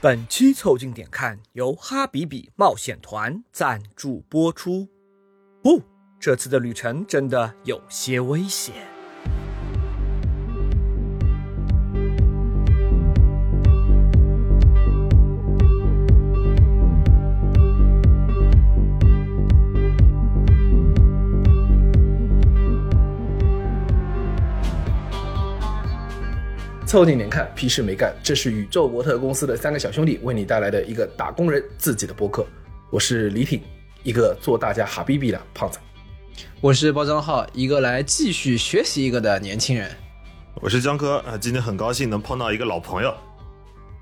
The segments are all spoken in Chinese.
本期凑近点看由哈比比冒险团赞助播出。不，这次的旅程真的有些危险。凑近点看，屁事没干。这是宇宙模特公司的三个小兄弟为你带来的一个打工人自己的播客。我是李挺，一个做大家哈逼逼的胖子。我是包装号，一个来继续学习一个的年轻人。我是江科啊，今天很高兴能碰到一个老朋友。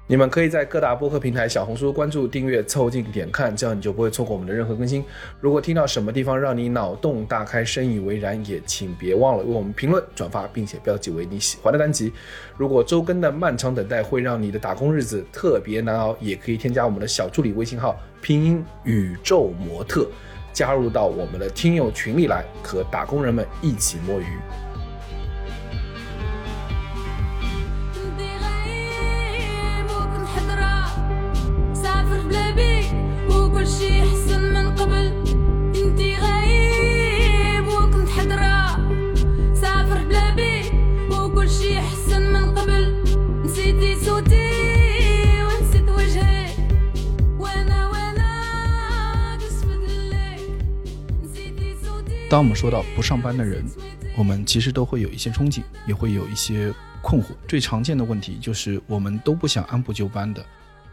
你们可以在各大播客平台、小红书关注、订阅、凑近点看，这样你就不会错过我们的任何更新。如果听到什么地方让你脑洞大开、深以为然，也请别忘了为我们评论、转发，并且标记为你喜欢的单集。如果周更的漫长等待会让你的打工日子特别难熬，也可以添加我们的小助理微信号，拼音宇宙模特，加入到我们的听友群里来，和打工人们一起摸鱼。当我们说到不上班的人，我们其实都会有一些憧憬，也会有一些困惑。最常见的问题就是，我们都不想按部就班的，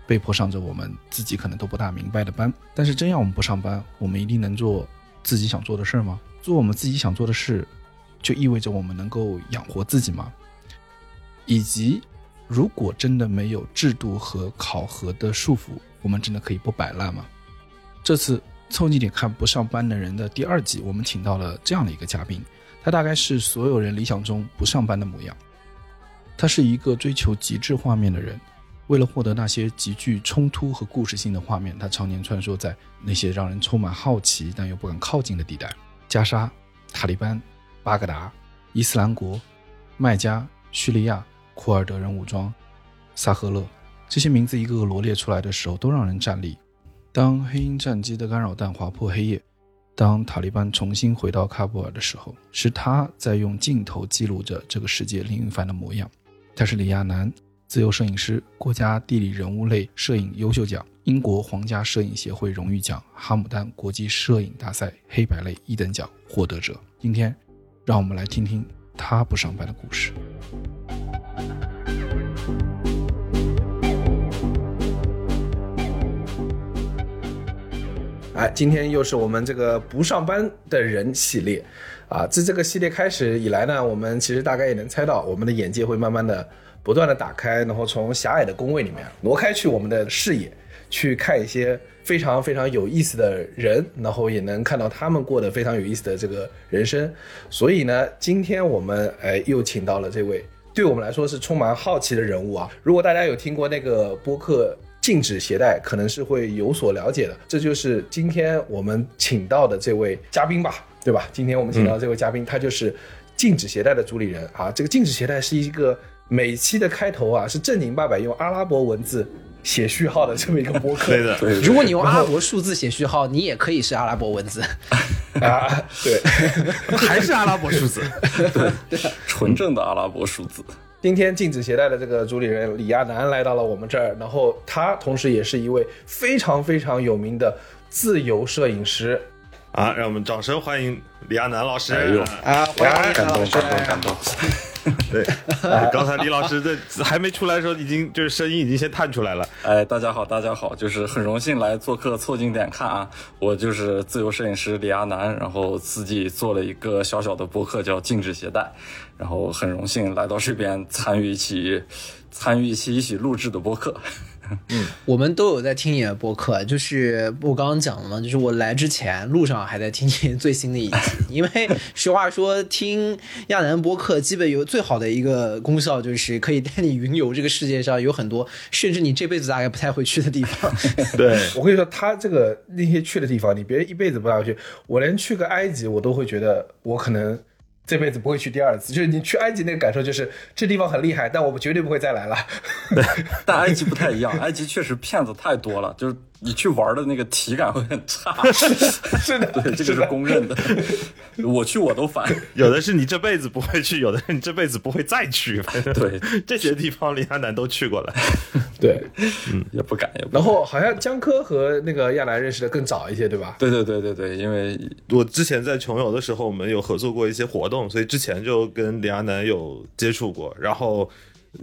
被迫上着我们自己可能都不大明白的班。但是，真要我们不上班，我们一定能做自己想做的事吗？做我们自己想做的事，就意味着我们能够养活自己吗？以及，如果真的没有制度和考核的束缚，我们真的可以不摆烂吗？这次。凑近点看不上班的人的第二集，我们请到了这样的一个嘉宾，他大概是所有人理想中不上班的模样。他是一个追求极致画面的人，为了获得那些极具冲突和故事性的画面，他常年穿梭在那些让人充满好奇但又不敢靠近的地带：加沙、塔利班、巴格达、伊斯兰国、麦加、叙利亚、库尔德人武装、萨赫勒。这些名字一个个罗列出来的时候，都让人站立。当黑鹰战机的干扰弹划破黑夜，当塔利班重新回到喀布尔的时候，是他在用镜头记录着这个世界凌云帆的模样。他是李亚男，自由摄影师，国家地理人物类摄影优秀奖，英国皇家摄影协会荣誉奖，哈姆丹国际摄影大赛黑白类一等奖获得者。今天，让我们来听听他不上班的故事。哎，今天又是我们这个不上班的人系列，啊，自这个系列开始以来呢，我们其实大概也能猜到，我们的眼界会慢慢的不断的打开，然后从狭隘的工位里面 挪开去我们的视野，去看一些非常非常有意思的人，然后也能看到他们过得非常有意思的这个人生。所以呢，今天我们哎又请到了这位对我们来说是充满好奇的人物啊。如果大家有听过那个播客。禁止携带可能是会有所了解的，这就是今天我们请到的这位嘉宾吧，对吧？今天我们请到这位嘉宾，他就是禁止携带的主理人啊。这个禁止携带是一个每期的开头啊，是正经八百用阿拉伯文字写序号的这么一个播客。对的，对如果你用阿拉伯数字写序号，你也可以是阿拉伯文字啊。对，还是阿拉伯数字，对，对纯正的阿拉伯数字。今天禁止携带的这个主理人李亚男来到了我们这儿，然后他同时也是一位非常非常有名的自由摄影师，啊，让我们掌声欢迎李亚男老师！哎呦，啊，欢迎感动感动感动！对，刚才李老师在还没出来的时候，已经就是声音已经先探出来了。哎，大家好，大家好，就是很荣幸来做客凑近点看啊！我就是自由摄影师李亚男，然后自己做了一个小小的博客叫禁止携带，然后很荣幸来到这边参与一起参与一期一起录制的播客。嗯，我们都有在听你的播客，就是我刚刚讲了嘛，就是我来之前路上还在听你最新的一集，因为实话说，听亚楠播客基本有最好的一个功效，就是可以带你云游这个世界上有很多甚至你这辈子大概不太会去的地方。对。我跟你说，他这个那些去的地方，你别一辈子不大去，我连去个埃及，我都会觉得我可能这辈子不会去第二次。就是你去埃及那个感受，就是这地方很厉害，但我们绝对不会再来了。但埃及不太一样，埃及确实骗子太多了，就是你去玩的那个体感会很差。是的，对，这个是公认的。我去我都烦。有的是你这辈子不会去，有的是你这辈子不会再去。对，这些地方李亚男都去过了。对，嗯，也不敢。也不敢然后好像江科和那个亚楠认识的更早一些，对吧？对对对对对，因为我之前在穷游的时候，我们有合作过一些活动，所以之前就跟李亚男有接触过。然后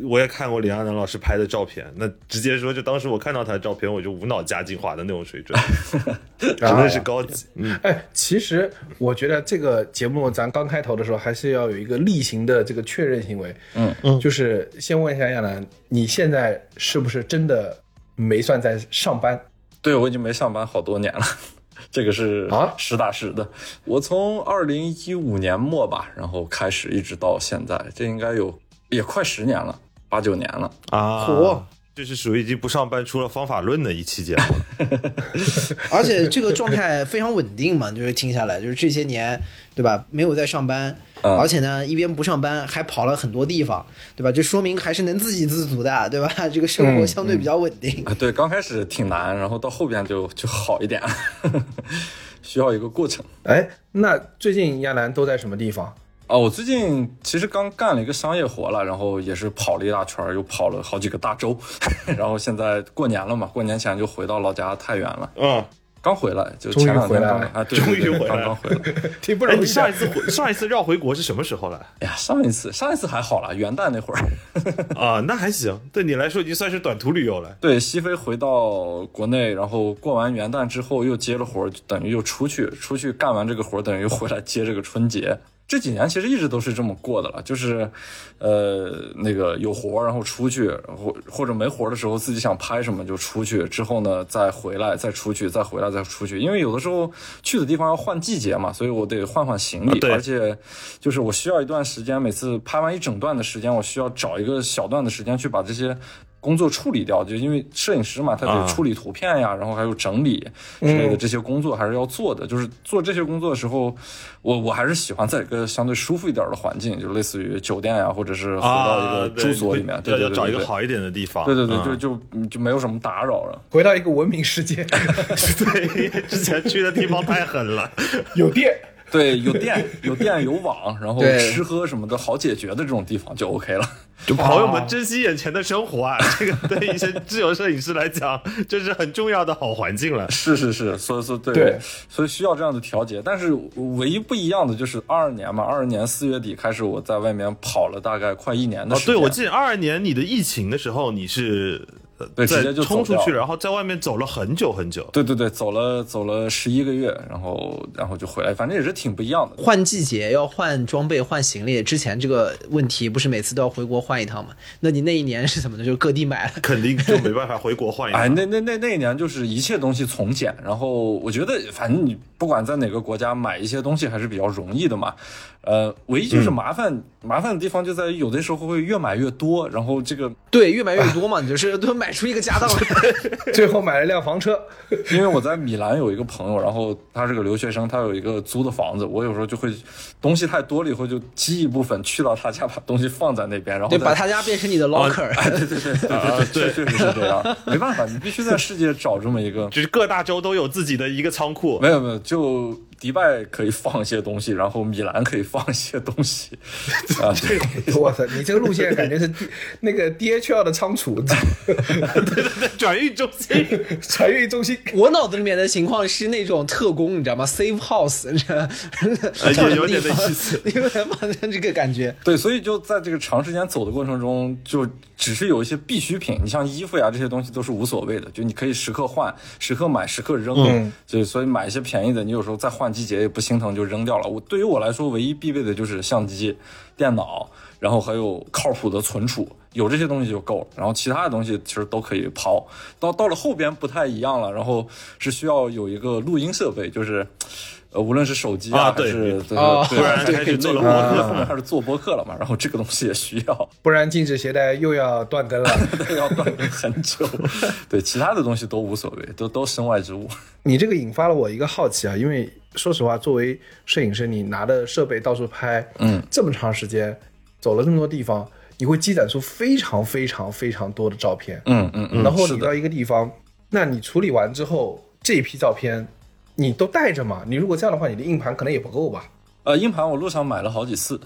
我也看过李亚男老师拍的照片，那直接说，就当时我看到他的照片，我就无脑加精华的那种水准，真的是高级。嗯，哎，其实我觉得这个节目咱刚开头的时候，还是要有一个例行的这个确认行为。嗯嗯，就是先问一下亚楠，你现在是不是真的没算在上班？对我已经没上班好多年了。这个是啊实打实的。我从二零一五年末吧，然后开始一直到现在，这应该有也快十年了，八九年了。啊，嚯这是属于已经不上班出了方法论的一期节目了。而且这个状态非常稳定嘛，就是听下来，就是这些年，对吧？没有在上班，嗯而且呢，一边不上班还跑了很多地方，对吧？这说明还是能自给自足的，对吧？这个生活相对比较稳定。啊，对，刚开始挺难，然后到后边就就好一点，需要一个过程。哎，那最近亚楠都在什么地方？哦，我最近其实刚干了一个商业活了，然后也是跑了一大圈，又跑了好几个大洲，然后现在过年了嘛，过年前就回到老家太原了，嗯，刚回来，就前两天回来了刚啊，对终于回来了刚刚回来。哎，挺不容易上一次回上一次绕回国是什么时候了？哎呀，上一次上一次还好了，元旦那会儿，啊，那还行，对你来说已经算是短途旅游了。对，西飞回到国内，然后过完元旦之后又接了活，就等于又出去，出去干完这个活，等于又回来接这个春节。这几年其实一直都是这么过的了，就是，呃，那个有活然后出去，或或者没活的时候自己想拍什么就出去，之后呢再回来再出去，再回来再出去，因为有的时候去的地方要换季节嘛，所以我得换换行李，而且就是我需要一段时间，每次拍完一整段的时间，我需要找一个小段的时间去把这些。工作处理掉，就因为摄影师嘛，他得啊处理图片呀，然后还有整理之类的这些工作还是要做的。就是做这些工作的时候，我我还是喜欢在一个相对舒服一点的环境，就类似于酒店呀，或者是回到一个住所里面，对对对，对找一个好一点的地方。对对对，嗯就就就没有什么打扰了。回到一个文明世界，对，之前去的地方太狠了。有电。对，有电有电有网，然后吃喝什么的好解决的这种地方就 OK 了。就朋友们珍惜眼前的生活啊，这个对一些自由摄影师来讲，这是很重要的好环境了。是是是，所以说对，对所以需要这样的调节。但是唯一不一样的就是二二年嘛，二二年四月底开始，我在外面跑了大概快一年的哦，时间。对，我记得二二年你的疫情的时候，你是对直接就冲出去，然后在外面走了很久很久。对对对，走了走了十一个月，然后然后就回来，反正也是挺不一样的。换季节要换装备、换行李，之前这个问题不是每次都要回国换一趟吗？那你那一年是怎么的？就各地买了。肯定就没办法回国换一 哎，那那那那一年就是一切东西从简，然后我觉得反正你不管在哪个国家买一些东西还是比较容易的嘛，呃，唯一就是麻烦、麻烦的地方就在于有的时候会越买越多，然后这个对，越买越多嘛，你就是都买出一个家当来。最后买了辆房车，因为我在米兰有一个朋友，然后他是个留学生，他有一个租的房子，我有时候就会东西太多了以后就积一部分去到他家，把东西放在那边，然后对，把他家变成你的 locker。对对对对对对，确实是这样，没办法，你必须在世界找这么一个。就是各大洲都有自己的一个仓库没。有没有，就迪拜可以放一些东西，然后米兰可以放一些东西，啊，对，我操，你这个路线感觉是那个 DHL 的仓储。对对对转运中心，转运中心。我脑子里面的情况是那种特工，你知道吗？Safe House，你知道 有点意思有点反正 这个感觉。对，所以就在这个长时间走的过程中，就只是有一些必需品，你像衣服呀这些东西都是无所谓的，就你可以时刻换、时刻买、时刻扔，嗯。就所以买一些便宜的，你有时候再换季节也不心疼就扔掉了。我对于我来说，唯一必备的就是相机、电脑，然后还有靠谱的存储。有这些东西就够了，然后其他的东西其实都可以抛。到到了后边不太一样了，然后是需要有一个录音设备，就是，呃，无论是手机还啊对是对哦对不然对开始做了播播客后面开始做播客了嘛，然后这个东西也需要不然禁止携带又要断更了。要断更很久，对，其他的东西都无所谓，都都身外之物。你这个引发了我一个好奇啊，因为说实话，作为摄影师，你拿着设备到处拍，嗯，这么长时间，走了这么多地方，你会积攒出非常非常非常多的照片。嗯嗯嗯，然后你到一个地方，那你处理完之后，这一批照片你都带着嘛？你如果这样的话，你的硬盘可能也不够吧？呃，硬盘我路上买了好几次，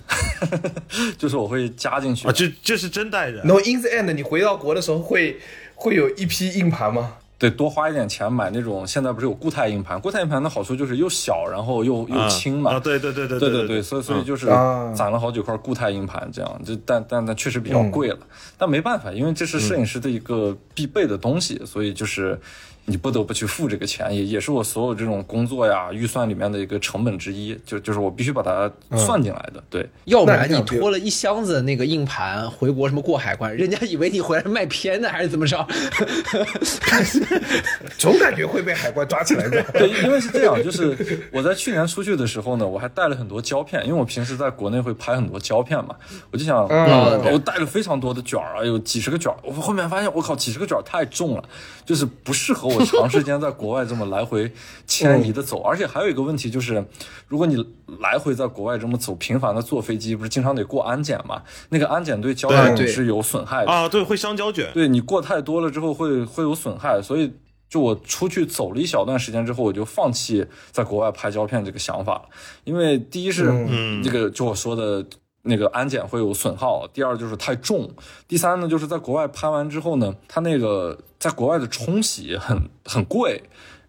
就是我会加进去啊，这这是真带着然。后 in the end，你回到国的时候会会有一批硬盘吗？对，多花一点钱买那种，现在不是有固态硬盘？固态硬盘的好处就是又小，然后又又轻嘛。啊，对对对对对对对，所以所以就是啊攒了好几块固态硬盘，这样就但但但确实比较贵了，但没办法，因为这是摄影师的一个必备的东西，所以就是你不得不去付这个钱，也也是我所有这种工作呀预算里面的一个成本之一，就就是我必须把它算进来的。对，要不然你拖了一箱子那个硬盘回国，什么过海关，人家以为你回来是卖片的还是怎么着？总感觉会被海关抓起来的。对，因为是这样，就是我在去年出去的时候呢，我还带了很多胶片，因为我平时在国内会拍很多胶片嘛，我就想，嗯我带了非常多的卷儿啊，有几十个卷儿，我后面发现，我靠，几十个卷儿太重了，就是不适合我长时间在国外这么来回迁移的走，而且还有一个问题就是，如果你来回在国外这么走，频繁的坐飞机，不是经常得过安检嘛？那个安检对胶片对是有损害的，啊，对，会伤胶卷。对你过太多了之后会会有损害，所以就我出去走了一小段时间之后，我就放弃在国外拍胶片这个想法了，因为第一是嗯这个就我说的。那个安检会有损耗，第二就是太重，第三呢就是在国外拍完之后呢，它那个在国外的冲洗很很贵，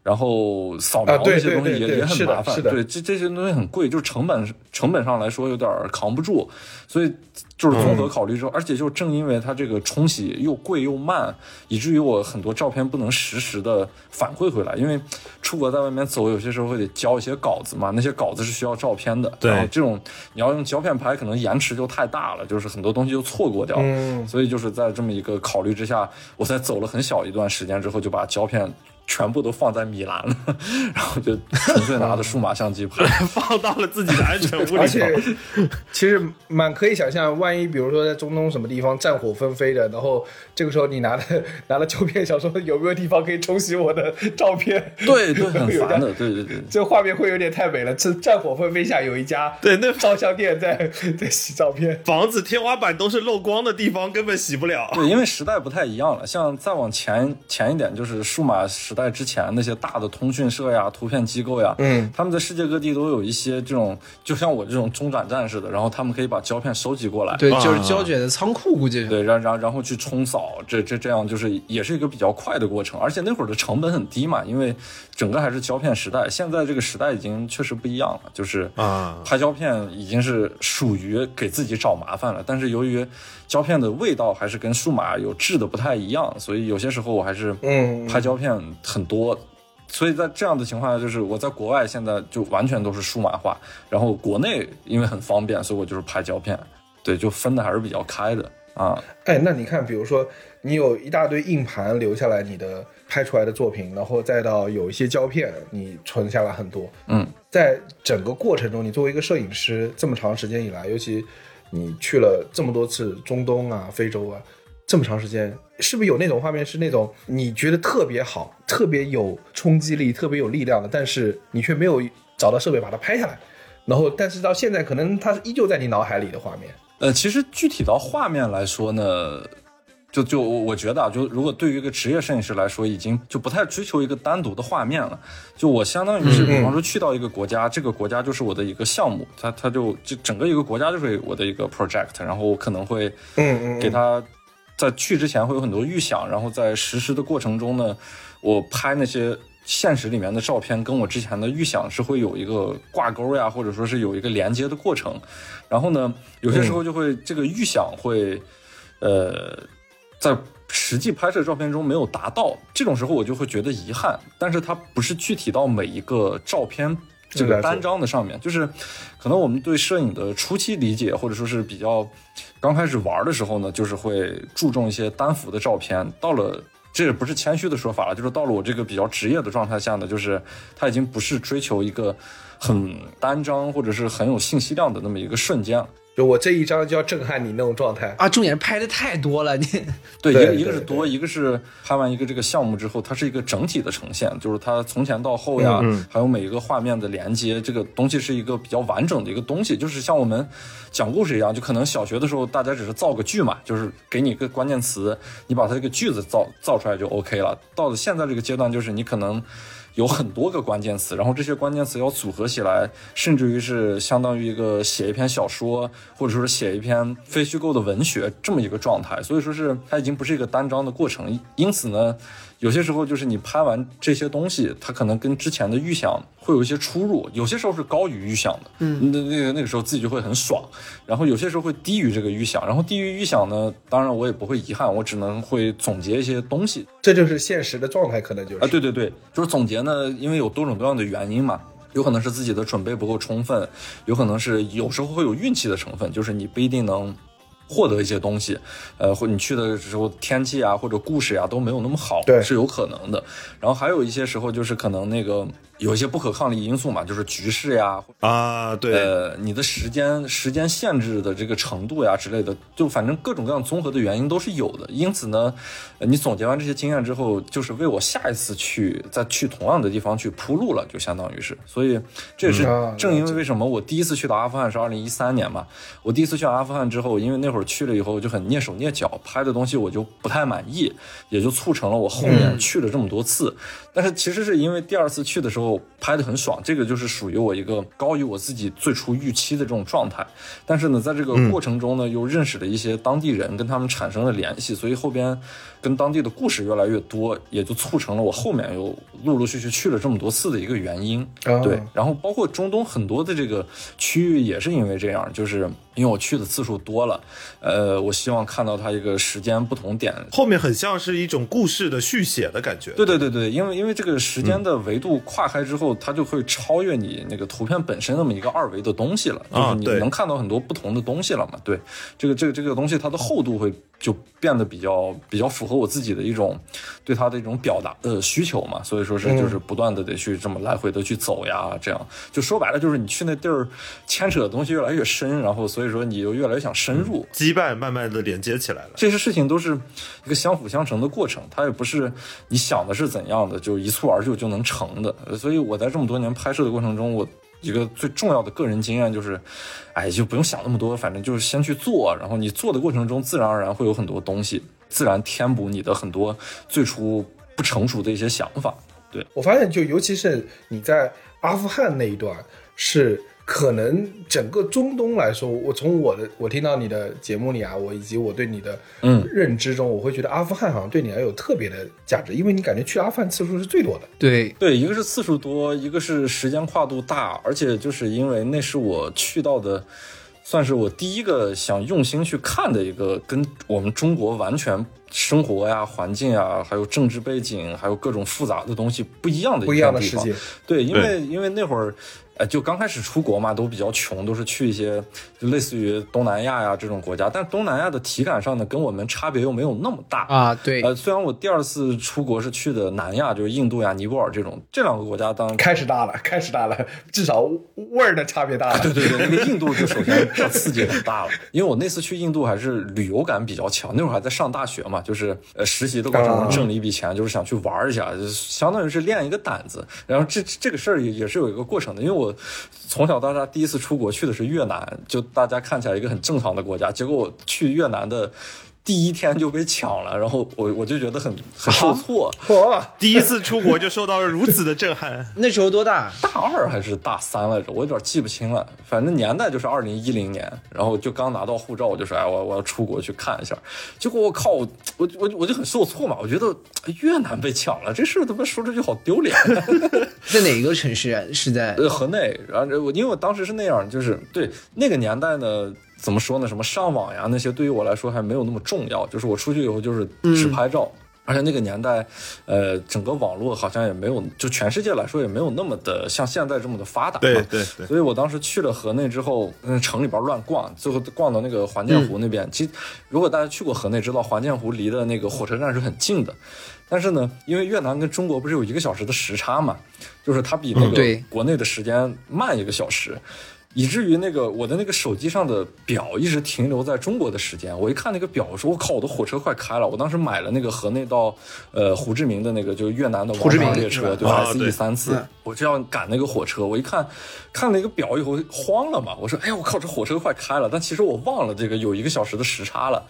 然后扫描这些东西也、也很麻烦，对这这些东西很贵，就是成本成本上来说有点儿扛不住，所以就是综合考虑之后，而且就正因为它这个冲洗又贵又慢，以至于我很多照片不能实时的反馈回来，因为出国在外面走，有些时候会得交一些稿子嘛，那些稿子是需要照片的，对然后这种你要用胶片拍，可能延迟就太大了，就是很多东西就错过掉，嗯。所以就是在这么一个考虑之下，我在走了很小一段时间之后，就把胶片。全部都放在米兰了，然后就纯粹拿着数码相机拍。放到了自己的安全屋里头。而且其实蛮可以想象，万一比如说在中东什么地方战火纷飞的，然后这个时候你拿了 拿了胶片，想说有没有地方可以冲洗我的照片？对对，很烦的，对对对。这画面会有点太美了。这战火纷飞下有一家对那照相店在在洗照片。房子天花板都是漏光的地方，根本洗不了。对，因为时代不太一样了。像再往前前一点，就是数码时代之前那些大的通讯社呀、图片机构呀，嗯，他们在世界各地都有一些这种，就像我这种中转站似的，然后他们可以把胶片收集过来，对，啊就是胶卷的仓库，估计。对，然然然后去冲扫，这这这样就是也是一个比较快的过程，而且那会儿的成本很低嘛，因为整个还是胶片时代。现在这个时代已经确实不一样了，就是啊拍胶片已经是属于给自己找麻烦了。但是由于胶片的味道还是跟数码有质的不太一样，所以有些时候我还是嗯拍胶片很多。所以在这样的情况下，就是我在国外现在就完全都是数码化，然后国内因为很方便，所以我就是拍胶片，对，就分的还是比较开的啊。哎，那你看，比如说你有一大堆硬盘留下来，你的拍出来的作品，然后再到有一些胶片，你存下来很多。嗯，在整个过程中，你作为一个摄影师，这么长时间以来，尤其你去了这么多次中东啊、非洲啊，这么长时间，是不是有那种画面是那种你觉得特别好、特别有冲击力、特别有力量的，但是你却没有找到设备把它拍下来，然后但是到现在可能它依旧在你脑海里的画面。呃，其实具体到画面来说呢，就就我我觉得啊，就如果对于一个职业摄影师来说，已经就不太追求一个单独的画面了。就我相当于是，比方说去到一个国家，这个国家就是我的一个项目，它它就就整个一个国家就是我的一个 project，然后我可能会嗯嗯给他在去之前会有很多预想，然后在实施的过程中呢，我拍那些现实里面的照片跟我之前的预想是会有一个挂钩呀，或者说是有一个连接的过程。然后呢，有些时候就会、这个预想会，呃，在实际拍摄照片中没有达到，这种时候我就会觉得遗憾。但是它不是具体到每一个照片这个单张的上面，就是可能我们对摄影的初期理解，或者说是比较刚开始玩的时候呢，就是会注重一些单幅的照片。到了这也不是谦虚的说法了，就是到了我这个比较职业的状态下呢，就是它已经不是追求一个很单张或者是很有信息量的那么一个瞬间了。就我这一张就要震撼你那种状态。啊，重点是拍的太多了，你 对，一个一个是多，一个是拍完一个这个项目之后，它是一个整体的呈现，就是它从前到后呀，还有每一个画面的连接，这个东西是一个比较完整的一个东西，就是像我们讲故事一样，就可能小学的时候大家只是造个句嘛，就是给你一个关键词，你把它这个句子造造出来就 OK 了。到了现在这个阶段，就是你可能。有很多个关键词，然后这些关键词要组合起来，甚至于是相当于一个写一篇小说，或者说是写一篇非虚构的文学这么一个状态。所以说是它已经不是一个单章的过程。因此呢，有些时候就是你拍完这些东西，它可能跟之前的预想会有一些出入，有些时候是高于预想的，嗯，那那个那个时候自己就会很爽，然后有些时候会低于这个预想，然后低于预想呢，当然我也不会遗憾，我只能会总结一些东西，这就是现实的状态，可能就是。啊，对对对，就是总结呢，因为有多种多样的原因嘛，有可能是自己的准备不够充分，有可能是有时候会有运气的成分，就是你不一定能获得一些东西，呃，或你去的时候天气啊或者故事啊都没有那么好，对是有可能的。然后还有一些时候就是可能那个有一些不可抗力因素嘛，就是局势呀，啊，对，呃，你的时间时间限制的这个程度呀之类的，就反正各种各样综合的原因都是有的。因此呢，呃你总结完这些经验之后，就是为我下一次去再去同样的地方去铺路了，就相当于是。所以这也是正因为为什么我第一次去到阿富汗是二零一三年嘛，我第一次去阿富汗之后，因为那会儿去了以后就很蹑手蹑脚，拍的东西我就不太满意，也就促成了我后面去了这么多次。但是其实是因为第二次去的时候拍的很爽，这个就是属于我一个高于我自己最初预期的这种状态。但是呢，在这个过程中呢，又认识了一些当地人，跟他们产生了联系，所以后边跟当地的故事越来越多，也就促成了我后面又陆陆续续去了这么多次的一个原因。哦对，然后包括中东很多的这个区域也是因为这样，就是因为我去的次数多了，呃，我希望看到它一个时间不同点后面很像是一种故事的续写的感觉。对对对对，因为因为这个时间的维度跨开之后，它就会超越你那个图片本身那么一个二维的东西了，就是你能看到很多不同的东西了嘛。对，这个这个这个东西它的厚度会就变得比较比较符合我自己的一种对它的一种表达的需求嘛。所以说是就是不断的得去这么来回的去走呀，这样就说白了就是你去那地儿牵扯的东西越来越深，然后所以说你就越来越想深入。羁绊慢慢的连接起来了。这些事情都是一个相辅相成的过程，它也不是你想的是怎样的就一蹴而就就能成的。呃所以我在这么多年拍摄的过程中，我一个最重要的个人经验就是，哎，就不用想那么多，反正就是先去做，然后你做的过程中，自然而然会有很多东西，自然填补你的很多最初不成熟的一些想法。对，我发现，就尤其是你在阿富汗那一段，是可能整个中东来说，我从我的我听到你的节目里啊，我以及我对你的嗯认知中，我会觉得阿富汗好像对你来有特别的价值，因为你感觉去阿富汗次数是最多的。对对，一个是次数多，一个是时间跨度大，而且就是因为那是我去到的，算是我第一个想用心去看的一个跟我们中国完全生活呀、环境啊，还有政治背景，还有各种复杂的东西不一样的不一样的片地方世界。对，因为因为那会儿。呃，就刚开始出国嘛，都比较穷，都是去一些就类似于东南亚呀这种国家，但东南亚的体感上呢，跟我们差别又没有那么大啊，对，呃，虽然我第二次出国是去的南亚，就是印度呀、尼泊尔这种这两个国家，当然开始大了，开始大了，至少味儿的差别大了。对对对，那个印度就首先它刺激很大了，因为我那次去印度还是旅游感比较强，那会儿还在上大学嘛，就是呃实习的过程中挣了一笔钱，就是想去玩一下，就相当于是练一个胆子。然后这这个事儿也也是有一个过程的，因为我从小到大第一次出国去的是越南，就大家看起来一个很正常的国家，结果我去越南的。第一天就被抢了，然后我我就觉得很很受挫。嚯，第一次出国就受到了如此的震撼，那时候多大？大二还是大三来着，我有点记不清了。反正年代就是二零一零年，然后就刚拿到护照，我就说，哎，我我要出国去看一下。结果我靠，我我我我就很受挫嘛，我觉得哎越南被抢了，这事他妈说出去好丢脸。在哪个城市啊？是在呃，河内，然后我因为我当时是那样，就是对那个年代呢，怎么说呢？什么上网呀那些，对于我来说还没有那么重要。就是我出去以后就是只拍照，而且那个年代，呃，整个网络好像也没有，就全世界来说也没有那么的像现在这么的发达嘛。对对对所以我当时去了河内之后，嗯，城里边乱逛，最后逛到那个环建湖那边。其实，如果大家去过河内，知道环建湖离的那个火车站是很近的。但是呢，因为越南跟中国不是有一个小时的时差嘛，就是它比那个国内的时间慢一个小时。以至于那个我的那个手机上的表一直停留在中国的时间。我一看那个表，我说我靠，我的火车快开了。我当时买了那个河内到呃胡志明的那个就是越南的胡志明列车，对吧啊？S 对 E 三次嗯，我就要赶那个火车。我一看看了一个表以后慌了嘛，我说哎呀我靠，这火车快开了。但其实我忘了这个有一个小时的时差了。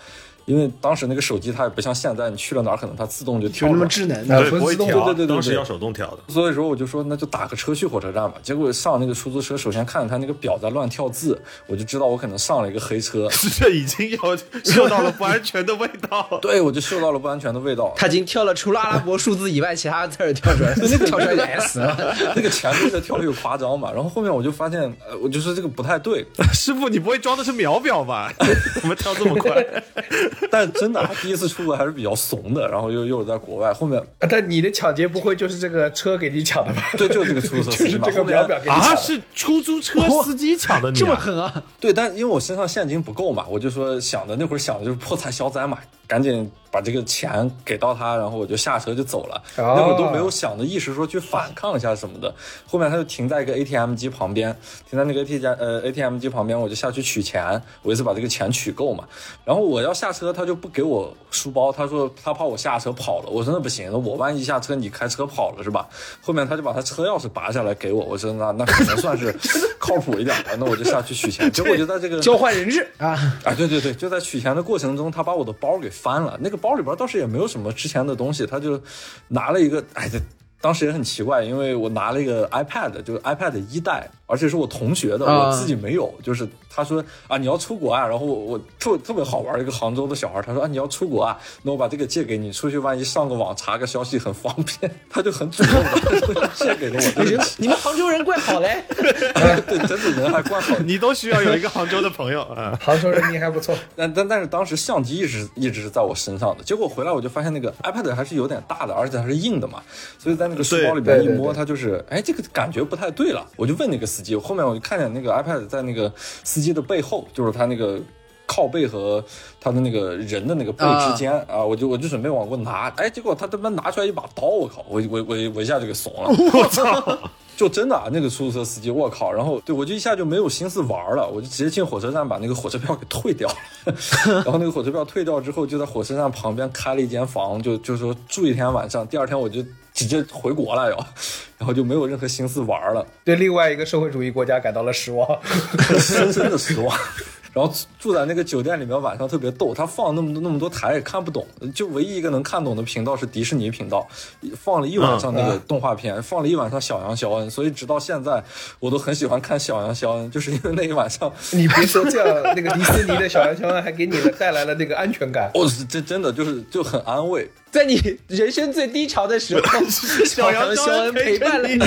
因为当时那个手机它也不像现在，你去了哪儿可能它自动就跳出来就那么智能啊的，对，对对对对对当时要手动调的。所以说我就说那就打个车去火车站吧。结果上那个出租车，首先看着他那个表在乱跳字，我就知道我可能上了一个黑车。这已经有嗅到了不安全的味道。对，我就嗅到了不安全的味道。他已经跳了除了阿拉伯数字以外其他字儿跳出来，那 个跳出来就 S 了。那个前面的跳的有夸张嘛，然后后面我就发现，呃，我就说这个不太对，师傅，你不会装的是秒表吧？怎么跳这么快？但真的，他第一次出国还是比较怂的，然后又又是在国外，后面啊但你的抢劫不会就是这个车给你抢的吧？对，就是这个出租车司机嘛，就是这个后面表表给你抢啊，是出租车司机抢的你、啊？这么狠啊！对，但因为我身上现金不够嘛，我就说想的那会儿想的就是破财消灾嘛，赶紧把这个钱给到他，然后我就下车就走了。哦那会儿都没有想的意识说去反抗一下什么的。后面他就停在一个 ATM 机旁边，停在那个 ATM 呃 ATM 机旁边，我就下去取钱，我一次把这个钱取够嘛。然后我要下车，他就不给我书包，他说他怕我下车跑了。我说那不行，那我万一下车你开车跑了是吧？后面他就把他车钥匙拔下来给我，我说那那可能算是靠谱一点吧，那我就下去取钱。结果就在这个 交换人质啊！啊，对对对，就在取钱的过程中，他把我的包给翻了。那个包里边倒是也没有什么值钱的东西，他就拿了一个，哎，这当时也很奇怪，因为我拿了一个 iPad，就是 iPad 一代，而且是我同学的，啊我自己没有。就是他说啊，你要出国啊，然后我我特特别好玩，一个杭州的小孩，他说啊，你要出国啊，那我把这个借给你，出去万一上个网查个消息很方便，他就很主动的 借给了我。就是你们杭州人怪好嘞，对，真的人还怪好。你都需要有一个杭州的朋友啊。杭州人你还不错，但但但是当时相机一直一直是在我身上的，结果回来我就发现那个 iPad 还是有点大的，而且还是硬的嘛，所以在那个书包里边一摸，它就是哎这个感觉不太对了，我就问那个司机，后面我就看见那个 iPad 在那个司机的背后，就是他那个。靠背和他的那个人的那个背之间啊我就我就准备往过拿，哎，结果他他妈拿出来一把刀，我靠，我我我我一下就给怂了，我操！就真的啊，那个出租车司机，我靠！然后对我就一下就没有心思玩了，我就直接进火车站把那个火车票给退掉了。然后那个火车票退掉之后，就在火车站旁边开了一间房，就就说住一天晚上，第二天我就直接回国了要，然后就没有任何心思玩了，对另外一个社会主义国家感到了失望。深深的失望。然后住在那个酒店里面，晚上特别逗，他放那么多那么多台也看不懂，就唯一一个能看懂的频道是迪士尼频道，放了一晚上那个动画片，放了一晚上小羊肖恩，所以直到现在我都很喜欢看小羊肖恩，就是因为那一晚上，你别说这样，那个迪士尼的小羊肖恩还给你带来了那个安全感。我、是真真的就是就很安慰，在你人生最低潮的时候，小羊肖恩陪伴了你。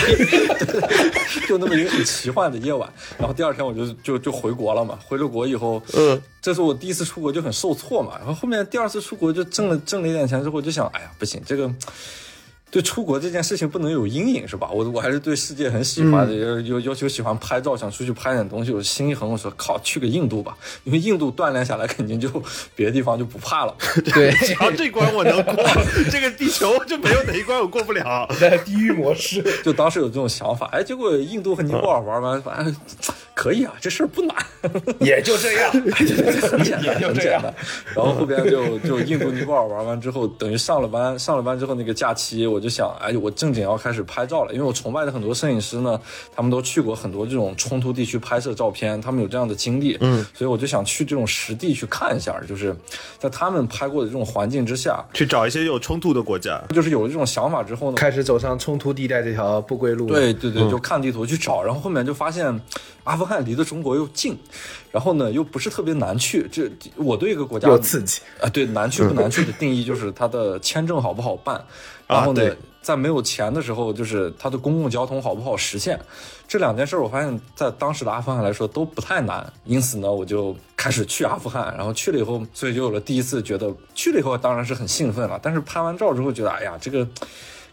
就那么一个很奇幻的夜晚，然后第二天我就就就回国了嘛，回了国以后，嗯，这是我第一次出国就很受挫嘛，然后后面第二次出国就挣了挣了一点钱之后，就想，哎呀，不行，这个。对出国这件事情不能有阴影是吧？我我还是对世界很喜欢的，要要要求喜欢拍照，想出去拍点东西。我心一横，我说靠，去个印度吧，因为印度锻炼下来，肯定就别的地方就不怕了。对，只要这关我能过，这个地球就没有哪一关我过不了。在地狱模式，就当时有这种想法，哎，结果印度和尼泊尔玩完，反正可以啊，这事儿不难。也就这样。很简单，也就这样很简单。然后后边就就印度尼泊尔玩完之后，等于上了班，上了班之后那个假期，我就想，哎，我正经要开始拍照了，因为我崇拜的很多摄影师呢，他们都去过很多这种冲突地区拍摄照片，他们有这样的经历，嗯，所以我就想去这种实地去看一下，就是在他们拍过的这种环境之下，去找一些有冲突的国家，就是有了这种想法之后呢，开始走上冲突地带这条不归路。对对对，就看地图去找，然后后面就发现阿富汗离得中国又近，然后呢又不是特别难去。这我对一个国家又刺激啊，对难去不难去的定义就是它的签证好不好办，然后呢对，在没有钱的时候，就是它的公共交通好不好实现。这两件事儿，我发现在当时的阿富汗来说都不太难，因此呢，我就开始去阿富汗，然后去了以后，所以就有了第一次觉得去了以后当然是很兴奋了，但是拍完照之后觉得，哎呀，这个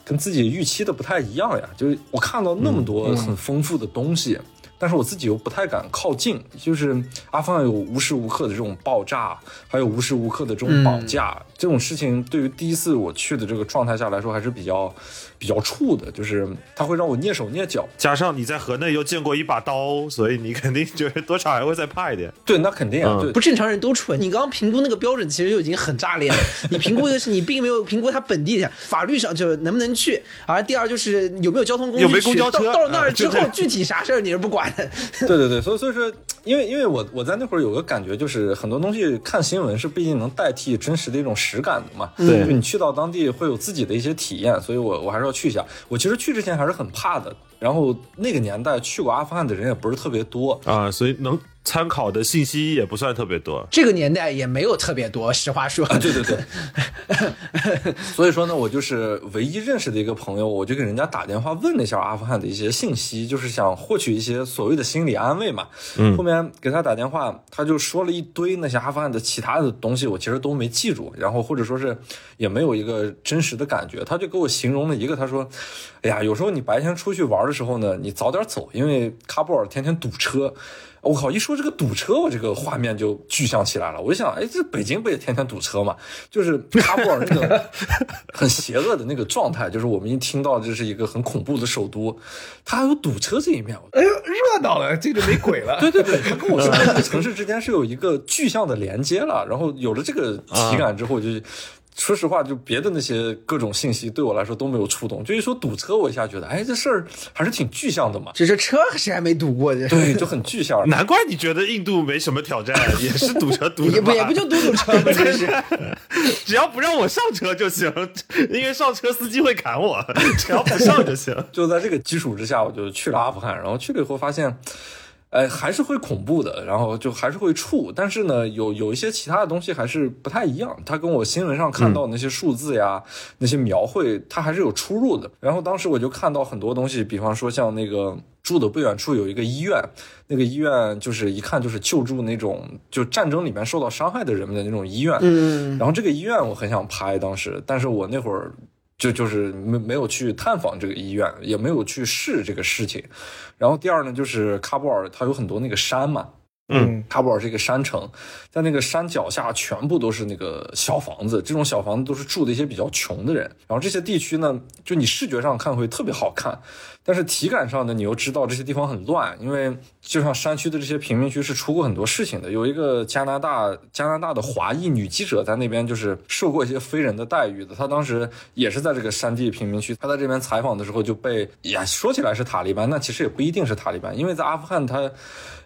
跟自己预期的不太一样呀，就是我看到那么多很丰富的东西。但是我自己又不太敢靠近。就是阿富汗有无时无刻的这种爆炸，还有无时无刻的这种绑架，这种事情对于第一次我去的这个状态下来说还是比较比较怵的，就是它会让我蹑手蹑脚。加上你在河内又见过一把刀，所以你肯定觉得多少还会再怕一点。对，那肯定啊，嗯对不正常人都蠢。你刚刚评估那个标准其实就已经很炸裂了。你评估的是你并没有评估它本地的法律上就能不能去，而第二就是有没有交通工具有没去公交车到到了那儿 之后啊，具体啥事儿你是不管的。对对对，所以所以说，因为因为我我在那会儿有个感觉，就是很多东西看新闻是不一定能代替真实的一种实感的嘛。对就你去到当地会有自己的一些体验，所以我我还是要去一下。我其实去之前还是很怕的，然后那个年代去过阿富汗的人也不是特别多。啊，所以能参考的信息也不算特别多。这个年代也没有特别多，实话说。对对对，所以说呢，我就是唯一认识的一个朋友，我就给人家打电话问了一下阿富汗的一些信息，就是想获取一些所谓的心理安慰嘛。嗯，后面给他打电话，他就说了一堆那些阿富汗的其他的东西，我其实都没记住，然后或者说是也没有一个真实的感觉。他就给我形容了一个，他说：“哎呀，有时候你白天出去玩的时候呢，你早点走，因为喀布尔天天堵车。”我靠！一说这个堵车，我这个画面就具象起来了。我就想，哎，这北京不也天天堵车嘛？就是喀布尔那个 很邪恶的那个状态，就是我们一听到这是一个很恐怖的首都，它还有堵车这一面。哎呦，热闹了，这就没鬼了。对对对，他跟我说这个城市之间是有一个具象的连接了，然后有了这个体感之后，就说实话，就别的那些各种信息对我来说都没有触动。就一说堵车，我一下觉得，哎，这事儿还是挺具象的嘛。这这车谁还没堵过？这对，就很具象。难怪你觉得印度没什么挑战，也是堵车堵也的也不也不就堵堵车吗？真是。只要不让我上车就行，因为上车司机会砍我，只要不上就行。就在这个基础之下，我就去了阿富汗，然后去了以后发现，哎，还是会恐怖的，然后就还是会怵，但是呢，有有一些其他的东西还是不太一样，它跟我新闻上看到的那些数字呀、那些描绘，它还是有出入的。然后当时我就看到很多东西，比方说像那个。住的不远处有一个医院，那个医院就是一看就是救助那种就战争里面受到伤害的人们的那种医院。嗯，然后这个医院我很想拍，当时，但是我那会儿就就是没没有去探访这个医院，也没有去试这个事情。然后第二呢，就是喀布尔它有很多那个山嘛，嗯，喀布尔是一个山城，在那个山脚下全部都是那个小房子，这种小房子都是住的一些比较穷的人。然后这些地区呢，就你视觉上看会特别好看，但是体感上呢，你又知道这些地方很乱，因为就像山区的这些贫民区是出过很多事情的。有一个加拿大加拿大的华裔女记者在那边就是受过一些非人的待遇的，她当时也是在这个山地贫民区，她在这边采访的时候就被呀说起来是塔利班，那其实也不一定是塔利班，因为在阿富汗她。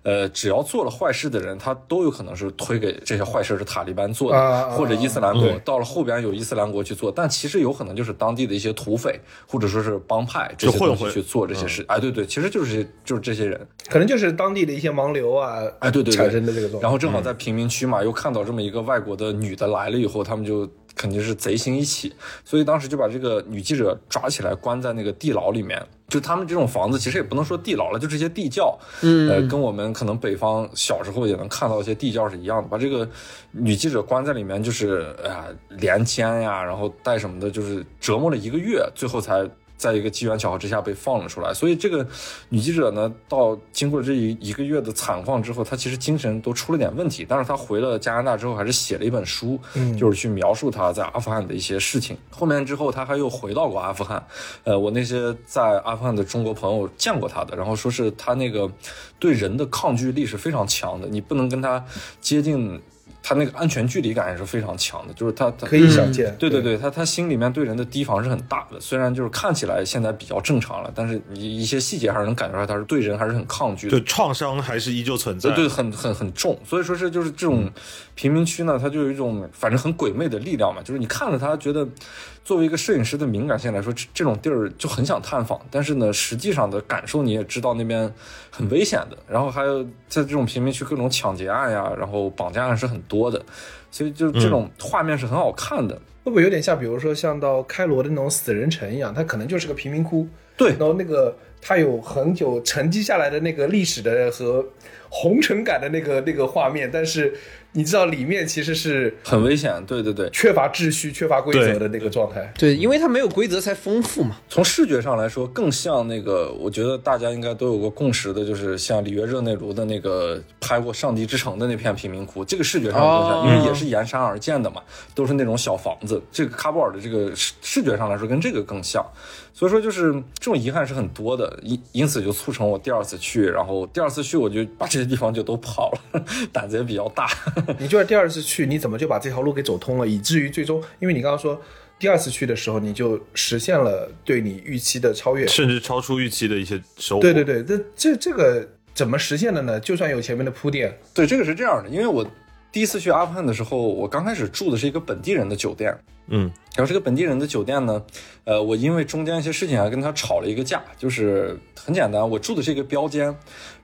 呃，只要做了坏事的人，他都有可能是推给这些坏事是塔利班做的，或者伊斯兰国。到了后边有伊斯兰国去做，但其实有可能就是当地的一些土匪或者说是帮派这些就混混东西去做这些事。哎，对对，其实就是就是这些人。可能就是当地的一些盲流啊，哎，对对对，产生的这个。然后正好在贫民区嘛，又看到这么一个外国的女的来了以后，他们就肯定是贼心一起，所以当时就把这个女记者抓起来，关在那个地牢里面。就他们这种房子，其实也不能说地牢了，就这些地窖，嗯，呃，跟我们可能北方小时候也能看到一些地窖是一样的。把这个女记者关在里面，就是哎呀连奸呀，然后带什么的，就是折磨了一个月，最后才。在一个机缘巧合之下被放了出来，所以这个女记者呢，到经过这一一个月的惨况之后，她其实精神都出了点问题。但是她回了加拿大之后，还是写了一本书，就是去描述她在阿富汗的一些事情。后面之后，她还又回到过阿富汗。呃，我那些在阿富汗的中国朋友见过她的，然后说是她那个对人的抗拒力是非常强的，你不能跟她接近。他那个安全距离感也是非常强的，就是他他可以想见，对对对，他他心里面对人的提防是很大的，虽然就是看起来现在比较正常了，但是你一些细节还是能感觉出来，他是对人还是很抗拒的。对，创伤还是依旧存在。对对，很很很重，所以说是就是这种贫民区呢，它就有一种反正很鬼魅的力量嘛，就是你看着他，觉得作为一个摄影师的敏感性来说，这这种地儿就很想探访，但是呢，实际上的感受你也知道那边很危险的，然后还有在这种贫民区各种抢劫案呀，然后绑架案是很多的，所以就这种画面是很好看的。会不会有点像，比如说像到开罗的那种死人城一样，它可能就是个贫民窟，对。然后那个它有很久沉积下来的那个历史的和红尘感的那个那个画面，但是你知道里面其实是很危险。对对对，缺乏秩序、缺乏规则的那个状态。对，因为它没有规则才丰富嘛。从视觉上来说，更像那个，我觉得大家应该都有个共识的，就是像里约热内卢的那个拍过《上帝之城》的那片贫民窟，这个视觉上更像，哦因为也是沿山而建的嘛，都是那种小房子。这个喀布尔的这个视视觉上来说，跟这个更像。所以说，就是这种遗憾是很多的，因因此就促成我第二次去，然后第二次去我就把这些地方就都跑了，胆子也比较大。你就是第二次去，你怎么就把这条路给走通了，以至于最终，因为你刚刚说第二次去的时候，你就实现了对你预期的超越。甚至超出预期的一些收获。对对对，这这这个怎么实现的呢？就算有前面的铺垫，对，这个是这样的，因为我第一次去阿富汗的时候，我刚开始住的是一个本地人的酒店，嗯，然后这个本地人的酒店呢，呃，我因为中间一些事情还跟他吵了一个架，就是很简单，我住的是一个标间，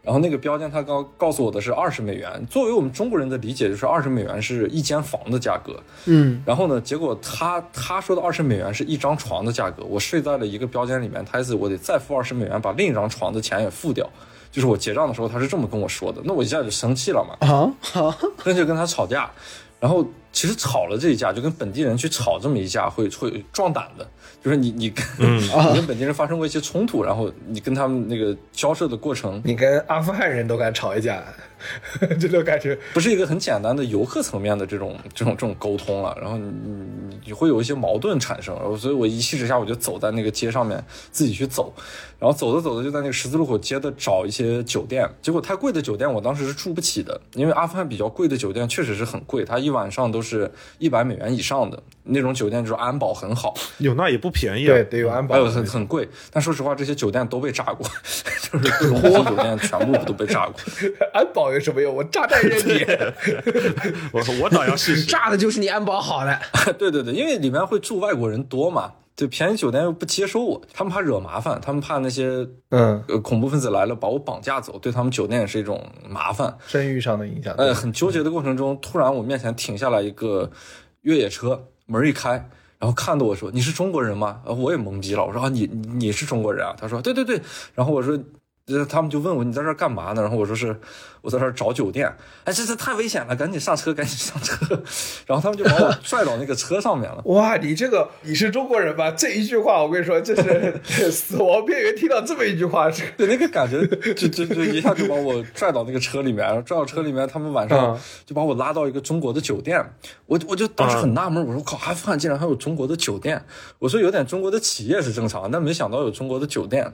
然后那个标间他告告诉我的是二十美元，作为我们中国人的理解就是二十美元是一间房的价格，嗯，然后呢，结果他他说的二十美元是一张床的价格，我睡在了一个标间里面，他意思我得再付二十美元把另一张床的钱也付掉。就是我结账的时候，他是这么跟我说的，那我一下就生气了嘛，啊，好，那就跟他吵架，然后其实吵了这一架，就跟本地人去吵这么一架会会壮胆的，就是你你跟、你跟本地人发生过一些冲突，然后你跟他们那个交涉的过程，你跟阿富汗人都敢吵一架，这种感觉。不是一个很简单的游客层面的这种这种这种沟通了，然后你你你会有一些矛盾产生，然后所以我一气之下我就走在那个街上面自己去走，然后走着走着就在那个十字路口街的找一些酒店，结果太贵的酒店我当时是住不起的，因为阿富汗比较贵的酒店确实是很贵，它一晚上都是一百美元以上的那种酒店，就是安保很好，有那也不便宜啊。对，得有安保还。有很很贵，但说实话这些酒店都被炸过，就是各种酒店全部都被炸过。安保有什么用？我炸弹扔你。我我倒要试试。炸的就是你安保好的。对对对，因为里面会住外国人多嘛，就，便宜酒店又不接收我，他们怕惹麻烦，他们怕那些嗯，呃恐怖分子来了把我绑架走，对他们酒店也是一种麻烦。声誉上的影响。呃，很纠结的过程中，突然我面前停下来一个越野车，门一开，然后看到我说：“你是中国人吗？”呃我也懵逼了，我说：“啊，你你你是中国人啊？”他说：“对对对。”然后我说。呃，他们就问我你在这儿干嘛呢？然后我说是我在这儿找酒店。哎，这这太危险了，赶紧上车，赶紧上车。然后他们就把我 拽到那个车上面了。哇，你这个你是中国人吧？这一句话我跟你说，这是 死亡边缘听到这么一句话，那个感觉就就就一下就把我拽到那个车里面，然后拽到车里面，他们晚上嗯就把我拉到一个中国的酒店，我我就当时很纳闷，我说靠，阿富汗竟然还有中国的酒店，我说有点中国的企业是正常，但没想到有中国的酒店。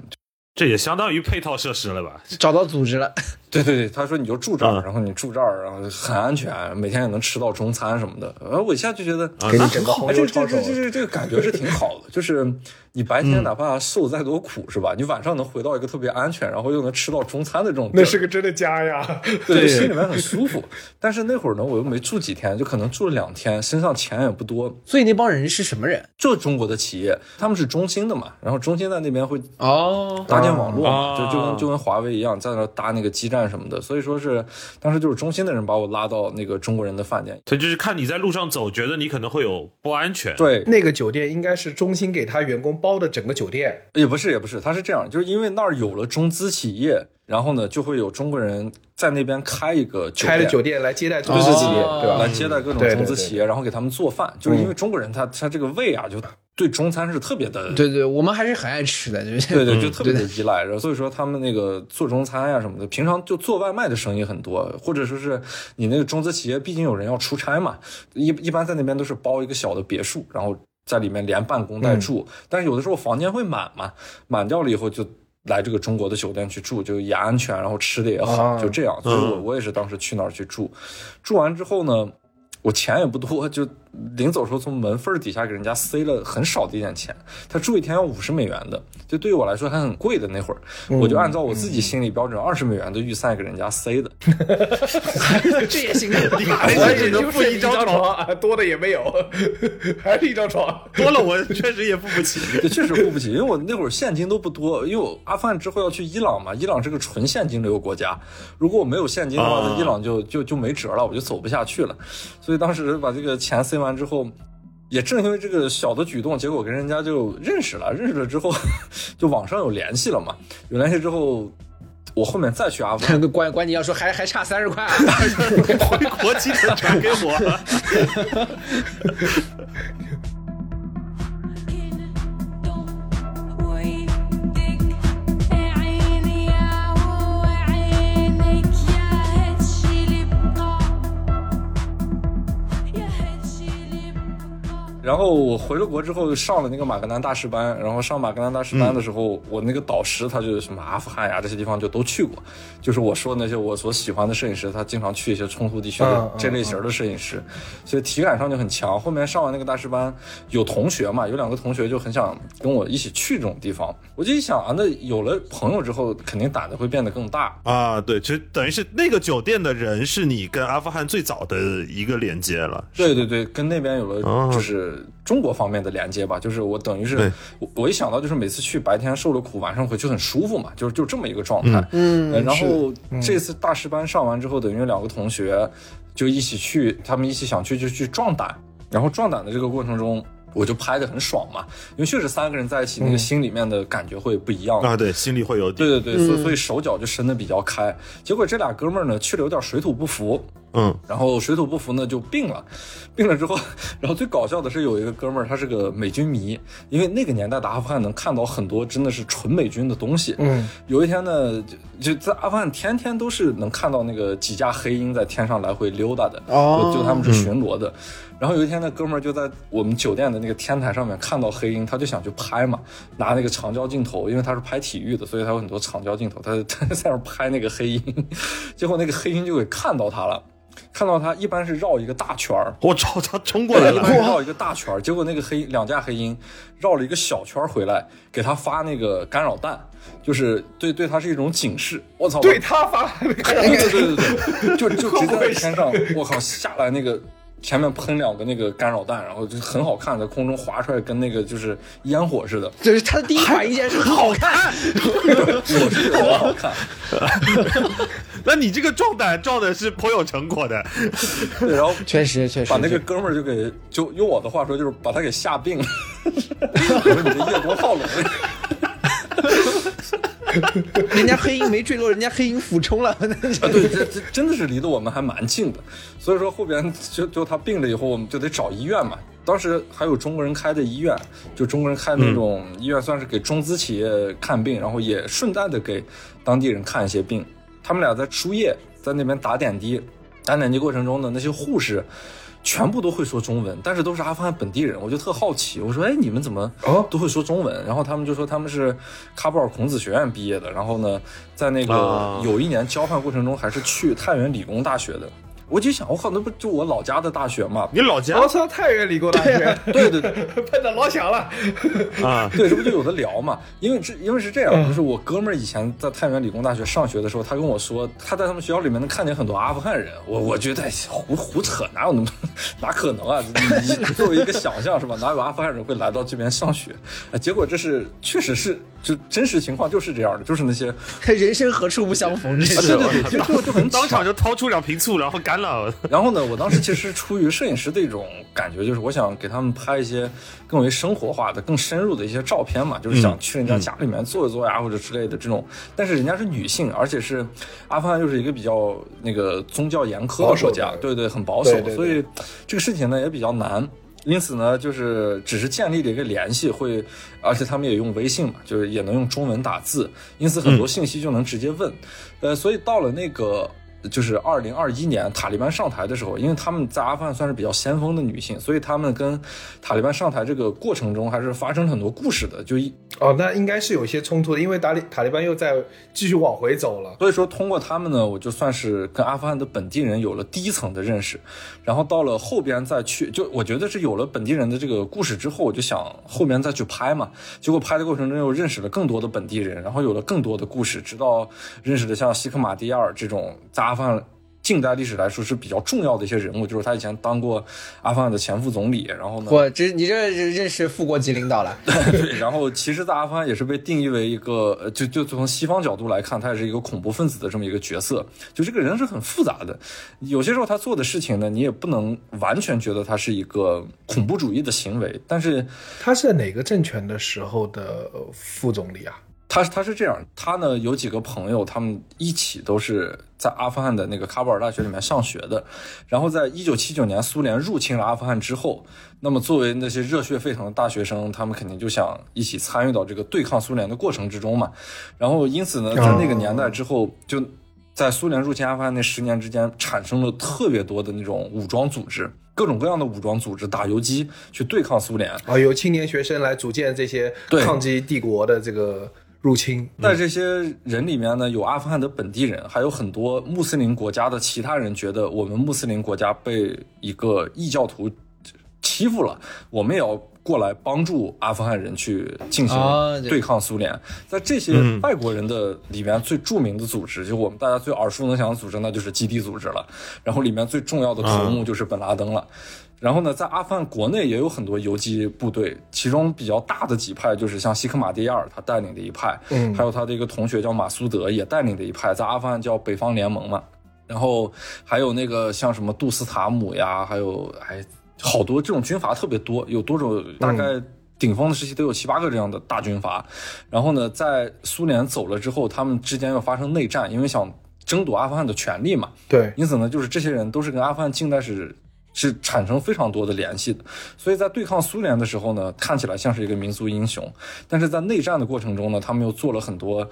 这也相当于配套设施了吧？找到组织了，对对对，他说你就住这儿，嗯然后你住这儿，然后很安全，每天也能吃到中餐什么的。然后我一下就觉得，给你整个红哎，这油抄手这这。这这这个感觉是挺好的，就是你白天哪怕受再多苦是吧？你晚上能回到一个特别安全，然后又能吃到中餐的这种，那是个真的家呀！对，心里面很舒服。但是那会儿呢，我又没住几天，就可能住了两天，身上钱也不多。所以那帮人是什么人？就中国的企业，他们是中兴的嘛，然后中兴在那边会哦，搭建网络就就跟就跟华为一样，在那搭那个基站什么的。所以说是当时就是中心的人把我拉到那个中国人的饭店。他就是看你在路上走，觉得你可能会有不安全。，对，那个酒店应该是中心给他员工包的整个酒店，也不是也不是，他是这样，就是因为那儿有了中资企业，然后呢就会有中国人在那边开一个酒店，开了酒店来接待中资企业，哦对吧？来接待各种中资企业，然后给他们做饭，就是因为中国人他他这个胃啊，就对中餐是特别的，对对，我们还是很爱吃的，就是对对，就特别的依赖，所以说他们那个做中餐呀、什么的，平常就做外卖的生意很多，或者说是你那个中资企业，毕竟有人要出差嘛，一一般在那边都是包一个小的别墅，然后在里面连办公带住，但是有的时候房间会满嘛，满掉了以后就。来这个中国的酒店去住，就也安全，然后吃的也好，啊就这样。所以我我也是当时去那儿去住，住完之后呢，我钱也不多，就临走的时候从门缝底下给人家塞了很少的一点钱。他住一天要五十美元的，就对于我来说还很贵的那会儿，我就按照我自己心理标准二十美元的预算给人家塞的。这也行。我也就付一张床，啊多的也没有，还是一张床。多了我确实也付不起。这确实付不起，因为我那会儿现金都不多，因为我阿富汗之后要去伊朗嘛，伊朗是个纯现金流国家，如果我没有现金的话，伊朗就就就没辙了，我就走不下去了。所以当时把这个钱塞完之后，也正因为这个小的举动，结果跟人家就认识了，认识了之后，就网上有联系了嘛。有联系之后，我后面再去阿富汗，关关你要说还还差三十块啊，回国记得转给我。然后我回了国之后上了那个马格南大师班，然后上马格南大师班的时候，我那个导师他就什么阿富汗呀这些地方就都去过，就是我说的那些我所喜欢的摄影师，他经常去一些冲突地区的这类型的摄影师，所以体感上就很强。后面上完那个大师班，有同学嘛，有两个同学就很想跟我一起去这种地方，我就一想啊，那有了朋友之后，肯定胆子会变得更大。啊，对，其实等于是那个酒店的人是你跟阿富汗最早的一个连接了。对对对，跟那边有了哦就是中国方面的连接吧，就是我等于是我我一想到就是每次去白天受了苦，晚上回去很舒服嘛，就是就这么一个状态。嗯呃然后这次大师班上完之后，等于两个同学就一起去，他们一起想去就去壮胆，然后壮胆的这个过程中。我就拍的很爽嘛，因为确实三个人在一起，那个心里面的感觉会不一样。啊，对，心里会有底。对对对，所以所以手脚就伸的比较开。结果这俩哥们儿呢去了有点水土不服，嗯，然后水土不服呢就病了，病了之后，然后最搞笑的是有一个哥们儿他是个美军迷，因为那个年代的阿富汗能看到很多真的是纯美军的东西。嗯，有一天呢，就就在阿富汗天天都是能看到那个几架黑鹰在天上来回溜达的，哦。就就他们是巡逻的。然后有一天，那哥们儿就在我们酒店的那个天台上面看到黑鹰，他就想去拍嘛，拿那个长焦镜头，因为他是拍体育的，所以他有很多长焦镜头，他他在那儿拍那个黑鹰，结果那个黑鹰就给看到他了，看到他一般是绕一个大圈儿，我操，他冲过来一了。绕一个大圈儿，结果那个黑两架黑鹰绕了一个小圈儿回来，给他发那个干扰弹，就是对对他是一种警示。我操！对他发了那个对对对对对，就就直接在天上，我靠，下来那个前面喷两个那个干扰弹，然后就很好看，在空中划出来，跟那个就是烟火似的。就是他的第一反应竟然是很好看，我是觉得好看，那你这个壮胆壮的是颇有成果的。对，然后确实确实把那个哥们儿就给就用我的话说就是把他给吓病了。我说你这叶公好龙。人家黑鹰没坠落，人家黑鹰俯冲了，啊，对，这这真的是离得我们还蛮近的，所以说后边就就他病了以后，我们就得找医院嘛。当时还有中国人开的医院，就中国人开那种医院，算是给中资企业看病，然后也顺带的给当地人看一些病。他们俩在输液，在那边打点滴，打点滴过程中呢，那些护士。全部都会说中文，但是都是阿富汗本地人，我就特好奇，我说，哎，你们怎么哦都会说中文？然后他们就说他们是喀布尔孔子学院毕业的，然后呢，在那个啊有一年交换过程中还是去太原理工大学的。我就想，我靠，那不就我老家的大学嘛？你老家我操，太原理工大学，对对对喷的 老响了。啊，对，这不就有的聊嘛？因为这因为是这样，就是我哥们儿以前在太原理工大学上学的时候，他跟我说，他在他们学校里面能看见很多阿富汗人。我我觉得哎胡胡扯，哪有那么哪可能啊？你你作为一个想象是吧？哪有阿富汗人会来到这边上学？哎，结果这是确实是就真实情况就是这样的，就是那些 人生何处不相逢？这对是对对，就就就很 当场就掏出两瓶醋，然后干了。然后呢，我当时其实是出于摄影师的一种感觉，就是我想给他们拍一些更为生活化的、更深入的一些照片嘛，就是想去人家家里面坐一坐呀，或者之类的这种。但是人家是女性，而且是阿富汗又是一个比较那个宗教严苛的国家，对对，很保守，对对对所以这个事情呢也比较难。因此呢，就是只是建立了一个联系，会，而且他们也用微信嘛，就是也能用中文打字，因此很多信息就能直接问。呃，所以到了那个就是二零二一年塔利班上台的时候，因为他们在阿富汗算是比较先锋的女性，所以他们跟塔利班上台这个过程中还是发生了很多故事的。就一哦，那应该是有一些冲突的，因为塔利塔利班又在继续往回走了。所以说通过他们呢，我就算是跟阿富汗的本地人有了第一层的认识，然后到了后边再去，就我觉得是有了本地人的这个故事之后，我就想后面再去拍嘛。结果拍的过程中又认识了更多的本地人，然后有了更多的故事，直到认识了像西克马蒂亚尔这种在阿富汗。近代历史来说是比较重要的一些人物，就是他以前当过阿富汗的前副总理，然后呢，我这你这认识副国级领导了？对，然后其实，在阿富汗也是被定义为一个，呃就就从西方角度来看，他也是一个恐怖分子的这么一个角色。就这个人是很复杂的，有些时候他做的事情呢，你也不能完全觉得他是一个恐怖主义的行为，但是他是哪个政权的时候的呃副总理啊？他他是这样，他呢有几个朋友，他们一起都是在阿富汗的那个喀布尔大学里面上学的。然后在一九七九年苏联入侵了阿富汗之后，那么作为那些热血沸腾的大学生，他们肯定就想一起参与到这个对抗苏联的过程之中嘛。然后因此呢，在那个年代之后，就在苏联入侵阿富汗那十年之间，产生了特别多的那种武装组织，各种各样的武装组织打游击去对抗苏联。啊，由青年学生来组建这些对抗击帝国的这个入侵。在这些人里面呢，有阿富汗的本地人，还有很多穆斯林国家的其他人，觉得我们穆斯林国家被一个异教徒欺负了，我们也要过来帮助阿富汗人去进行对抗苏联。在这些外国人的里面，最著名的组织，就我们大家最耳熟能详的组织，那就是基地组织了。然后里面最重要的头目就是本拉登了。然后呢，在阿富汗国内也有很多游击部队，其中比较大的几派就是像西克马蒂亚尔他带领的一派，嗯还有他的一个同学叫马苏德也带领的一派，在阿富汗叫北方联盟嘛。然后还有那个像什么杜斯塔姆呀，还有还好多这种军阀特别多，有多种大概顶峰的时期都有七八个这样的大军阀。然后呢，在苏联走了之后，他们之间又发生内战，因为想争夺阿富汗的权利嘛。对，因此呢，就是这些人都是跟阿富汗近代史是产生非常多的联系的，所以在对抗苏联的时候呢，看起来像是一个民族英雄，但是在内战的过程中呢，他们又做了很多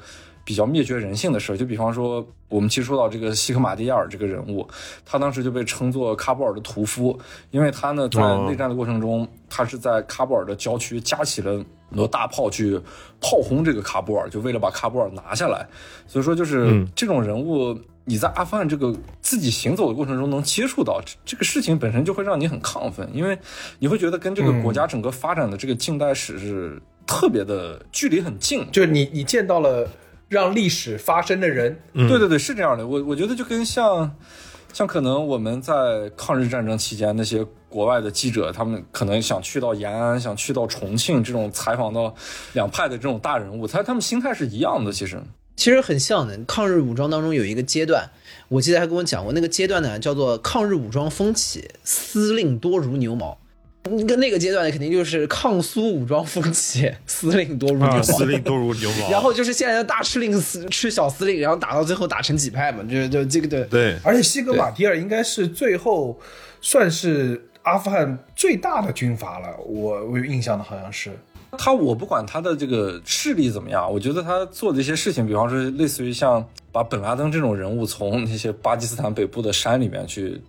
比较灭绝人性的事儿，就比方说，我们其实说到这个西克马蒂亚尔这个人物，他当时就被称作喀布尔的屠夫，因为他呢在内战的过程中，他是在喀布尔的郊区架起了很多大炮去炮轰这个喀布尔，就为了把喀布尔拿下来。所以说，就是这种人物，你在阿富汗这个自己行走的过程中能接触到这这个事情本身就会让你很亢奋，因为你会觉得跟这个国家整个发展的这个近代史是特别的距离很近。就是你你见到了让历史发生的人，对对对，是这样的。我我觉得就跟像像可能我们在抗日战争期间那些国外的记者，他们可能想去到延安，想去到重庆这种采访到两派的这种大人物，他他们心态是一样的。其实，其实很像的。抗日武装当中有一个阶段，我记得还跟我讲过，那个阶段呢叫做抗日武装风起，司令多如牛毛。跟那个阶段呢，肯定就是抗苏武装风起，司令多如牛毛。啊，司令多如牛毛。然后就是现在的大司令司吃小司令，然后打到最后打成几派嘛，就就这个对。对，而且西格玛蒂尔应该是最后算是阿富汗最大的军阀了，我我有印象的好像是。他我不管他的这个势力怎么样，我觉得他做的一些事情，比方说类似于像把本拉登这种人物从那些巴基斯坦北部的山里面去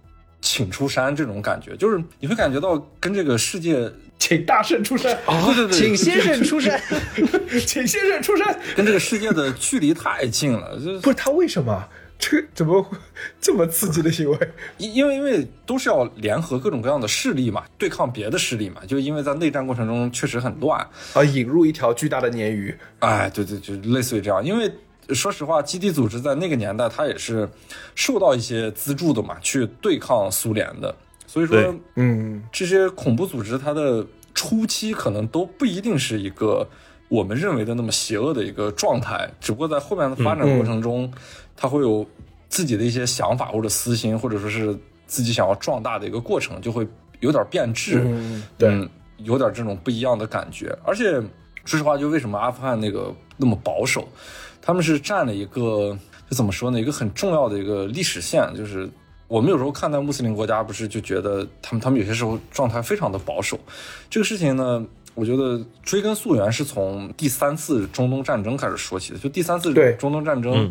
请出山，这种感觉，就是你会感觉到跟这个世界，请大圣出山，对对对，请先生出山，请先生出山。跟这个世界的距离太近了，就是不是他为什么？这怎么会这么刺激的行为？因因为因为都是要联合各种各样的势力嘛，对抗别的势力嘛，就因为在内战过程中确实很乱，啊，引入一条巨大的鲶鱼，哎，对对，就类似于这样。因为说实话，基地组织在那个年代，它也是受到一些资助的嘛，去对抗苏联的。所以说，嗯，这些恐怖组织它的初期可能都不一定是一个我们认为的那么邪恶的一个状态，只不过在后面的发展过程中，它会有自己的一些想法或者私心，或者说是自己想要壮大的一个过程，就会有点变质。嗯对嗯，有点这种不一样的感觉。而且说实话，就为什么阿富汗那个那么保守，他们是占了一个就怎么说呢，一个很重要的一个历史线，就是。我们有时候看待穆斯林国家，不是就觉得他们他们有些时候状态非常的保守。这个事情呢，我觉得追根溯源是从第三次中东战争开始说起的。就第三次中东战争，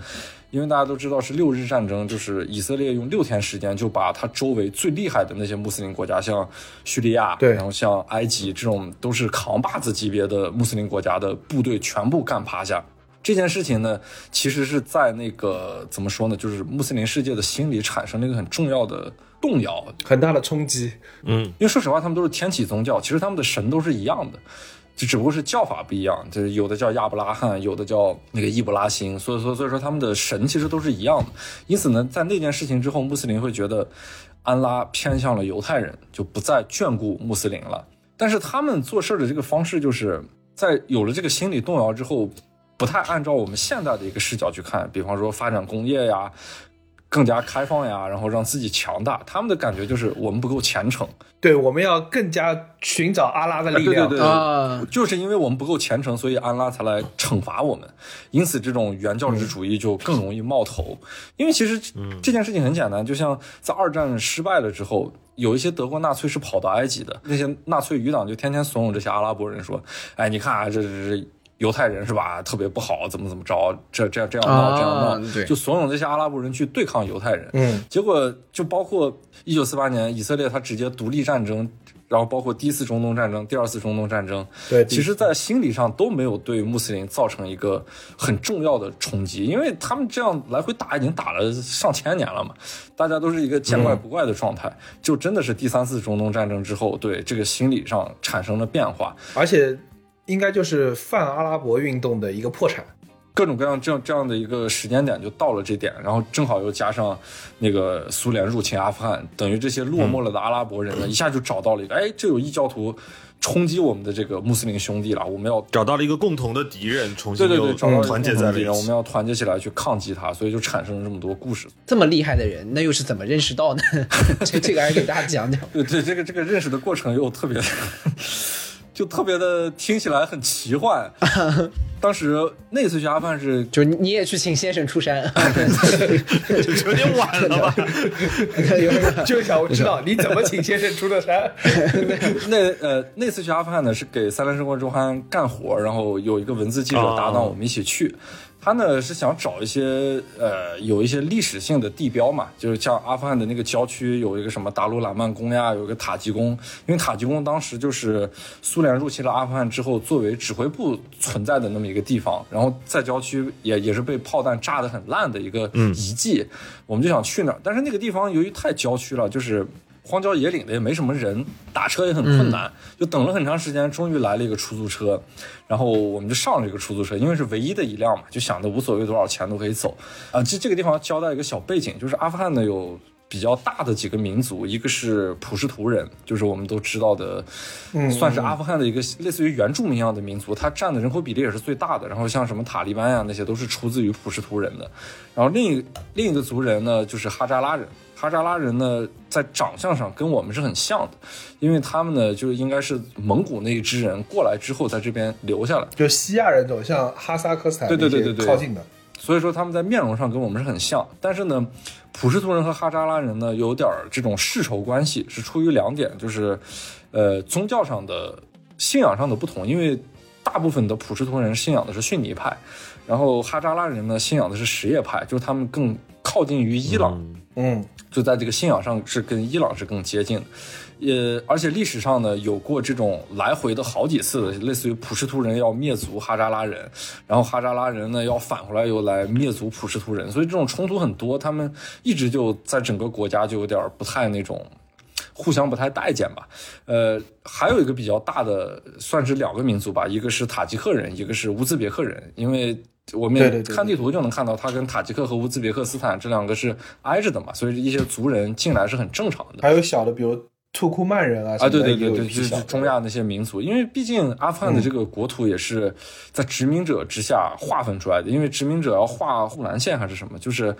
因为大家都知道是六日战争，就是以色列用六天时间就把它周围最厉害的那些穆斯林国家，像叙利亚，对然后像埃及这种都是扛把子级别的穆斯林国家的部队全部干趴下。这件事情呢，其实是在那个怎么说呢，就是穆斯林世界的心理产生了一个很重要的动摇。很大的冲击。嗯，因为说实话，他们都是天启宗教，其实他们的神都是一样的。就只不过是叫法不一样，就是有的叫亚伯拉罕，有的叫那个伊布拉辛，所以说所以说他们的神其实都是一样的。因此呢，在那件事情之后，穆斯林会觉得安拉偏向了犹太人，就不再眷顾穆斯林了。但是他们做事的这个方式，就是在有了这个心理动摇之后，不太按照我们现代的一个视角去看，比方说发展工业呀。更加开放呀，然后让自己强大。他们的感觉就是我们不够虔诚，对，我们要更加寻找阿拉的力量。对对对，啊就是因为我们不够虔诚，所以安拉才来惩罚我们。因此，这种原教旨主义就更容易冒头。因为其实这件事情很简单，就像在二战失败了之后，有一些德国纳粹是跑到埃及的，那些纳粹余党就天天怂恿这些阿拉伯人说：“哎，你看啊，这这这。”犹太人是吧？特别不好，怎么怎么着？这这样这样闹，这样闹，对就怂恿这些阿拉伯人去对抗犹太人。嗯，结果就包括一九四八年以色列，他直接独立战争，然后包括第一次中东战争、第二次中东战争，对其实，在心理上都没有对穆斯林造成一个很重要的冲击，因为他们这样来回打已经打了上千年了嘛，大家都是一个见怪不怪的状态。就真的是第三次中东战争之后，对这个心理上产生了变化，而且应该就是泛阿拉伯运动的一个破产。各种各样这样这样的一个时间点就到了这点，然后正好又加上那个苏联入侵阿富汗，等于这些落寞了的阿拉伯人呢，一下就找到了一个，哎，这有异教徒冲击我们的这个穆斯林兄弟了，我们要找到了一个共同的敌人，重新又对对对，找到团结在了一起们。要团结起来去抗击他，所以就产生了这么多故事。这么厉害的人，那又是怎么认识到呢？这这个还是给大家讲讲。对对，这个这个认识的过程又特别的，就特别的听起来很奇幻。当时那次去阿富汗是就你也去请先生出山，有点晚了吧？就想知道你怎么请先生出的山。那呃那次去阿富汗呢，是给《三联生活周刊》干活，然后有一个文字记者搭档，我们一起去。他呢是想找一些呃有一些历史性的地标嘛，就是像阿富汗的那个郊区有一个什么达鲁喇曼宫呀，有一个塔吉宫，因为塔吉宫当时就是苏联入侵了阿富汗之后作为指挥部存在的那么一个地方，然后在郊区也也是被炮弹炸得很烂的一个遗迹，我们就想去那儿，但是那个地方由于太郊区了，就是。荒郊野岭的也没什么人，打车也很困难，就等了很长时间，终于来了一个出租车，然后我们就上了这个出租车，因为是唯一的一辆嘛，就想着无所谓多少钱都可以走。啊，这这个地方交代一个小背景，就是阿富汗呢有比较大的几个民族，一个是普什图人，就是我们都知道的，算是阿富汗的一个类似于原住民一样的民族，它占的人口比例也是最大的。然后像什么塔利班呀那些都是出自于普什图人的。然后另一另一个族人呢，就是哈扎拉人。哈扎拉人呢，在长相上跟我们是很像的，因为他们呢，就应该是蒙古那一支人过来之后，在这边留下来。就西亚人走向哈萨克斯坦对对对对对靠近的，所以说他们在面容上跟我们是很像，但是呢，普什图人和哈扎拉人呢有点这种世仇关系，是出于两点，就是，呃，宗教上的信仰上的不同，因为大部分的普什图人信仰的是逊尼派，然后哈扎拉人呢信仰的是什叶派，就是他们更靠近于伊朗，嗯，就在这个信仰上是跟伊朗是更接近的。也而且历史上呢有过这种来回的好几次，类似于普什图人要灭族哈扎拉人，然后哈扎拉人呢要返回来又来灭族普什图人，所以这种冲突很多，他们一直就在整个国家就有点不太那种。互相不太待见吧，呃，还有一个比较大的，算是两个民族吧，一个是塔吉克人，一个是乌兹别克人，因为我们看地图就能看到，它跟塔吉克和乌兹别克斯坦这两个是挨着的嘛，所以一些族人进来是很正常的。还有小的，比如土库曼人啊什啊，对对对对，就是中亚那些民族，因为毕竟阿富汗的这个国土也是在殖民者之下划分出来的，因为殖民者要画护栏线还是什么，就是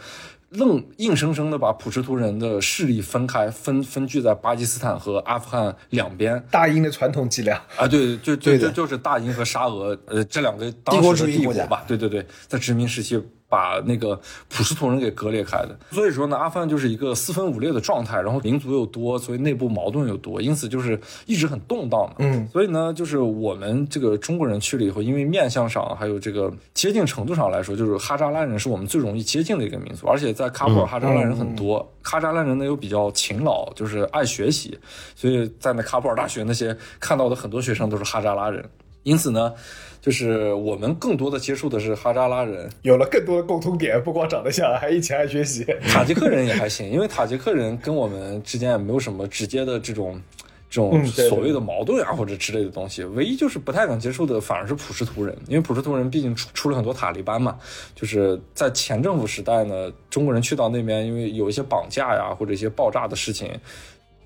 愣硬生生的把普什图人的势力分开，分分居在巴基斯坦和阿富汗两边。大英的传统伎俩。啊，对，就就对就就是大英和沙俄，呃，这两个当帝国时的主义国家帝国吧，对对对，在殖民时期把那个普什图人给割裂开的。所以说呢，阿富汗就是一个四分五裂的状态，然后民族又多，所以内部矛盾又多，因此就是一直很动荡的。嗯，所以呢，就是我们这个中国人去了以后，因为面相上还有这个接近程度上来说，就是哈扎拉人是我们最容易接近的一个民族，而且在喀布尔哈扎拉人很多，哈扎拉人呢又比较勤劳，就是爱学习，所以在那喀布尔大学那些看到的很多学生都是哈扎拉人。因此呢，就是我们更多的接触的是哈扎拉人，有了更多的共通点，不光长得像，还一起爱学习。塔吉克人也还行，因为塔吉克人跟我们之间也没有什么直接的这种这种所谓的矛盾啊或者之类的东西。唯一就是不太敢接触的反而是普什图人，因为普什图人毕竟出出了很多塔利班嘛，就是在前政府时代呢，中国人去到那边，因为有一些绑架呀或者一些爆炸的事情。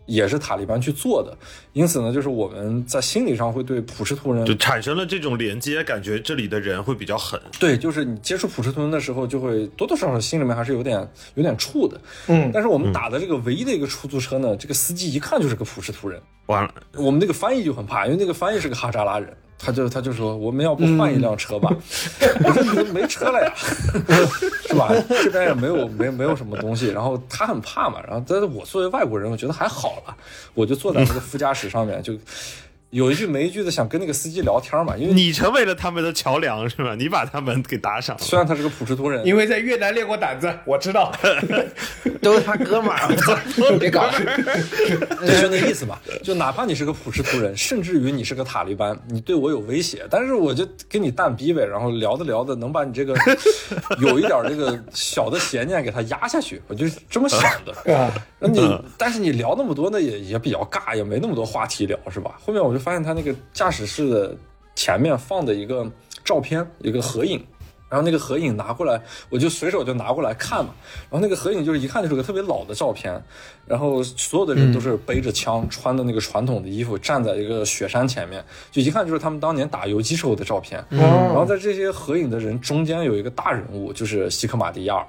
也是塔利班去做的，因此呢，就是我们在心理上会对普什图人就产生了这种连接，感觉这里的人会比较狠。对，就是你接触普什图人的时候，就会多多少少心里面还是有点有点怵的。嗯但是我们打的这个唯一的一个出租车呢，这个司机一看就是个普什图人，完了，我们那个翻译就很怕，因为那个翻译是个哈扎拉人，他就他就说我们要不换一辆车吧？我说你们没车了呀，是吧？这边也没有没没有什么东西，然后他很怕嘛，然后但是我作为外国人，我觉得还好了，我就坐在那个副驾驶上面就。有一句没一句的想跟那个司机聊天嘛，因为你成为了他们的桥梁是吧？你把他们给打赏了。虽然他是个普什图人，因为在越南练过胆子，我知道。都是他哥们儿，别搞了。就那意思吧。就哪怕你是个普什图人，甚至于你是个塔利班，你对我有威胁，但是我就跟你淡逼呗，然后聊着聊着能把你这个 有一点这个小的邪念给他压下去，我就是这么想的。啊，那你但是你聊那么多呢，也也比较尬，也没那么多话题聊，是吧？后面我就发现他那个驾驶室的前面放的一个照片，一个合影。然后那个合影拿过来，我就随手就拿过来看嘛。然后那个合影就是一看就是个特别老的照片，然后所有的人都是背着枪，穿的那个传统的衣服，站在一个雪山前面，就一看就是他们当年打游击时候的照片。然后在这些合影的人中间有一个大人物，就是西克马蒂亚尔，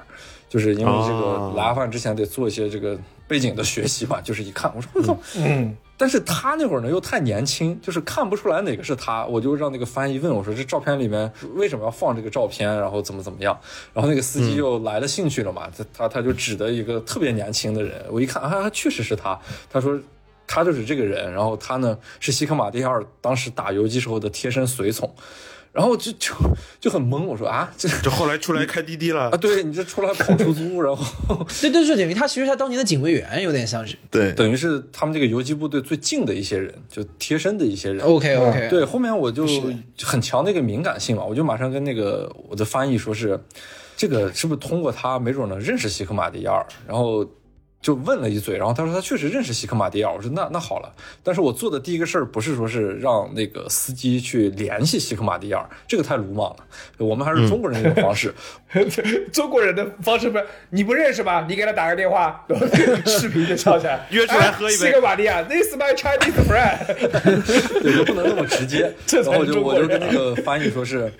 就是因为这个哦来阿富汗之前得做一些这个背景的学习嘛，就是一看我说我操，嗯，但是他那会儿呢又太年轻，就是看不出来哪个是他，我就让那个翻译问我说这照片里面为什么要放这个照片，然后怎么怎么样，然后那个司机又来了兴趣了嘛，他他他就指的一个特别年轻的人，我一看啊，确实是他，他说。他就是这个人，然后他呢是西克马蒂亚尔当时打游击时候的贴身随从，然后就就 就很懵，我说啊，这就后来出来开滴滴了啊，，对你这出来跑出租，然后对 对，就等于他其实他当年的警卫员有点像是。对，等于是他们这个游击部队最近的一些人，就贴身的一些人。OK OK，对，后面我就很强的一个敏感性嘛，我就马上跟那个我的翻译说是，这个是不是通过他没准能认识西克马蒂亚尔，然后。就问了一嘴，然后他说他确实认识西克马蒂亚尔。我说那那好了，但是我做的第一个事儿不是说是让那个司机去联系西克马蒂亚尔，这个太鲁莽了。我们还是中国人那种方式，中国人的方式不是你不认识吗？你给他打个电话，然 后视频就敲起来，约出来喝一杯哎西格玛利亚，This is my Chinese friend。对，就不能那么直接。然后我就我就跟那个翻译说是，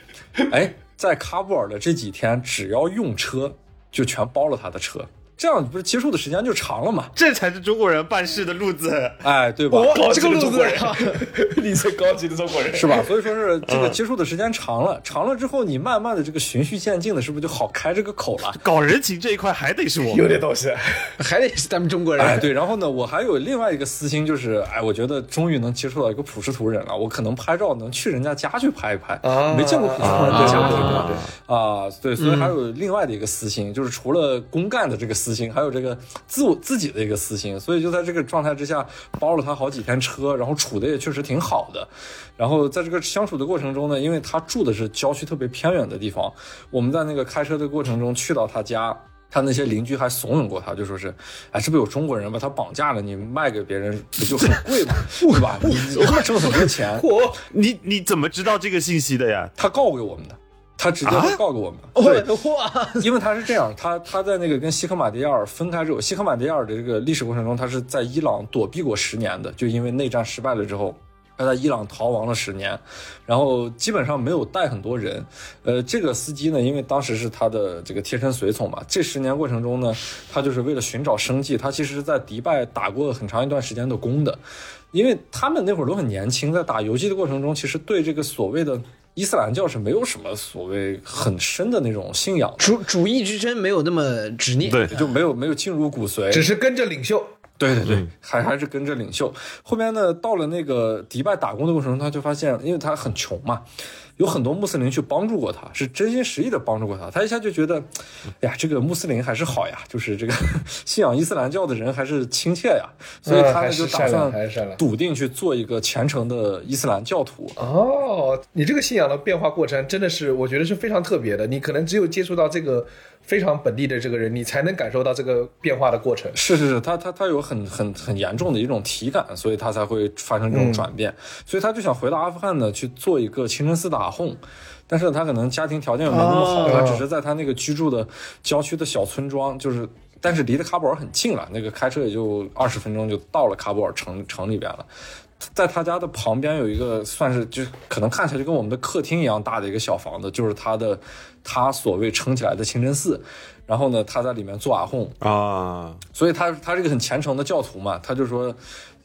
哎，在喀布尔的这几天，只要用车，就全包了他的车，这样不是接触的时间就长了嘛？这才是中国人办事的路子。哎，对吧？高级这个路子的中国人，你最高级的中国人是吧？所以说是这个接触的时间长了，长了之后，你慢慢的这个循序渐进的，是不是就好开这个口了？搞人情这一块还得是我有。点东西。还得是咱们中国人。哎，对，然后呢，我还有另外一个私心，就是，哎，我觉得终于能接触到一个普什图人了，我可能拍照能去人家家去拍一拍，啊没见过普什图人家，对对吧对对啊，对，所以还有另外的一个私心，就是除了公干的这个私心，还有这个自我自己的一个私心，所以就在这个状态之下，包了他好几天车，然后处的也确实挺好的。然后在这个相处的过程中呢，因为他住的是郊区特别偏远的地方，我们在那个开车的过程中去到他家。他那些邻居还怂恿过他，就说是，哎，是不是有中国人把他绑架了，你卖给别人不就很贵吗？对吧？你挣很多钱，我你你怎么知道这个信息的呀？他告给我们的，他直接会告诉我们。因为他是这样，他他在那个跟西克马迪亚尔分开之后，西克马迪亚尔的这个历史过程中，他是在伊朗躲避过十年的，就因为内战失败了之后。他在伊朗逃亡了十年，然后基本上没有带很多人。呃，这个司机呢，因为当时是他的这个贴身随从嘛，这十年过程中呢，他就是为了寻找生计，他其实在迪拜打过很长一段时间的工的。因为他们那会儿都很年轻，在打游击的过程中，其实对这个所谓的伊斯兰教是没有什么所谓很深的那种信仰，主主义之争没有那么执念。对，就没有没有进入骨髓，只是跟着领袖。对对对，还还是跟着领袖。后面呢，到了那个迪拜打工的过程中，他就发现，因为他很穷嘛，有很多穆斯林去帮助过他，是真心实意的帮助过他。他一下就觉得，哎呀，这个穆斯林还是好呀，就是这个 信仰伊斯兰教的人还是亲切呀，所以他呢就打算笃定去做一个虔诚的伊斯兰教徒。哦，你这个信仰的变化过程真的是，我觉得是非常特别的。你可能只有接触到这个非常本地的这个人，你才能感受到这个变化的过程。是是是，他他他有很很很严重的一种体感，所以他才会发生这种转变。所以他就想回到阿富汗呢，去做一个清真寺的阿訇。但是他可能家庭条件又没那么好，哦他只是在他那个居住的郊区的小村庄，就是但是离得喀布尔很近了，那个开车也就二十分钟就到了喀布尔城城里边了。在他家的旁边有一个算是就可能看起来就跟我们的客厅一样大的一个小房子，就是他的他所谓撑起来的清真寺。然后呢，他在里面做阿訇，啊，所以他他是一个很虔诚的教徒嘛，他就说，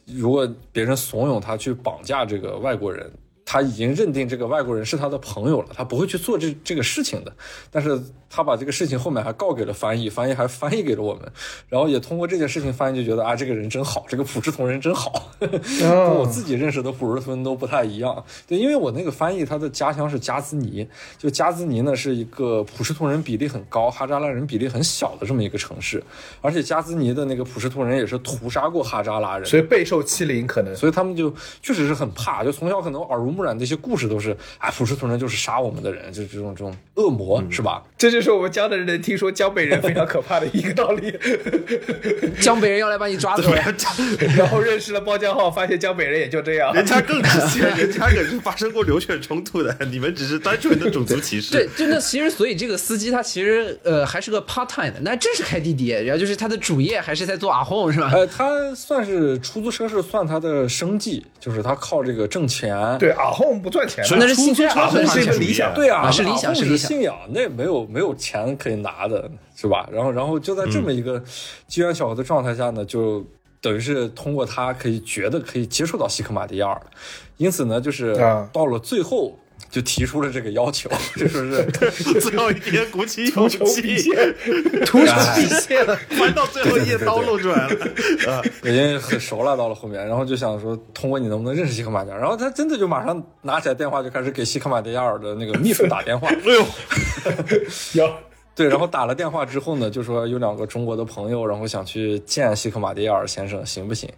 如果别人怂恿他去绑架这个外国人，他已经认定这个外国人是他的朋友了，他不会去做这这个事情的。但是他把这个事情后面还告给了翻译，翻译还翻译给了我们，然后也通过这件事情，翻译就觉得啊，这个人真好，这个普什图人真好，跟我自己认识的普什图人都不太一样。对，因为我那个翻译他的家乡是加兹尼，就加兹尼呢是一个普什图人比例很高，哈扎拉人比例很小的这么一个城市，而且加兹尼的那个普什图人也是屠杀过哈扎拉人，所以备受欺凌，可能。所以他们就确实是很怕，就从小可能耳濡目染的一些故事都是，哎，普什图人就是杀我们的人，就这种这种恶魔、是吧？这就是我们江南人听说江北人非常可怕的一个道理。江北人要来把你抓走呀！然后认识了包江浩，发现江北人也就这样。人家更直接，人家可是发生过流血冲突的，你们只是单纯的种族歧视。对，就那其实，所以这个司机他其实呃还是个 part time 的，那真是开滴滴，然后就是他的主业还是在做阿訇是吧？呃，他算是出租车是算他的生计，就是他靠这个挣钱。对，阿訇不赚钱了，那是兴趣阿訇是一个理想。对啊，啊是理想是是理想。信仰，那没有没有钱可以拿的，是吧？然后然后就在这么一个机缘巧合的状态下呢，就等于是通过他可以觉得可以接触到西克马蒂亚尔，因此呢，就是啊。到了最后就提出了这个要求，就说是最后一天鼓起勇气，线，图穷匕见了。翻到最后一页刀露出来了。啊，已经很熟了，到了后面，然后就想说，通过你能不能认识西克马迪亚？然后他真的就马上拿起来电话，就开始给西克马迪亚尔的那个秘书打电话。哎呦，有对，然后打了电话之后呢，就说有两个中国的朋友，然后想去见西克马蒂尔先生，行不行？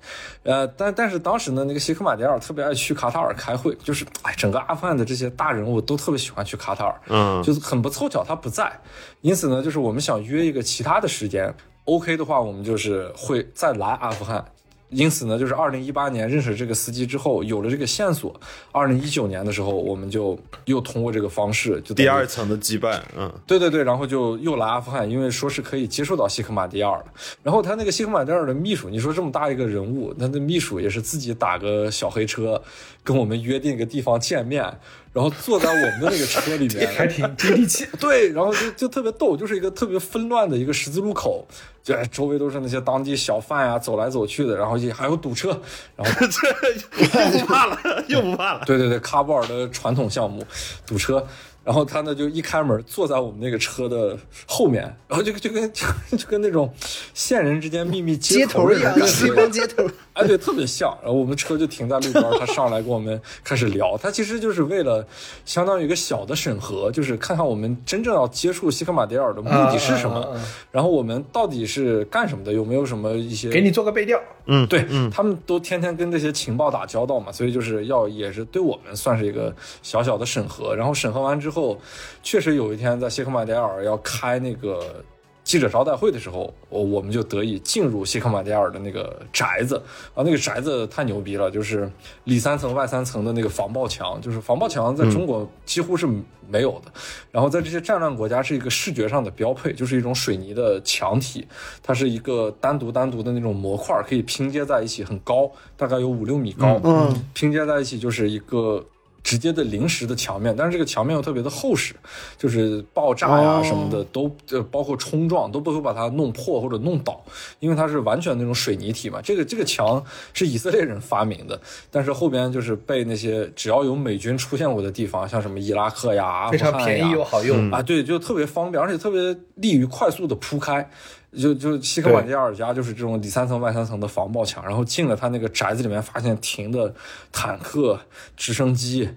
呃，但但是当时呢，那个西克马蒂尔特别爱去卡塔尔开会，就是哎，整个阿富汗的这些大人物都特别喜欢去卡塔尔，嗯就是很不凑巧他不在，因此呢，就是我们想约一个其他的时间，OK 的话，我们就是会再来阿富汗。因此呢，就是二零一八年认识这个司机之后，有了这个线索。二零一九年的时候，我们就又通过这个方式，就第二层的羁绊，嗯，对对对，然后就又来阿富汗，因为说是可以接触到西克马蒂尔了。然后他那个西克马蒂尔的秘书，你说这么大一个人物，他的秘书也是自己打个小黑车，跟我们约定一个地方见面，然后坐在我们的那个车里面，还挺接地气。对，然后就就特别逗，就是一个特别纷乱的一个十字路口，就哎周围都是那些当地小贩呀，走来走去的，然后也还有堵车，然后 这又不怕了，又不怕了。对 对对，喀布尔的传统项目，堵车。然后他呢就一开门，坐在我们那个车的后面，然后就就跟就就跟那种线人之间秘密接头头一样，的西方接头。哎，对，特别像。然后我们车就停在路边，他上来跟我们开始聊。他其实就是为了相当于一个小的审核，就是看看我们真正要接触西克马迭尔的目的是什么，啊啊啊啊然后我们到底是干什么的，有没有什么一些给你做个背调。嗯，对，他们都天天跟这些情报打交道嘛，所以就是要也是对我们算是一个小小的审核。然后审核完之后，确实有一天在西克马迭尔要开那个记者招待会的时候，我我们就得以进入西克马迭尔的那个宅子。啊，那个宅子太牛逼了，就是里三层外三层的那个防爆墙，就是防爆墙在中国几乎是没有的，然后在这些战乱国家是一个视觉上的标配，就是一种水泥的墙体，它是一个单独单独的那种模块，可以拼接在一起，很高，大概有五六米高，嗯，拼接在一起就是一个直接的临时的墙面，但是这个墙面又特别的厚实，就是爆炸呀哦什么的、都呃包括冲撞都不会把它弄破或者弄倒，因为它是完全那种水泥体嘛。这个这个墙是以色列人发明的，但是后边就是被那些只要有美军出现过的地方，像什么伊拉克呀、阿富非常便宜又好用。啊，对，就特别方便，而且特别利于快速的铺开。就就西科瓦迪亚尔家就是这种里三层外三层的防爆墙，然后进了他那个宅子里面，发现停的坦克、直升机、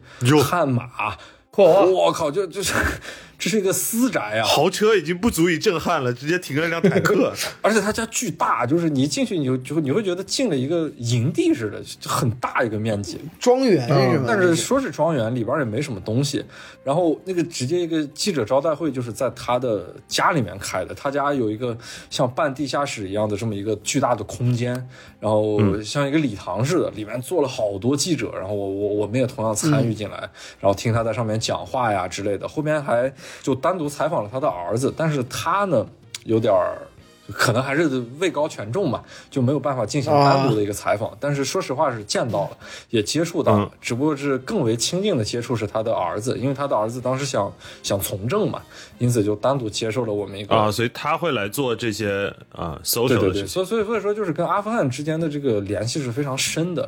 悍马、嚯，我靠，就就是这是一个私宅啊，豪车已经不足以震撼了，直接停了辆坦克。而且他家巨大，就是你一进去你就就你会觉得进了一个营地似的，就很大一个面积。庄园是吧？但是说是庄园，里边也没什么东西。然后那个直接一个记者招待会就是在他的家里面开的，他家有一个像半地下室一样的这么一个巨大的空间，然后像一个礼堂似的，里面坐了好多记者，然后我我我们也同样参与进来，然后听他在上面讲话呀之类的。后面还就单独采访了他的儿子，但是他呢有点儿。可能还是位高权重嘛，就没有办法进行单独的一个采访。但是说实话是见到了，也接触到了，只不过是更为亲近的接触是他的儿子，因为他的儿子当时想想从政嘛，因此就单独接受了我们一个啊，所以他会来做这些啊 social 对对对，的事情。所以所以所以说就是跟阿富汗之间的这个联系是非常深的。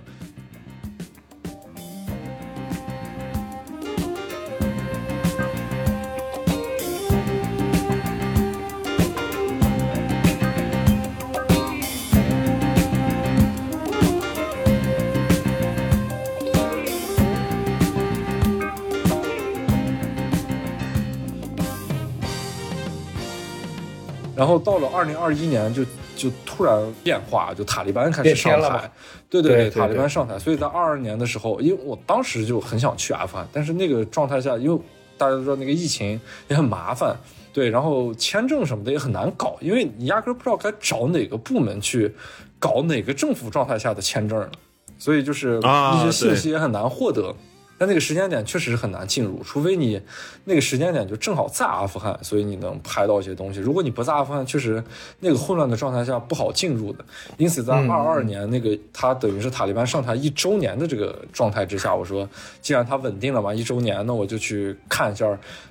后到了二零二一年就，就突然变化，就塔利班开始上台，对对对对塔利班上台。所以在二二年的时候，因为我当时就很想去阿富汗，但是那个状态下，因为大家都知道那个疫情也很麻烦，对，然后签证什么的也很难搞，因为你压根儿不知道该找哪个部门去搞哪个政府状态下的签证了，所以就是啊一些信息也很难获得。但那个时间点确实是很难进入，除非你那个时间点就正好在阿富汗，所以你能拍到一些东西。如果你不在阿富汗，确实那个混乱的状态下不好进入的。因此，在二二年那个他等于是塔利班上台一周年的这个状态之下，我说既然他稳定了嘛，一周年，那我就去看一下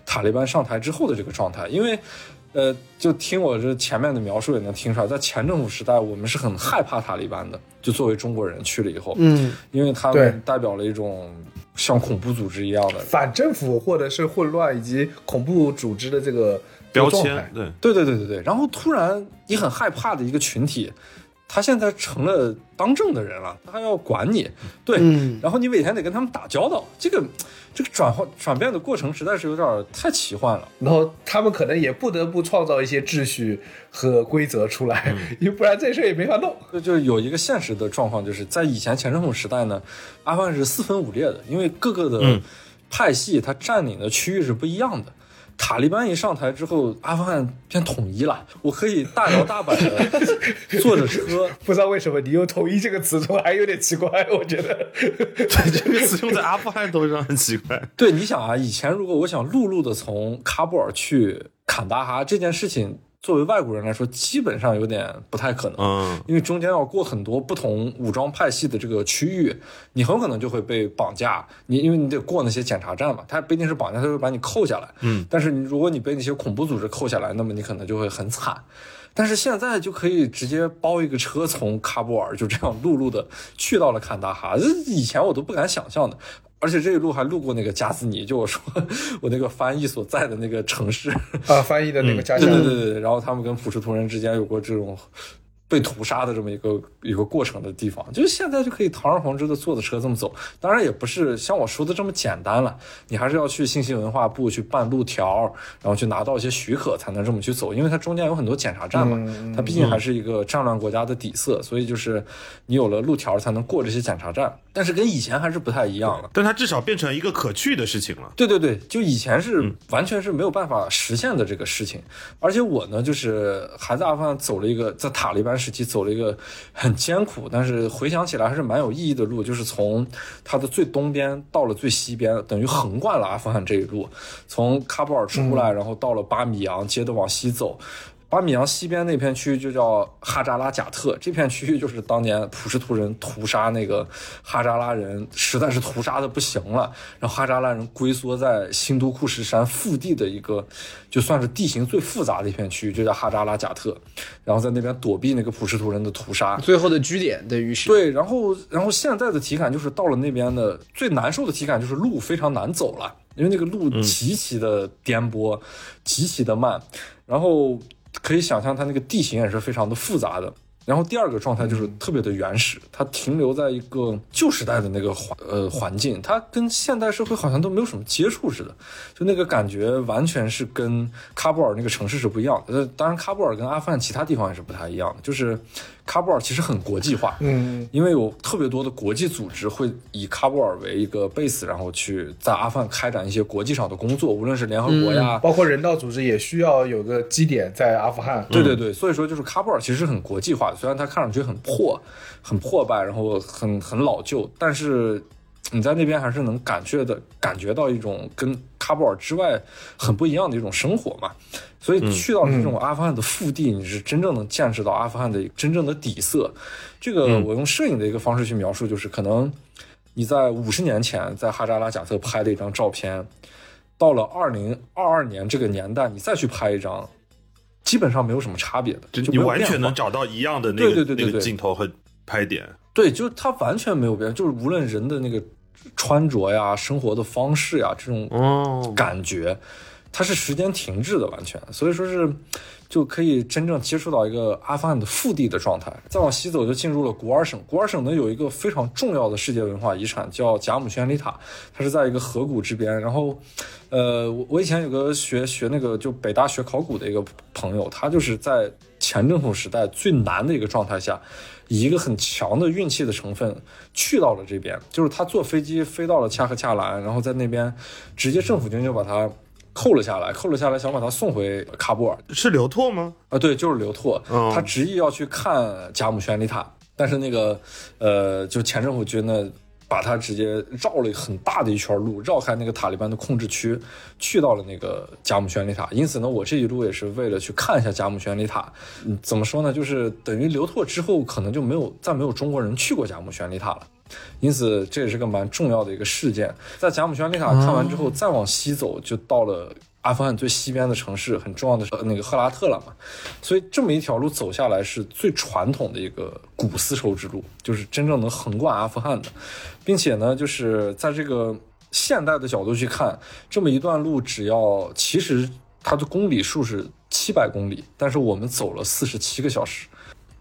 塔利班上台之后的这个状态，因为。呃，就听我这前面的描述也能听出来，在前政府时代，我们是很害怕塔利班的。就作为中国人去了以后，嗯，因为他们代表了一种像恐怖组织一样的反政府或者是混乱以及恐怖组织的这个标签对，对对对对对，然后突然你很害怕的一个群体，他现在成了当政的人了，他还要管你，对，嗯然后你每天得跟他们打交道，这个这个转换转变的过程实在是有点太奇幻了。然后他们可能也不得不创造一些秩序和规则出来，嗯因为不然这事也没法弄。就就是有一个现实的状况，就是在以前前政府时代呢，阿富汗是四分五裂的，因为各个的派系它占领的区域是不一样的。塔利班一上台之后，阿富汗变统一了，我可以大摇大摆的 坐着车，不知道为什么你用“统一”这个词中还有点奇怪，我觉得。对这个词用在阿富汗头上很奇怪。对，你想啊，以前如果我想陆路的从喀布尔去坎大哈这件事情，作为外国人来说，基本上有点不太可能。嗯，因为中间要过很多不同武装派系的这个区域，你很可能就会被绑架。你因为你得过那些检查站嘛，他不一定是绑架，他会把你扣下来。嗯，但是你如果你被那些恐怖组织扣下来，那么你可能就会很惨。但是现在就可以直接包一个车从喀布尔就这样陆路的去到了坎大哈，这以前我都不敢想象的。而且这一路还路过那个加兹尼，就我说我那个翻译所在的那个城市。啊，翻译的那个家对乡，对对对，然后他们跟普什图人之间有过这种被屠杀的这么一个一个过程的地方，就是现在就可以堂而皇之的坐着车这么走，当然也不是像我说的这么简单了，你还是要去信息文化部去办路条，然后去拿到一些许可才能这么去走，因为它中间有很多检查站嘛，它毕竟还是一个战乱国家的底色，所以就是你有了路条才能过这些检查站，但是跟以前还是不太一样了。但它至少变成一个可去的事情了。对对对，就以前是完全是没有办法实现的这个事情，而且我呢，就是还在阿富汗走了一个在塔利班时期走了一个很艰苦，但是回想起来还是蛮有意义的路，就是从它的最东边到了最西边，等于横贯了阿富汗这一路，从喀布尔出来，然后到了巴米扬，接着往西走。巴米扬西边那片区域就叫哈扎拉贾特，这片区域就是当年普什图人屠杀那个哈扎拉人，实在是屠杀的不行了，然后哈扎拉人龟缩在新都库什山腹地的一个，就算是地形最复杂的一片区域，就叫哈扎拉贾特，然后在那边躲避那个普什图人的屠杀。最后的据点等于是对，然后然后现在的体感就是到了那边的最难受的体感就是路非常难走了，因为那个路极其的颠簸，极其的慢，然后可以想象它那个地形也是非常的复杂的。然后第二个状态就是特别的原始，它停留在一个旧时代的那个环呃环境，它跟现代社会好像都没有什么接触似的，就那个感觉完全是跟喀布尔那个城市是不一样的。呃，当然喀布尔跟阿富汗其他地方也是不太一样的，就是喀布尔其实很国际化，嗯，因为有特别多的国际组织会以喀布尔为一个 base，然后去在阿富汗开展一些国际上的工作，无论是联合国呀，包括人道组织也需要有个基点在阿富汗。对对对，所以说就是喀布尔其实是很国际化的，虽然它看上去很破、很破败，然后很很老旧，但是你在那边还是能感觉的感觉到一种跟喀布尔之外很不一样的一种生活嘛。所以去到这种阿富汗的腹地，你是真正能见识到阿富汗的真正的底色。这个我用摄影的一个方式去描述，就是可能你在五十年前在哈扎拉贾特拍的一张照片，到了二零二二年这个年代，你再去拍一张，基本上没有什么差别的，就你完全能找到一样的那个那个对对对。对镜头和拍点。对，就是它完全没有变，就是无论人的那个穿着呀、生活的方式呀，这种哦。感觉，它是时间停滞的，完全，所以说是就可以真正接触到一个阿富汗的腹地的状态。再往西走就进入了古尔省，古尔省呢有一个非常重要的世界文化遗产叫贾姆宣礼塔，它是在一个河谷之边。然后，呃，我我以前有个学学那个就北大学考古的一个朋友，他就是在前政府时代最难的一个状态下。以一个很强的运气的成分去到了这边，就是他坐飞机飞到了恰克恰兰，然后在那边直接政府军就把他扣了下来，扣了下来想把他送回喀布尔是刘拓吗？啊，对，就是刘拓，哦他执意要去看贾姆宣礼塔，但是那个呃，就前政府军呢。把他直接绕了很大的一圈路，绕开那个塔利班的控制区，去到了那个贾姆宣礼塔。因此呢，我这一路也是为了去看一下贾姆宣礼塔。嗯，怎么说呢？就是等于刘拓之后，可能就没有再没有中国人去过贾姆宣礼塔了。因此，这也是个蛮重要的一个事件。在贾姆宣礼塔看完之后，再往西走，就到了阿富汗最西边的城市，很重要的呃那个赫拉特了嘛。所以这么一条路走下来，是最传统的一个古丝绸之路，就是真正能横贯阿富汗的，并且呢，就是在这个现代的角度去看，这么一段路，只要其实它的公里数是七百公里，但是我们走了四十七个小时，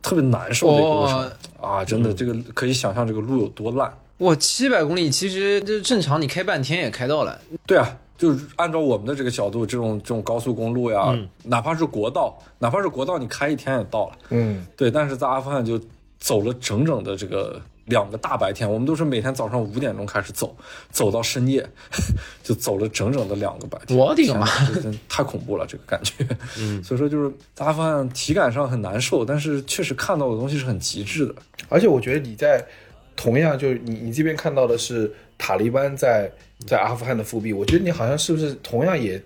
特别难受的一个过程、啊！真的，这个可以想象这个路有多烂。哇，七百公里其实就正常，你开半天也开到了。对啊，就是按照我们的这个角度，这种这种高速公路呀，哪怕是国道，哪怕是国道，你开一天也到了。嗯，对，但是在阿富汗就走了整整的这个两个大白天，我们都是每天早上五点钟开始走，走到深夜，就走了整整的两个白天。我的个妈太恐怖了，这个感觉。嗯，所以说就是在阿富汗体感上很难受，但是确实看到的东西是很极致的。而且我觉得你在同样就是你你这边看到的是塔利班在在阿富汗的复辟，我觉得你好像是不是同样也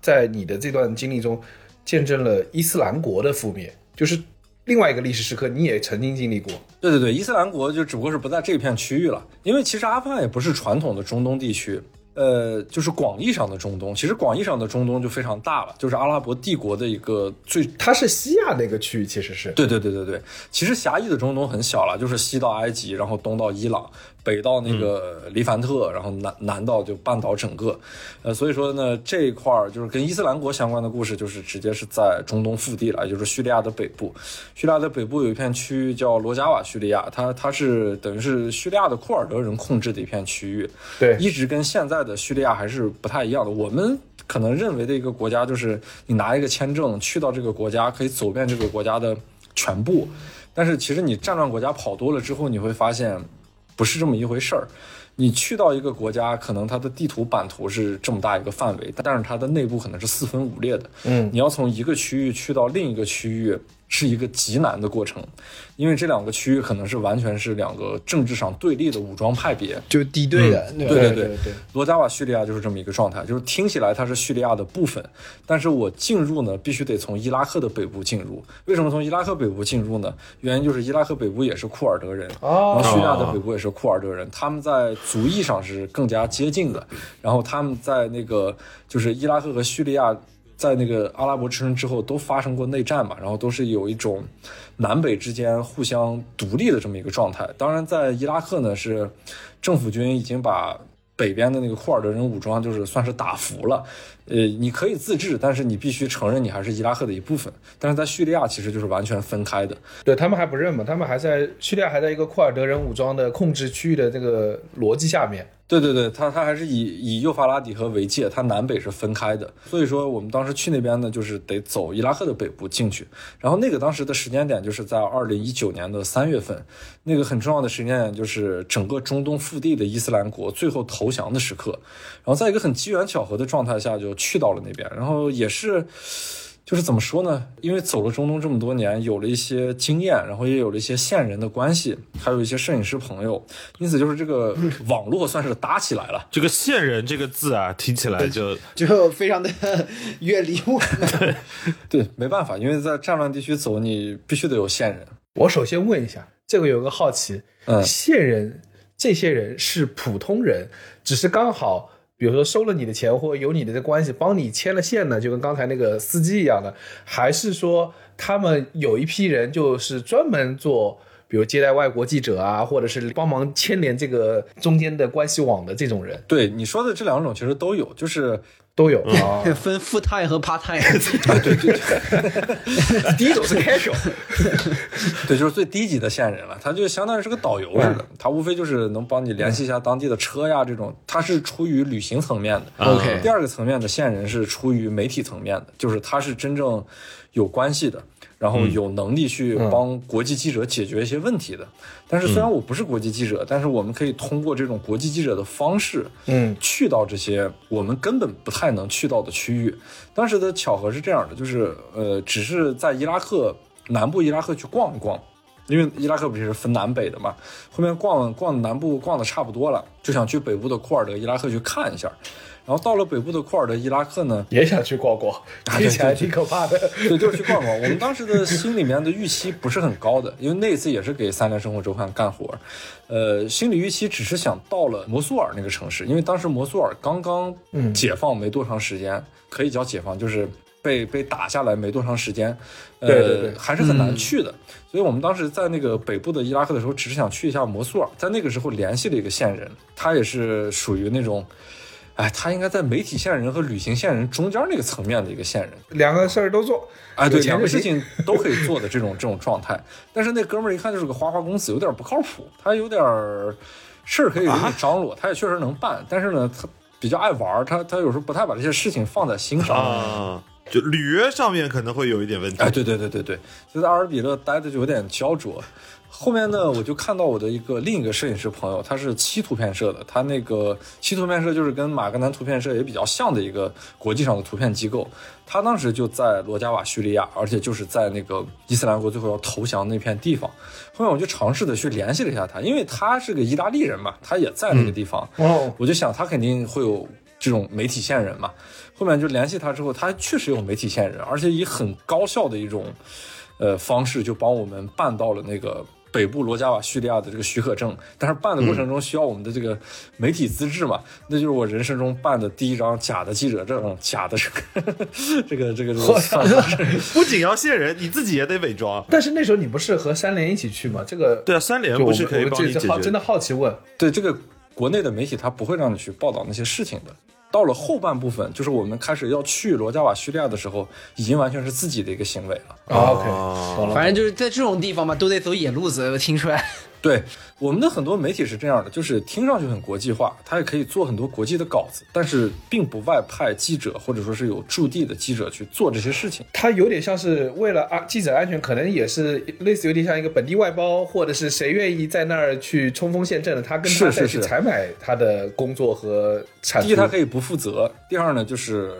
在你的这段经历中见证了伊斯兰国的覆灭，就是另外一个历史时刻，你也曾经经历过。对对对，伊斯兰国就只不过是不在这片区域了，因为其实阿富汗也不是传统的中东地区，呃，就是广义上的中东。其实广义上的中东就非常大了，就是阿拉伯帝国的一个最它是西亚那个区域，其实是对对对对对，其实狭义的中东很小了，就是西到埃及，然后东到伊朗，北到那个黎凡特，然后南南到就半岛整个，呃，所以说呢，这一块儿就是跟伊斯兰国相关的故事，就是直接是在中东腹地了，也就是叙利亚的北部。叙利亚的北部有一片区域叫罗加瓦叙利亚，它它是等于是叙利亚的库尔德人控制的一片区域，对一直跟现在的叙利亚还是不太一样的。我们可能认为的一个国家，就是你拿一个签证去到这个国家，可以走遍这个国家的全部。但是其实你战乱国家跑多了之后，你会发现不是这么一回事儿。你去到一个国家，可能它的地图版图是这么大一个范围，但是它的内部可能是四分五裂的。嗯你要从一个区域去到另一个区域，是一个极难的过程，因为这两个区域可能是完全是两个政治上对立的武装派别。就敌对的，对吧对对对罗加瓦叙利亚就是这么一个状态，就是听起来它是叙利亚的部分，但是我进入呢，必须得从伊拉克的北部进入。为什么从伊拉克北部进入呢？原因就是伊拉克北部也是库尔德人，哦然后叙利亚的北部也是库尔德人，他们在族裔上是更加接近的。然后他们在那个就是伊拉克和叙利亚。在那个阿拉伯之春之后，都发生过内战嘛，然后都是有一种南北之间互相独立的这么一个状态。当然，在伊拉克呢，是政府军已经把北边的那个库尔德人武装就是算是打服了，呃，你可以自治，但是你必须承认你还是伊拉克的一部分。但是在叙利亚其实就是完全分开的。对他们还不认嘛，他们还在叙利亚还在一个库尔德人武装的控制区域的这个逻辑下面。对对对，它它还是以以幼发拉底河为界，它南北是分开的。所以说我们当时去那边呢，就是得走伊拉克的北部进去。然后那个当时的时间点就是在二零一九年的三月份，那个很重要的时间点就是整个中东腹地的伊斯兰国最后投降的时刻。然后在一个很机缘巧合的状态下就去到了那边，然后也是。就是怎么说呢？因为走了中东这么多年，有了一些经验，然后也有了一些线人的关系，还有一些摄影师朋友，因此就是这个网络算是搭起来了。这个“线人”这个字啊，听起来就就非常的 远离我们。对，没办法，因为在战乱地区走，你必须得有线人。我首先问一下，这个有个好奇，嗯线人这些人是普通人，只是刚好。比如说收了你的钱，或者有你的关系帮你牵了线呢，就跟刚才那个司机一样的，还是说他们有一批人就是专门做，比如接待外国记者啊，或者是帮忙牵连这个中间的关系网的这种人。对你说的这两种其实都有，就是都有。啊。分 full time 和 part time。对对对，第一种是 casual，对，就是最低级的线人了，他就相当于是个导游似的，他无非就是能帮你联系一下当地的车呀这种，他是出于旅行层面的。OK 第二个层面的线人是出于媒体层面的，就是他是真正有关系的，然后有能力去帮国际记者解决一些问题的。但是虽然我不是国际记者，但是我们可以通过这种国际记者的方式，嗯，去到这些我们根本不太能去到的区域。当时的巧合是这样的，就是呃，只是在伊拉克南部伊拉克去逛一逛。因为伊拉克不是分南北的嘛，后面逛逛南部逛的差不多了，就想去北部的库尔德伊拉克去看一下。然后到了北部的库尔德伊拉克呢，也想去逛逛，听起来挺可怕的。对，就是去逛逛。我们当时的心里面的预期不是很高的，因为那一次也是给《三联生活周刊》干活，呃，心理预期只是想到了摩苏尔那个城市，因为当时摩苏尔刚刚解放没多长时间，可以叫解放，就是被被打下来没多长时间，呃，对对对还是很难去的。所以我们当时在那个北部的伊拉克的时候，只是想去一下摩苏尔，在那个时候联系了一个线人，他也是属于那种。哎，他应该在媒体线人和旅行线人中间那个层面的一个线人，两个事儿都做，哎，对，两个事情都可以做的这种这种状态。但是那哥们儿一看就是个花花公子，有点不靠谱，他有点儿事儿可以给你张罗，他也确实能办，但是呢，他比较爱玩儿，他他有时候不太把这些事情放在心上。啊，就履约上面可能会有一点问题。哎，对对对对对，就在阿尔比勒待的就有点焦灼。后面呢，我就看到我的一个另一个摄影师朋友，他是七图片社的，他那个七图片社就是跟马格南图片社也比较像的一个国际上的图片机构。他当时就在罗加瓦叙利亚，而且就是在那个伊斯兰国最后要投降那片地方。后面我就尝试的去联系了一下他，因为他是个意大利人嘛，他也在那个地方。哦，我就想他肯定会有这种媒体线人嘛。后面就联系他之后，他确实有媒体线人，而且以很高效的一种呃方式，就帮我们办到了那个北部罗加瓦叙利亚的这个许可证。但是办的过程中需要我们的这个媒体资质嘛，那就是我人生中办的第一张假的记者证，假的这个这个这个这个 不仅要线人，你自己也得伪装。但是那时候你不是和三联一起去吗？这个对啊，三联不是可以我帮你解决真的好奇问，对这个国内的媒体，他不会让你去报道那些事情的。到了后半部分，就是我们开始要去罗加瓦叙利亚的时候，已经完全是自己的一个行为了。哦，OK，懂了。反正就是在这种地方嘛，都得走野路子。听出来，对我们的很多媒体是这样的，就是听上去很国际化，它也可以做很多国际的稿子，但是并不外派记者或者说是有驻地的记者去做这些事情。它有点像是为了啊记者安全，可能也是类似有点像一个本地外包，或者是谁愿意在那儿去冲锋陷阵的，他跟他再去采买他的工作和产出。第一，他可以不负责；第二呢，就是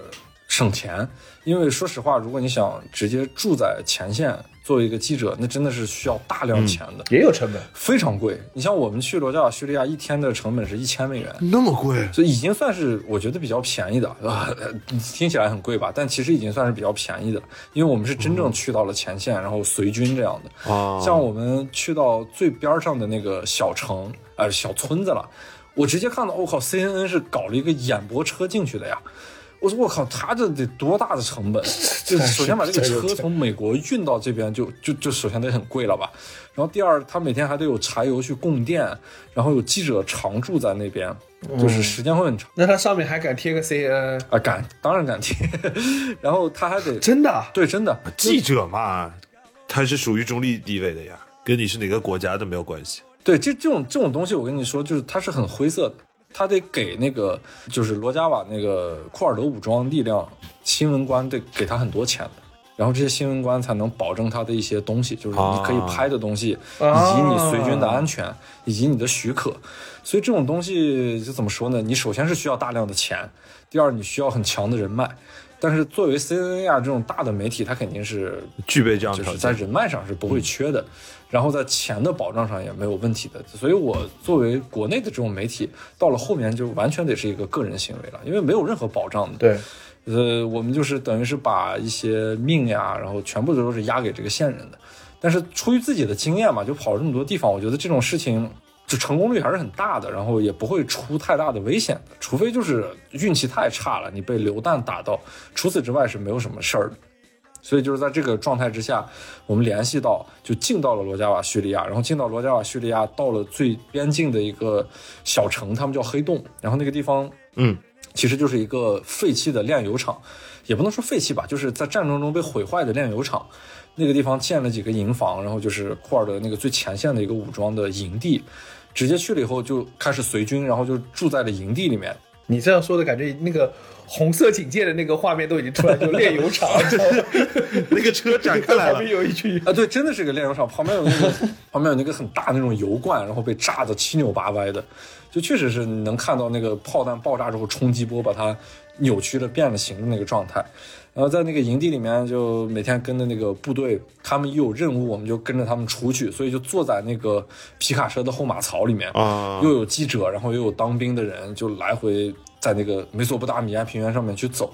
省钱。因为说实话，如果你想直接住在前线作为一个记者，那真的是需要大量钱的。也有成本，非常贵。你像我们去罗加瓦叙利亚，一天的成本是一千美元，那么贵，所以已经算是我觉得比较便宜的啊。呃听起来很贵吧，但其实已经算是比较便宜的，因为我们是真正去到了前线，然后随军这样的。啊像我们去到最边上的那个小城，呃，小村子了，我直接看到，我靠，CNN 是搞了一个演播车进去的呀。我说我靠，他这得多大的成本？就首先把这个车从美国运到这边就，就就首先得很贵了吧。然后第二，他每天还得有柴油去供电，然后有记者常驻在那边，就是时间会很长那他上面还敢贴个 CNN？啊。敢，当然敢贴。然后他还得 真的啊？对，真的记者嘛，他是属于中立地位的呀，跟你是哪个国家都没有关系。对，这这种这种东西，我跟你说，就是它是很灰色的，他得给那个就是罗加瓦那个库尔德武装力量新闻官得给他很多钱的，然后这些新闻官才能保证他的一些东西，就是你可以拍的东西，以及你随军的安全，以及你的许可。所以这种东西就怎么说呢？你首先是需要大量的钱，第二你需要很强的人脉。但是作为 CNN 啊这种大的媒体，它肯定是具备这样的条就是在。人脉上是不会缺的，然后在钱的保障上也没有问题的。所以我作为国内的这种媒体，到了后面就完全得是一个个人行为了，因为没有任何保障的。对，呃，我们就是等于是把一些命呀，然后全部都是压给这个线人的。但是出于自己的经验嘛，就跑了这么多地方，我觉得这种事情就成功率还是很大的，然后也不会出太大的危险的，除非就是运气太差了，你被流弹打到，除此之外是没有什么事儿的。所以就是在这个状态之下，我们联系到就进到了罗加瓦叙利亚，然后进到罗加瓦叙利亚，到了最边境的一个小城，他们叫黑洞，然后那个地方嗯，其实就是一个废弃的炼油厂，也不能说废弃吧，就是在战争中被毁坏的炼油厂。那个地方建了几个营房，然后就是库尔德那个最前线的一个武装的营地。直接去了以后就开始随军，然后就住在了营地里面。你这样说的感觉，那个红色警戒的那个画面都已经出来，就炼油厂，那个车展开来了。旁边，有一群啊，对，真的是个炼油厂，旁边有那个旁边有那个很大那种油罐，然后被炸得七扭八歪的，就确实是能看到那个炮弹爆炸之后冲击波把它扭曲了变了形的那个状态。然后在那个营地里面，就每天跟着那个部队，他们一有任务，我们就跟着他们出去，所以就坐在那个皮卡车的后马槽里面啊又有记者，然后又有当兵的人，就来回在那个美索不达米亚平原上面去走。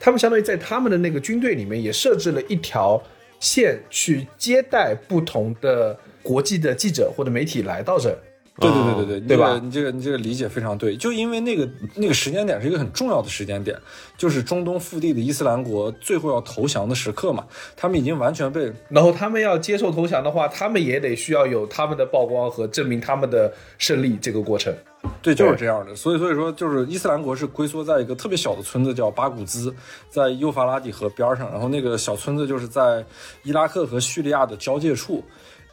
他们相当于在他们的那个军队里面也设置了一条线，去接待不同的国际的记者或者媒体来到这。对对对对对，对吧你这个你这个理解非常对，就因为那个那个时间点是一个很重要的时间点，就是中东腹地的伊斯兰国最后要投降的时刻嘛，他们已经完全被然后他们要接受投降的话，他们也得需要有他们的曝光和证明他们的胜利这个过程。对，就是这样的。所以，所以说，就是伊斯兰国是龟缩在一个特别小的村子，叫巴古兹，在幼发拉底河边上。然后那个小村子就是在伊拉克和叙利亚的交界处。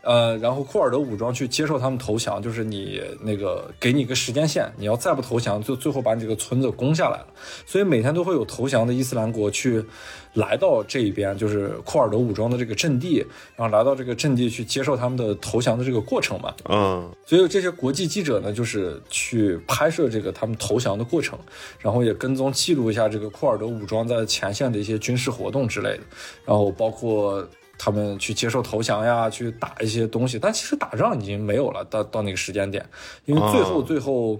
呃，然后库尔德武装去接受他们投降，就是你那个给你一个时间线，你要再不投降，就最后把你这个村子攻下来了。所以每天都会有投降的伊斯兰国去来到这一边，就是库尔德武装的这个阵地，然后来到这个阵地去接受他们的投降的这个过程嘛。嗯，所以这些国际记者呢，就是去拍摄这个他们投降的过程，然后也跟踪记录一下这个库尔德武装在前线的一些军事活动之类的，然后包括他们去接受投降呀，去打一些东西。但其实打仗已经没有了，到到那个时间点，因为最后最后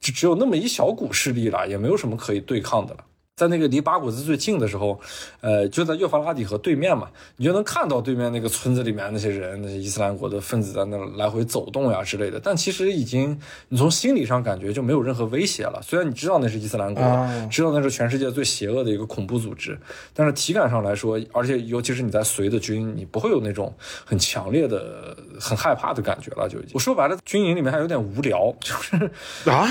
只只有那么一小股势力了，也没有什么可以对抗的了。在那个离巴古兹最近的时候，呃，就在幼发拉底河对面嘛，你就能看到对面那个村子里面那些人，那些伊斯兰国的分子在那来回走动呀之类的。但其实已经，你从心理上感觉就没有任何威胁了。虽然你知道那是伊斯兰国，啊知道那是全世界最邪恶的一个恐怖组织，但是体感上来说，而且尤其是你在随的军，你不会有那种很强烈的、很害怕的感觉了。就已经，我说白了，军营里面还有点无聊，就是啊，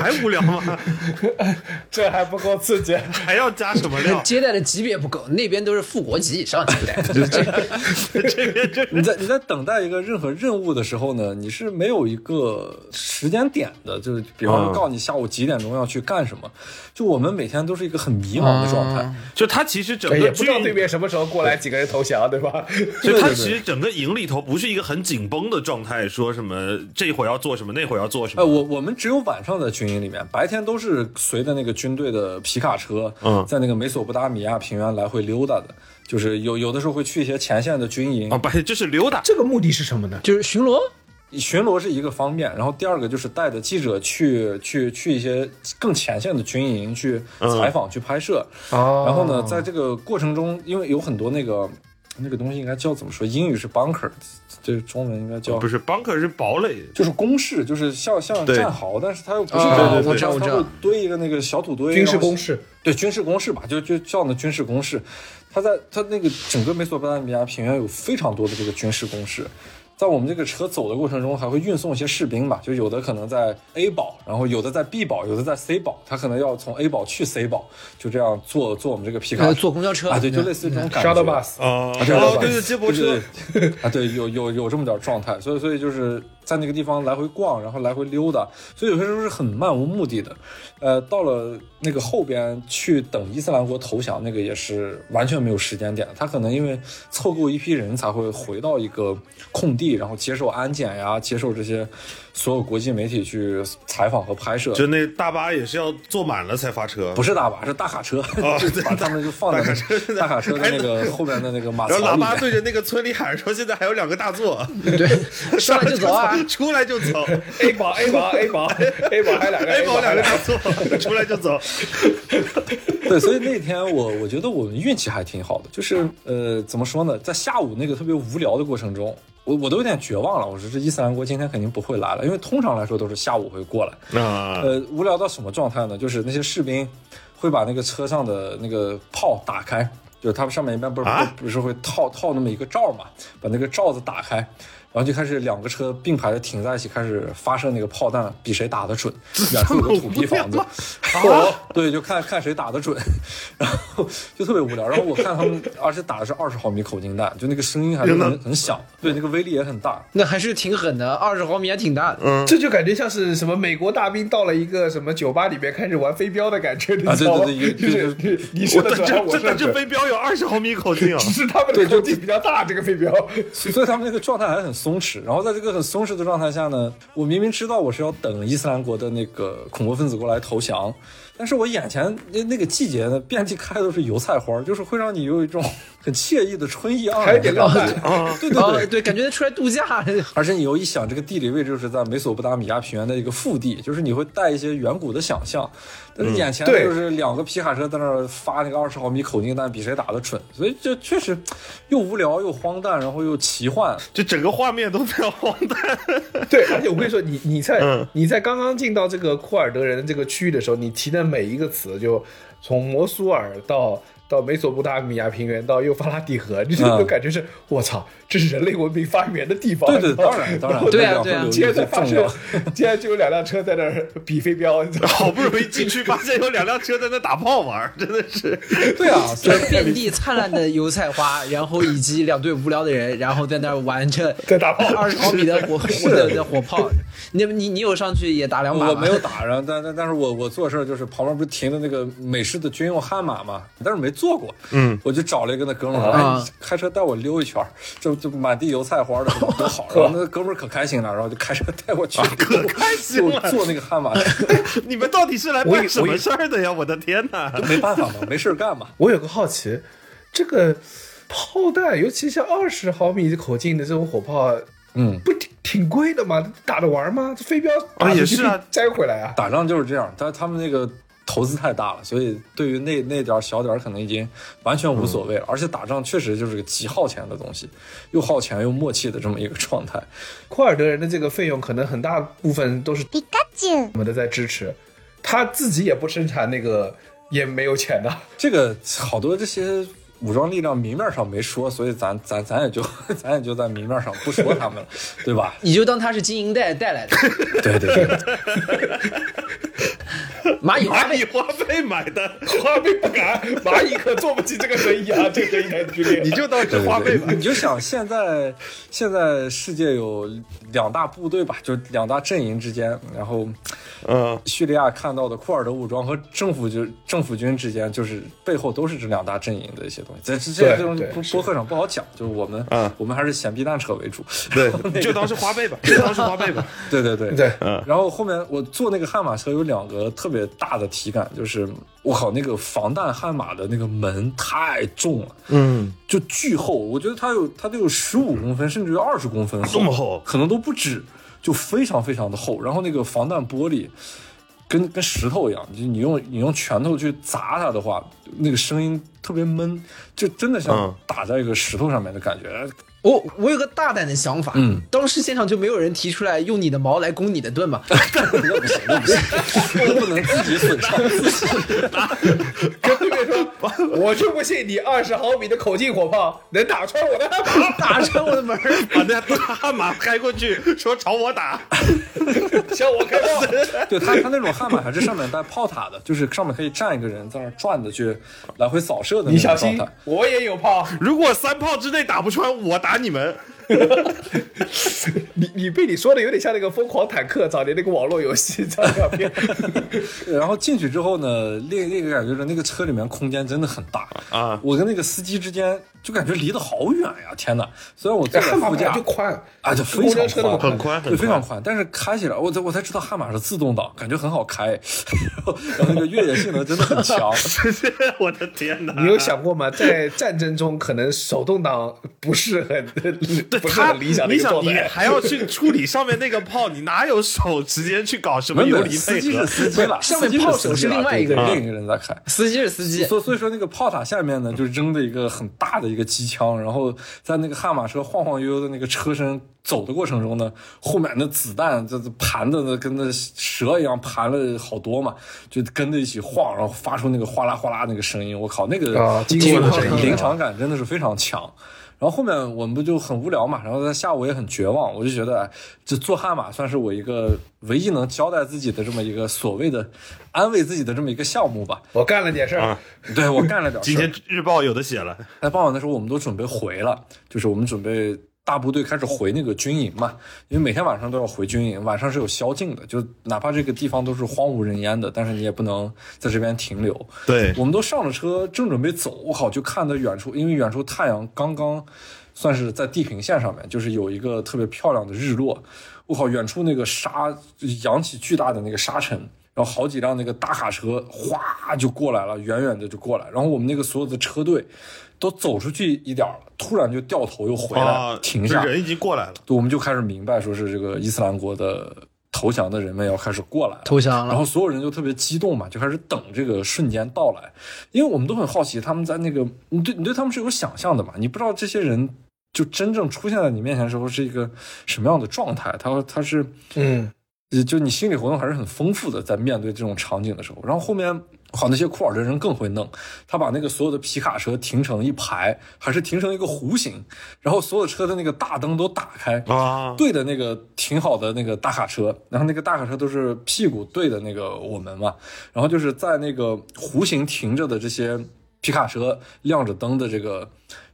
还无聊吗？这还不够刺激。还要加什么料？接待的级别不够，那边都是副国级以上接待，就是这个。你在你在等待一个任何任务的时候呢，你是没有一个时间点的，就是比方说嗯告诉你下午几点钟要去干什么，就我们每天都是一个很迷茫的状态。就他其实整个也个不知道对面什么时候过来几个人投降，对吧？就他其实整个营里头不是一个很紧绷的状态，说什么这会儿要做什么，那会儿要做什么。呃，我我们只有晚上在军营里面，白天都是随着那个军队的皮卡车，嗯在那个美索不达米亚平原来回溜达的，就是有有的时候会去一些前线的军营啊，，不，就是溜达。这个目的是什么呢？就是巡逻，巡逻是一个方面，然后第二个就是带着记者去去去一些更前线的军营去采访、去拍摄。哦然后呢，在这个过程中，因为有很多那个那个东西应该叫怎么说？英语是 bunker，这中文应该叫不是 bunker 是堡垒，就是工事，就是像像战壕，但是它又不是啊战壕，对对对我知道我知道它会堆一个那个小土堆，军事然后工事，对军事工事吧，就就叫那军事工事。它在它那个整个美索不达米亚平原有非常多的这个军事工事，在我们这个车走的过程中，还会运送一些士兵吧，就有的可能在 A 堡，然后有的在 B 堡，有的在 C 堡，他可能要从 A 堡去 C 堡，就这样坐坐我们这个皮卡呃，坐公交车。啊，对，就类似于这种感觉。shuttle bus，啊，对哦，对对对，接驳车，对对对。啊，对，有有有这么点状态，所以所以就是在那个地方来回逛，然后来回溜达，所以有些时候是很漫无目的的。呃，到了那个后边去等伊斯兰国投降，那个也是完全没有时间点。他可能因为凑够一批人才会回到一个空地，然后接受安检呀，接受这些所有国际媒体去采访和拍摄。就那大巴也是要坐满了才发车，不是大巴，是大卡车，就把他们就放在那个大卡车的那个后面的那个马槽然后喇。叭对着那个村里喊说：“现在还有两个大座，对，上来就走啊！出来就走 A 宝 A 宝 A 宝 A 宝还有两个，A 宝两个大座，出来就走。对，所以那天我我觉得我们运气还挺好的，就是呃，怎么说呢，在下午那个特别无聊的过程中，我我都有点绝望了。我说这伊斯兰国今天肯定不会来了，因为通常来说都是下午会过来。啊，呃，无聊到什么状态呢？就是那些士兵会把那个车上的那个炮打开，就是他们上面一般不是、啊不是会套套那么一个罩嘛，把那个罩子打开，然后就开始两个车并排的停在一起，开始发射那个炮弹，比谁打得准。远处有个土坯房子，然后，对，就看看谁打得准，然后就特别无聊。然后我看他们，而且打的是二十毫米口径弹，就那个声音还是很很响，对，那个威力也很大。那还是挺狠的，二十毫米还挺大的。嗯这就感觉像是什么美国大兵到了一个什么酒吧里面开始玩飞镖的感觉，你啊知道吗？对对对就是你你射的这准，我这这飞镖有二十毫米口径啊！只是他们的口径比较大，这个飞镖。所以他们那个状态还很松弛。然后在这个很松弛的状态下呢，我明明知道我是要等伊斯兰国的那个恐怖分子过来投降，但是我眼前那那个季节呢，遍地开的都是油菜花，就是会让你有一种很惬意的春意盎还有点然的感浪觉。漫啊，对对对，哦对，感觉出来度假。而且你又一想，这个地理位置就是在美索不达米亚平原的一个腹地，就是你会带一些远古的想象。但是眼前就是两个皮卡车在那儿发那个二十毫米口径弹，比谁打的准，所以就确实又无聊又荒诞，然后又奇幻。就整个画面都非常荒诞。对，而且我跟你说，你你在、嗯你在刚刚进到这个库尔德人的这个区域的时候，你提的每一个词，就从摩苏尔到到美索不达米亚平原到幼发拉底河，你这嗯种感觉是，我操，这是人类文明发源的地方。对对，当然当然，对啊对啊会有接一些重着发生要。，接着就有两辆车在那儿比飞镖？好不容易进去，发现有两辆车在那打炮玩儿，真的是。对啊，遍地灿烂的油菜花，然后以及两队无聊的人，然后在那儿玩着在打炮二十毫米的火 火的的火炮。你你你有上去也打两把吗？我没有打然后，但但但是我我做事儿就是旁边不是停的那个美式的军用悍马嘛，但是没坐过，嗯，我就找了一个那哥们儿，啊哎，开车带我溜一圈儿，就就满地油菜花的，多好。然后那哥们儿可开心了，然后就开车带我去，可开心了坐那个悍马，你们到底是来办什么事儿的呀？我的天哪！没办法嘛，没事儿干嘛。我有个好奇，这个炮弹，尤其像二十毫米口径的这种火炮，嗯，不挺挺贵的吗？打着玩吗？这飞镖也是啊摘回来啊。打仗就是这样，但他们那个投资太大了，所以对于那那点儿小点儿可能已经完全无所谓了。而且打仗确实就是个极耗钱的东西，又耗钱又默契的这么一个状态。库尔德人的这个费用可能很大部分都是皮卡丘我们的在支持，他自己也不生产那个，也没有钱的。这个好多这些武装力量明面上没说，所以咱 咱咱也就 咱也就在明面上不说他们了，对吧？你就当他是金银带带来的。对对对，蚂蚁花呗，蚂蚁花呗买的，花呗不敢，蚂蚁可做不起这个生意啊，这个生意太剧烈。你就当是花呗吧对对。你就想现在现在世界有两大部队吧，就两大阵营之间，然后嗯，叙利亚看到的库尔德武装和政府军政府军之间，就是背后都是这两大阵营的一些东西。在这这对这种对是播播客上不好讲，就是我们嗯我们还是闲逼蛋扯为主。对，你 就当是花呗吧，就 当是花呗吧。对对对对嗯然后后面我坐那个悍马车有两个特别大的体感，就是我靠，那个防弹悍马的那个门太重了，嗯，就巨厚，我觉得它有它得有十五公分，甚至于二十公分厚，这么厚可能都不止，就非常非常的厚。然后那个防弹玻璃。跟跟石头一样，就你用你用拳头去砸它的话，那个声音特别闷，就真的像嗯打在一个石头上面的感觉。我我有个大胆的想法，嗯，当时现场就没有人提出来用你的矛来攻你的盾嘛？那不行，那不行，我不能自己损伤自己。跟对面说，我就不信你二十毫米的口径火炮能打穿我的马，打穿我的门儿，把那悍马开过去，说朝我打。向我开炮。对他，他那种悍马还是上面带炮塔的，就是上面可以站一个人在那转的去来回扫射的你小心那种状态。，我也有炮。如果三炮之内打不穿，我打打你们。你 你被你说的有点像那个疯狂坦克早年那个网络游戏这样片。然后进去之后呢，另另一个感觉是那个车里面空间真的很大啊我跟那个司机之间就感觉离得好远呀！天哪！虽然我坐在悍马就宽啊，就非常宽，很宽非常宽宽。但是开起来，我才我才知道悍马是自动挡，感觉很好开，然后然后那个越野性能真的很强。我的天哪！你有想过吗？在战争中，可能手动挡不是很不是他很理想的一个你想，你。还要去处理上面那个炮，你哪有手直接去搞什么没离配合司机是？司机了，上面炮手是另外一个人另一个人在开。司机是司机，所所以说那个炮塔下面呢，就扔的一个很大的一个机枪，然后在那个悍马车晃晃悠悠的那个车身走的过程中呢，后面那子弹这这盘的那跟那蛇一样盘了好多嘛，就跟着一起晃，然后发出那个哗啦哗啦那个声音，我靠，那个啊金属的声音临场感真的是非常强。然后后面我们不就很无聊嘛，然后在下午也很绝望，我就觉得哎这做悍马算是我一个唯一能交代自己的这么一个所谓的安慰自己的这么一个项目吧。我干了点事儿，啊对我干了点事儿。今天日报有的写了，在傍晚的时候，我们都准备回了，就是我们准备大部队开始回那个军营嘛，因为每天晚上都要回军营，晚上是有宵禁的，就哪怕这个地方都是荒无人烟的，但是你也不能在这边停留。对我们都上了车，正准备走，我靠，就看到远处，因为远处太阳刚刚算是在地平线上面，就是有一个特别漂亮的日落。我靠，远处那个沙扬起巨大的那个沙尘，然后好几辆那个大卡车哗就过来了，远远的就过来，然后我们那个所有的车队都走出去一点了，突然就掉头又回来，啊，停下，人已经过来了。对我们就开始明白，说是这个伊斯兰国的投降的人们要开始过来了，投降了然后所有人就特别激动嘛，就开始等这个瞬间到来，因为我们都很好奇他们在那个，你对你对他们是有想象的嘛，你不知道这些人就真正出现在你面前的时候是一个什么样的状态，他他是嗯，呃就你心理活动还是很丰富的，在面对这种场景的时候。然后后面，好那些库尔德人更会弄，他把那个所有的皮卡车停成一排，还是停成一个弧形，然后所有车的那个大灯都打开，啊，对的那个停好的那个大卡车，然后那个大卡车都是屁股对的那个我们嘛，然后就是在那个弧形停着的这些皮卡车亮着灯的这个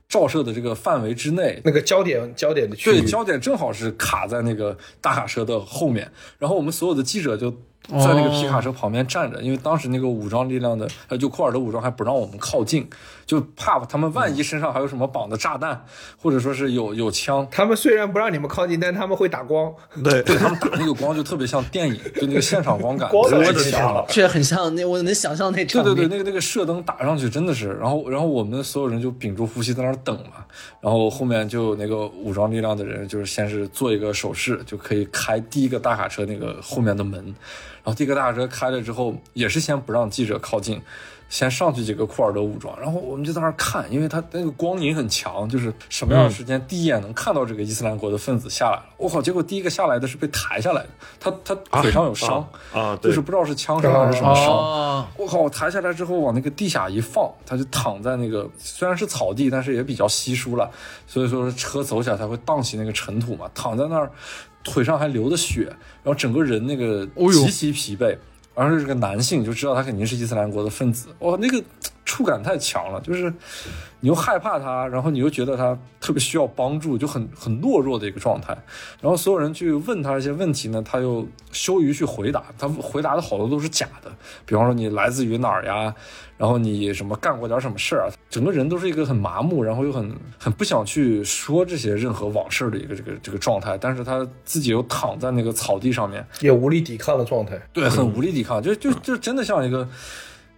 照射的这个范围之内，那个焦点焦点的区对，焦点正好是卡在那个大卡车的后面，然后我们所有的记者就在那个皮卡车旁边站着，因为当时那个武装力量的，呃，就库尔德武装还不让我们靠近，就怕他们万一身上还有什么绑的炸弹，或者说是有有枪。他们虽然不让你们靠近，但他们会打光。对对他们打那个光就特别像电影，就那个现场光感光太我的天强了了。这很像那我能想象那对场面。对对，那个那个射灯打上去真的是，然后然后我们所有人就屏住呼吸在那儿等嘛，然后后面就有那个武装力量的人，就是先是做一个手势，就可以开第一个大卡车那个后面的门，然后第一个大卡车开了之后，也是先不让记者靠近。先上去几个库尔德武装，然后我们就在那儿看，因为他那个光影很强，就是什么样的时间，第一眼能看到这个伊斯兰国的分子下来了。我靠！结果第一个下来的是被抬下来的，他他腿上有伤啊就是不知道是枪伤还是什么伤。哦，我靠！我抬下来之后往那个地下一放，他就躺在那个虽然是草地，但是也比较稀疏了，所以说车走起来才会荡起那个尘土嘛。躺在那儿，腿上还流的血，然后整个人那个极其疲惫，而是这个男性，就知道他肯定是伊斯兰国的分子。哇，那个触感太强了，就是你又害怕他，然后你又觉得他特别需要帮助，就很很懦弱的一个状态。然后所有人去问他一些问题呢，他又羞于去回答，他回答的好多都是假的。比方说你来自于哪儿呀，然后你什么干过点什么事儿啊，整个人都是一个很麻木，然后又很很不想去说这些任何往事的一个这个这个状态。但是他自己又躺在那个草地上面，也无力抵抗的状态。对，很无力抵抗，就就就真的像一个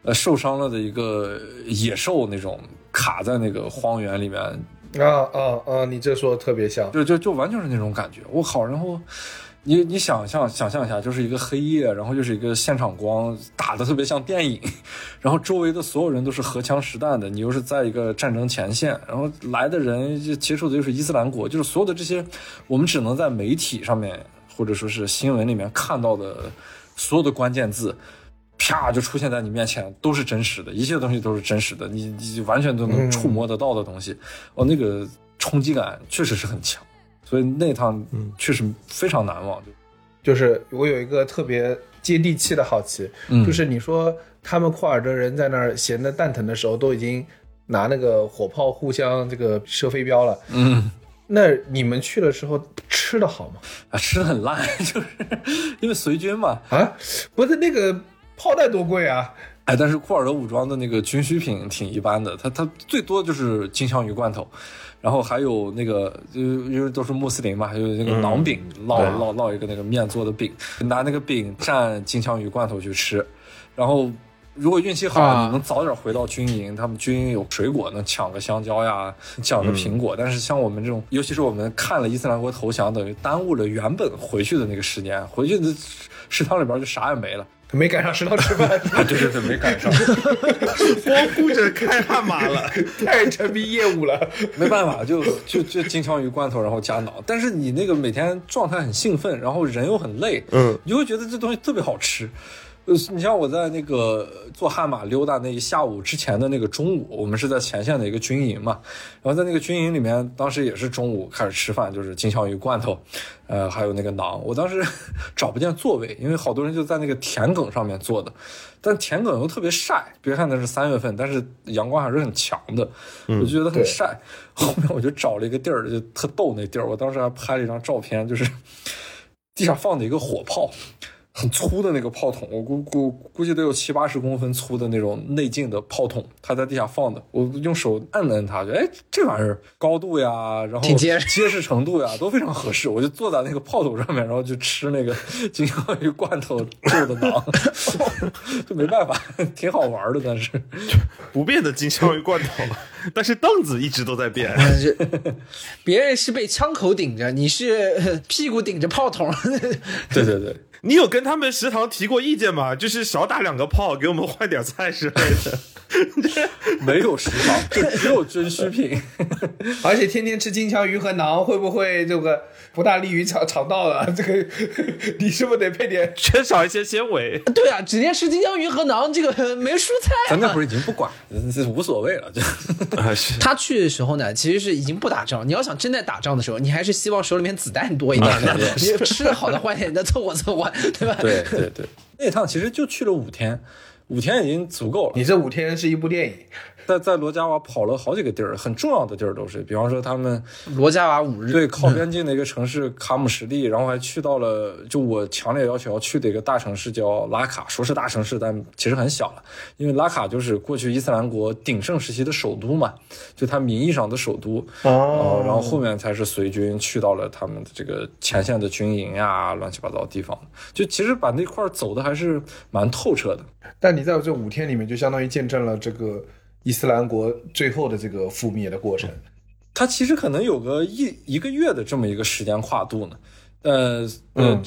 呃受伤了的一个野兽那种卡在那个荒原里面，啊啊啊！你这说的特别像，就就就完全是那种感觉。我靠！然后你你想象想象一下，就是一个黑夜，然后就是一个现场光打的特别像电影，然后周围的所有人都是荷枪实弹的，你又是在一个战争前线，然后来的人就接触的就是伊斯兰国，就是所有的这些我们只能在媒体上面或者说是新闻里面看到的所有的关键字。啪就出现在你面前，都是真实的，一切东西都是真实的，你你完全都能触摸得到的东西，哦，那个冲击感确实是很强，所以那趟确实非常难忘。就。是我有一个特别接地气的好奇，嗯。就是你说他们库尔德人在那儿闲得蛋疼的时候，都已经拿那个火炮互相这个射飞镖了，嗯，那你们去的时候吃的好吗？啊，吃的很烂，就是因为随军嘛，啊，不是那个炮弹多贵啊！哎，但是库尔德武装的那个军需品挺一般的，它它最多就是金枪鱼罐头，然后还有那个，就因为都是穆斯林嘛，还有那个馕饼，烙烙烙一个那个面做的饼，拿那个饼蘸金枪鱼罐头去吃，然后。如果运气好，啊你能早点回到军营，他们军营有水果，能抢个香蕉呀，抢个苹果。但是像我们这种，尤其是我们看了伊斯兰国投降，等于耽误了原本回去的那个时间，回去的食堂里边就啥也没了。没赶上食堂吃饭，啊，对对对，没赶上。光顾着开悍马了。太沉迷业务了。没办法，就就就金枪鱼罐头，然后加脑。但是你那个每天状态很兴奋，然后人又很累，嗯，你就会觉得这东西特别好吃。呃，你像我在那个坐悍马溜达那一下午之前的那个中午，我们是在前线的一个军营嘛，然后在那个军营里面，当时也是中午开始吃饭，就是金枪鱼罐头，呃，还有那个馕。我当时 找不见座位，因为好多人就在那个田埂上面坐的，但田埂又特别晒，别看那是三月份，但是阳光还是很强的，我就觉得很晒。后面我就找了一个地儿，就特逗那地儿，我当时还拍了一张照片，就是 地上放的一个火炮。很粗的那个炮筒，我估估估计得有七八十公分粗的那种内径的炮筒，它在地下放的。我用手按了按它，就哎，这玩意儿高度呀，然后挺结实结实程度呀都非常合适。我就坐在那个炮筒上面，然后就吃那个 金枪鱼罐头做的馕，就没办法，挺好玩的，但是不变的金枪鱼罐头，但是凳子一直都在变。但是别人是被枪口顶着，你是呃屁股顶着炮筒。对对对，你有跟他们食堂提过意见吗？就是少打两个炮，给我们换点菜之类的。没有食堂，就只有军需品。而且天天吃金枪鱼和馕，会不会这个不大利于肠肠道了？这个你是不是得配点？缺少一些纤维。对啊，整天吃金枪鱼和馕，这个没蔬菜、啊。咱那会儿已经不管，这无所谓了，就啊，是他去的时候呢，其实是已经不打仗。你要想真在打仗的时候，你还是希望手里面子弹多一点的，你吃的好的坏点的凑合凑合，对吧？对对对。那趟其实就去了五天，五天已经足够了。你这五天是一部电影，在在罗加瓦跑了好几个地儿，很重要的地儿都是，比方说他们罗加瓦五日，对靠边境的一个城市卡姆什利，然后还去到了就我强烈要求要去的一个大城市叫拉卡，说是大城市，但其实很小了，因为拉卡就是过去伊斯兰国鼎盛时期的首都嘛，就它名义上的首都。哦然后后面才是随军去到了他们的这个前线的军营呀，乱七八糟的地方。就其实把那块儿走的还是蛮透彻的。但你在这五天里面，就相当于见证了这个伊斯兰国最后的这个覆灭的过程。它其实可能有个一一个月的这么一个时间跨度呢，呃呃嗯，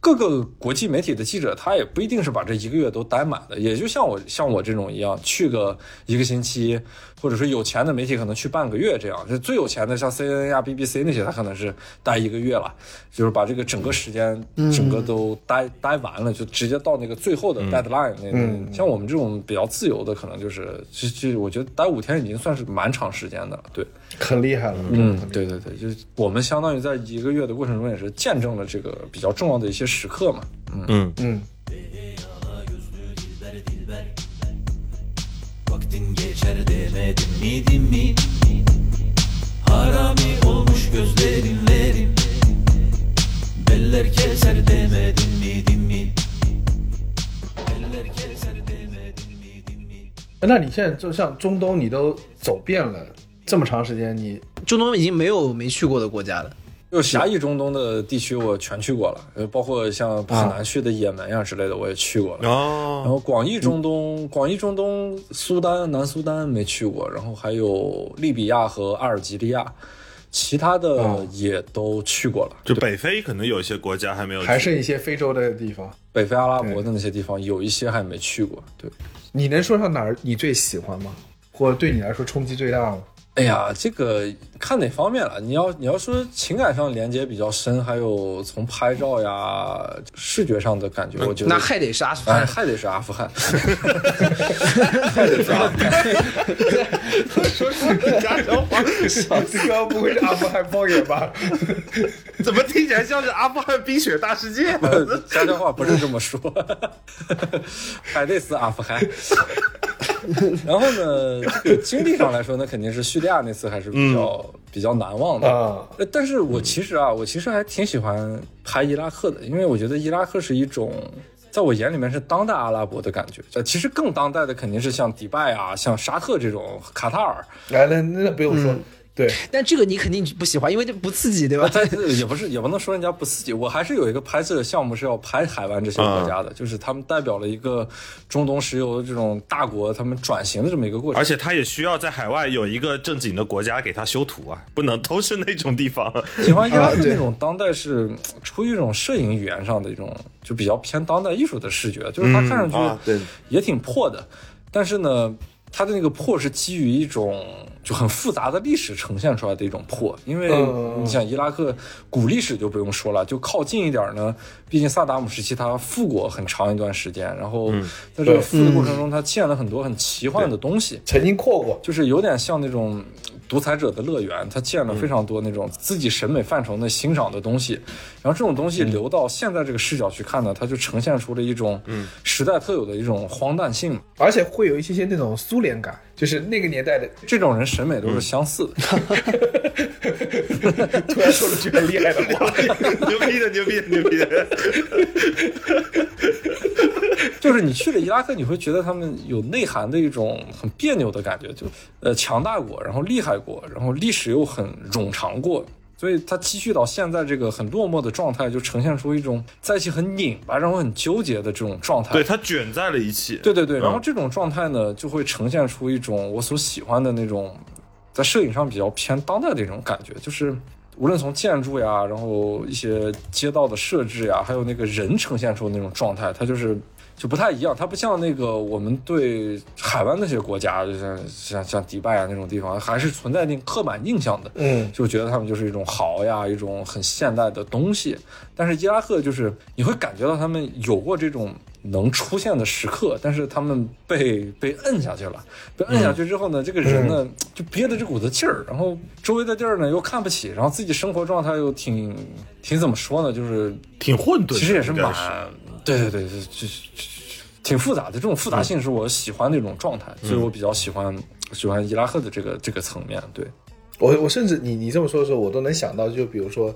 各个国际媒体的记者他也不一定是把这一个月都待满的，也就像我像我这种一样，去个一个星期，或者说有钱的媒体可能去半个月这样，就最有钱的像 CNN 呀、BBC 那些，他可能是待一个月了，就是把这个整个时间整个都待、待完了，就直接到那个最后的 deadline 那、嗯。像我们这种比较自由的，可能就是就就我觉得待五天已经算是蛮长时间的了，对。很厉害了，嗯，对对对，就是我们相当于在一个月的过程中，也是见证了这个比较重要的一些时刻嘛。嗯，嗯，嗯，Vaktin geçer demedim mi din mi Harami olmuş gözlerinlerin Beller keser demedim mi din mi Beller keser demedim mi din mi 那你现在就像中东，你都走遍了这么长时间，你中东已经没有没去过的国家了。就狭义中东的地区我全去过了，呃，包括像很难去的也门呀之类的我也去过了。然哦，后广义中东，广义中东，苏丹、南苏丹没去过，然后还有利比亚和阿尔及利亚，其他的哦也都去过了。就北非可能有一些国家还没有去，还剩一些非洲的地方。北非阿拉伯的那些地方，有一些还没去过。对，你能说上哪儿你最喜欢吗？或者对你来说冲击最大吗？哎呀，这个看哪方面了。你要你要说情感上连接比较深，还有从拍照呀、视觉上的感觉，我觉得那还得是阿富哎汗。还得是阿富汗，还得是阿富汗。说说家乡话，这个不会是阿富汗方言吧？怎么听起来像是阿富汗冰雪大世界？家乡话不是这么说，还得是阿富汗。然后呢，这个经历上来说，那肯定是叙利亚那次还是比较、比较难忘的。但是我其实啊，我其实还挺喜欢拍伊拉克的，因为我觉得伊拉克是一种，在我眼里面是当代阿拉伯的感觉。这，其实更当代的肯定是像迪拜啊、像沙特这种卡塔尔。来，来那不用说，对，但这个你肯定不喜欢，因为这不刺激，对吧？但也不是，也不能说人家不刺激。我还是有一个拍摄的项目是要拍海湾这些国家的，就是他们代表了一个中东石油这种大国他们转型的这么一个过程。而且他也需要在海外有一个正经的国家给他修图啊，不能都是那种地方。喜欢伊拉克啊对那种当代是出于一种摄影语言上的一种就比较偏当代艺术的视觉，就是它看上去也挺破的，但是呢，它的那个破是基于一种就很复杂的历史呈现出来的一种破，因为嗯。你想伊拉克古历史就不用说了，就靠近一点呢，毕竟萨达姆时期他复过很长一段时间，然后在这个复的过程中，他建了很多很奇幻的东西，曾经扩过，就是有点像那种独裁者的乐园，他建了非常多那种自己审美范畴内欣赏的东西，然后这种东西留到现在这个视角去看呢，它就呈现出了一种时代特有的一种荒诞性。而且会有一些些那种苏联感，就是那个年代的。这种人审美都是相似的，突然说了句很厉害的话，牛逼的，牛逼的，牛逼的。就是你去了伊拉克，你会觉得他们有内涵的一种很别扭的感觉，就呃强大过，然后厉害过，然后历史又很冗长过，所以它积蓄到现在这个很落寞的状态，就呈现出一种在一起很拧巴，然后很纠结的这种状态。对他卷在了一起。对对对，然后嗯这种状态呢，就会呈现出一种我所喜欢的那种，在摄影上比较偏当代的一种感觉，就是无论从建筑呀，然后一些街道的设置呀，还有那个人呈现出的那种状态，它就是就不太一样，它不像那个我们对海湾那些国家，就像像像迪拜啊那种地方，还是存在那刻板印象的。嗯，就觉得他们就是一种豪呀，一种很现代的东西。但是伊拉克就是你会感觉到他们有过这种能出现的时刻，但是他们被被摁下去了。被摁下去之后呢，这个人呢就憋着这股子劲儿，然后周围的地儿呢又看不起，然后自己生活状态又挺挺怎么说呢，就是挺混沌，其实也是蛮对对对，就就就挺复杂的。这种复杂性是我喜欢的一种状态，所以我比较喜欢喜欢伊拉克的这个这个层面。对，我我甚至你你这么说的时候，我都能想到，就比如说，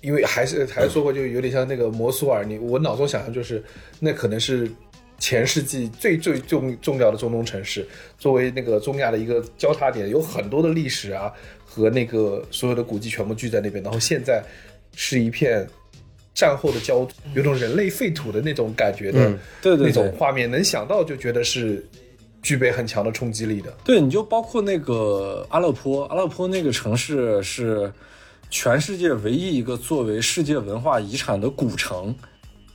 因为还是还是说过，就有点像那个摩苏尔，你我脑中想象就是那可能是前世纪最最重重要的中东城市，作为那个中亚的一个交叉点，有很多的历史啊和那个所有的古迹全部聚在那边，然后现在是一片。战后的焦土，有种人类废土的那种感觉的，嗯对对那种画面，能想到就觉得是具备很强的冲击力的。对，你就包括那个阿勒颇，阿勒颇那个城市是全世界唯一一个作为世界文化遗产的古城，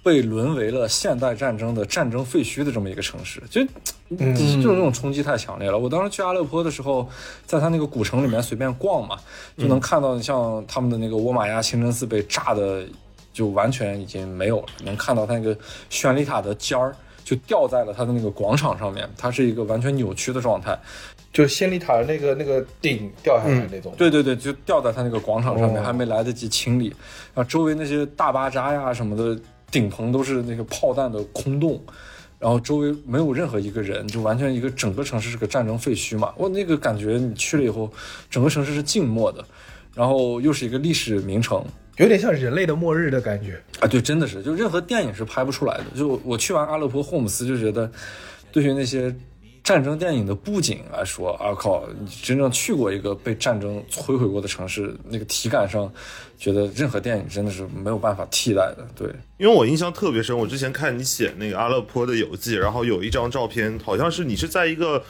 被沦为了现代战争的战争废墟的这么一个城市，就就是这种冲击太强烈了。我当时去阿勒颇的时候，在他那个古城里面随便逛嘛，就能看到像他们的那个沃玛亚清真寺被炸的就完全已经没有了，能看到它那个宣礼塔的尖儿就掉在了它的那个广场上面，它是一个完全扭曲的状态。就仙里塔的那个那个顶掉下来那种，对对对，就掉在它那个广场上面，哦还没来得及清理，然后周围那些大巴扎呀什么的顶棚都是那个炮弹的空洞，然后周围没有任何一个人，就完全一个整个城市是个战争废墟嘛。我那个感觉，你去了以后，整个城市是静默的，然后又是一个历史名城。有点像人类的末日的感觉。啊，对，真的是，就任何电影是拍不出来的。就我去完阿勒颇、霍姆斯，就觉得，对于那些战争电影的布景来说，啊靠，你真正去过一个被战争摧毁过的城市，那个体感上，觉得任何电影真的是没有办法替代的。对，因为我印象特别深，我之前看你写那个阿勒颇的游记，然后有一张照片，好像是你是在一个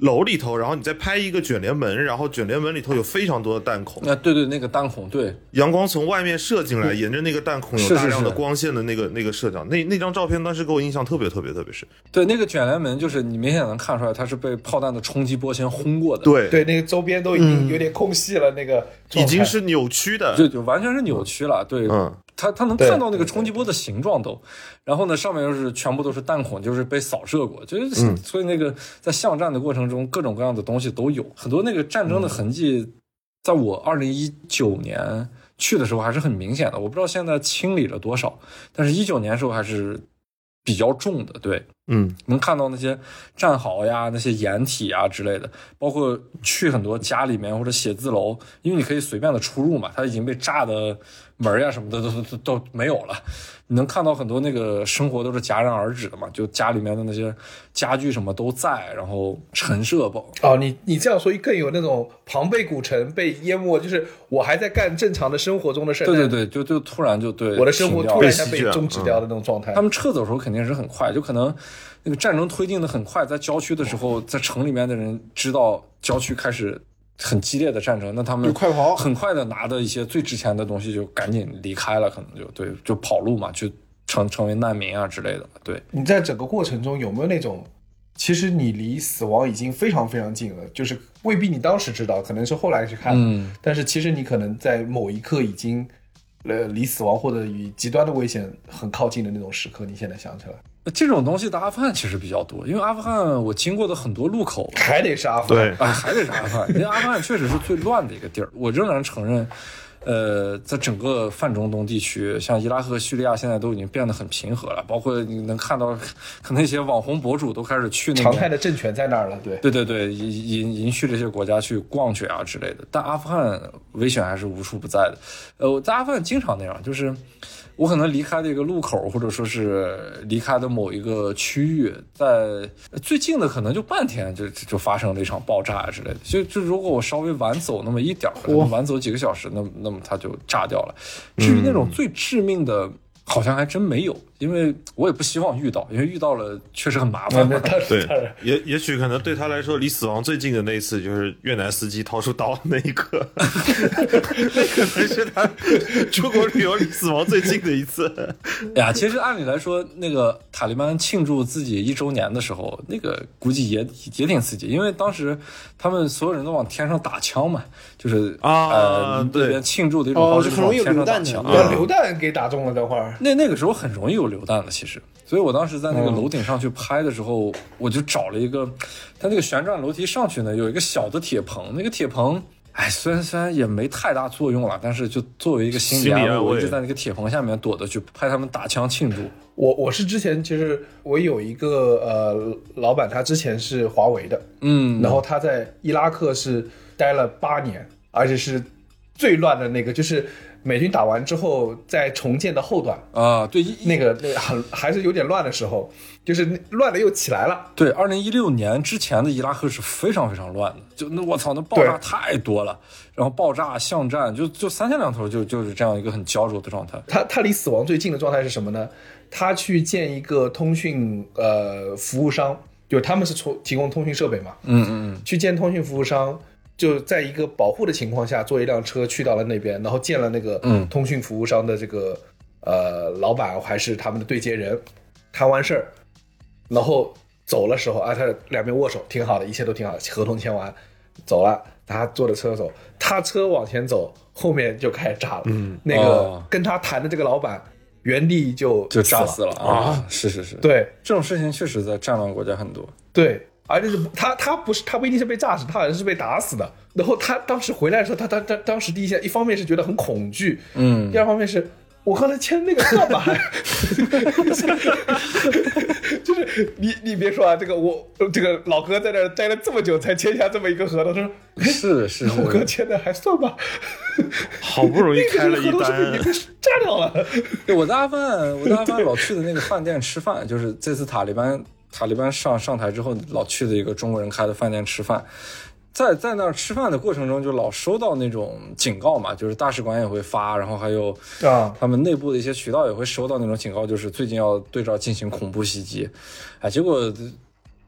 楼里头，然后你再拍一个卷帘门，然后卷帘门里头有非常多的弹孔，啊，对对，那个弹孔，对，阳光从外面射进来，沿着那个弹孔有大量的光线的那个那个射角，那那张照片当时给我印象特别特别特别深。对，那个卷帘门就是你明显能看出来，它是被炮弹的冲击波先轰过的，，对，对，那个周边都已经有点空隙了，那个已经是扭曲的。就就完全是扭曲了，对，嗯，它它能看到那个冲击波的形状都，然后呢，上面又是全部都是弹孔，就是被扫射过，就是、嗯。所以那个在巷战的过程中，各种各样的东西都有，很多那个战争的痕迹，在我二零一九年去的时候还是很明显的，我不知道现在清理了多少，但是一九年时候还是比较重的，对，嗯，能看到那些战壕呀、那些掩体啊之类的，包括去很多家里面或者写字楼，因为你可以随便的出入嘛，它已经被炸的门儿呀什么的都都都都没有了。你能看到很多那个生活都是戛然而止的嘛，就家里面的那些家具什么都在，然后陈设包哦，你你这样说更有那种庞贝古城被淹没，就是我还在干正常的生活中的事儿，对对对，就就突然就对我的生活突然一下被被终止掉的那种状态。他们撤走的时候肯定是很快，就可能那个战争推进的很快，在郊区的时候，在城里面的人知道郊区开始很激烈的战争，那他们就快跑。很快的拿的一些最值钱的东西就赶紧离开了，可能就对，就跑路嘛，就成成为难民啊之类的，对。你在整个过程中有没有那种，其实你离死亡已经非常非常近了，就是未必你当时知道，可能是后来去看，嗯，但是其实你可能在某一刻已经，呃，离死亡或者与极端的危险很靠近的那种时刻，你现在想起来，这种东西的阿富汗其实比较多，因为阿富汗我经过的很多路口，还得是阿富汗对，哎，还得是阿富汗，因为阿富汗确实是最乱的一个地儿。我仍然承认，呃，在整个泛中东地区，像伊拉克和叙利亚现在都已经变得很平和了，包括你能看到，可能一些网红博主都开始去那常态。的政权在那儿了，对。对对对，引引引去这些国家去逛去啊之类的，但阿富汗危险还是无处不在的。呃，我在阿富汗经常那样，就是我可能离开的一个路口，或者说是离开的某一个区域，在最近的可能就半天就就就发生了一场爆炸啊之类的。就就如果我稍微晚走那么一点儿，晚走几个小时，那那么它就炸掉了。至于那种最致命的，好像还真没有，因为我也不希望遇到，因为遇到了确实很麻烦。对，也也许可能对他来说，离死亡最近的那一次就是越南司机掏出刀的那一刻，那可能是他出国旅游离死亡最近的一次。呀，其实按理来说，那个塔利班庆祝自己一周年的时候，那个估计也也挺刺激，因为当时他们所有人都往天上打枪嘛，就是啊呃对那边庆祝的一种哦方式，就很容易有榴弹枪。把榴弹给打中了，等会儿。那那个时候很容易有榴弹了，其实，所以我当时在那个楼顶上去拍的时候，我就找了一个，它那个旋转楼梯上去呢，有一个小的铁棚，那个铁棚。哎，虽然虽然也没太大作用了，但是就作为一个心理安慰，心理安慰我一直在那个铁棚下面躲着去拍他们打枪庆祝。我我是之前其实我有一个呃老板，他之前是华为的，嗯，然后他在伊拉克是待了八年，而且是最乱的那个，就是美军打完之后在重建的后段，啊，对，那个那个很还是有点乱的时候，就是乱的又起来了。对，二零一六年之前的伊拉克是非常非常乱的，就那我操，那爆炸太多了，然后爆炸、巷战，就就三天两头就就是这样一个很焦灼的状态。他他离死亡最近的状态是什么呢？他去建一个通讯呃服务商，就是他们是从提供通讯设备嘛，嗯嗯嗯，去建通讯服务商，就在一个保护的情况下，坐一辆车去到了那边，然后见了那个嗯。通讯服务商的这个、呃老板还是他们的对接人，谈完事儿，然后走的时候啊，他两边握手，挺好的，一切都挺好，合同签完，走了，他坐着车走，他车往前走，后面就开始炸了，嗯，那个、哦。跟他谈的这个老板原地就就炸死，了。啊！是是是，对。这种事情确实在战乱国家很多。对，而且是他他不是他不一定是被炸死，他好像是被打死的。然后他当时回来的时候，他他他当时第一下，一方面是觉得很恐惧，嗯第二方面是我刚才签那个干嘛？就是你你别说啊，这个我这个老哥在那儿待了这么久才签下这么一个合同，他说是是我哥，签的还算吧，好不容易开了一合同是不是已经炸掉了？对我在阿富汗，我在阿富汗老去的那个饭店吃饭，就是这次塔利班塔利班上上台之后，老去的一个中国人开的饭店吃饭。在在那儿吃饭的过程中，就老收到那种警告嘛，就是大使馆也会发，然后还有啊他们内部的一些渠道也会收到那种警告，就是最近要对这儿进行恐怖袭击。哎，结果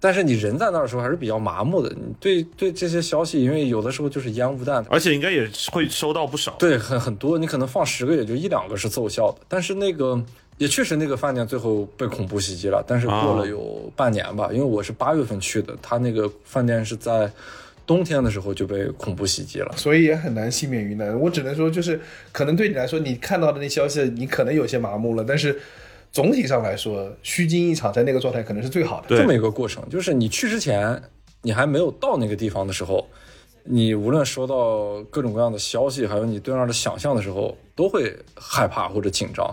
但是你人在那儿的时候还是比较麻木的，你对对这些消息，因为有的时候就是烟雾弹，而且应该也会收到不少。对，很很多，你可能放十个也就一两个是奏效的，但是那个也确实那个饭店最后被恐怖袭击了，但是过了有半年吧，因为我是八月份去的，他那个饭店是在冬天的时候就被恐怖袭击了。所以也很难幸免于难。我只能说，就是可能对你来说，你看到的那消息，你可能有些麻木了，但是总体上来说，虚惊一场，在那个状态可能是最好的。对这么一个过程，就是你去之前，你还没有到那个地方的时候，你无论收到各种各样的消息，还有你对那儿的想象的时候，都会害怕或者紧张。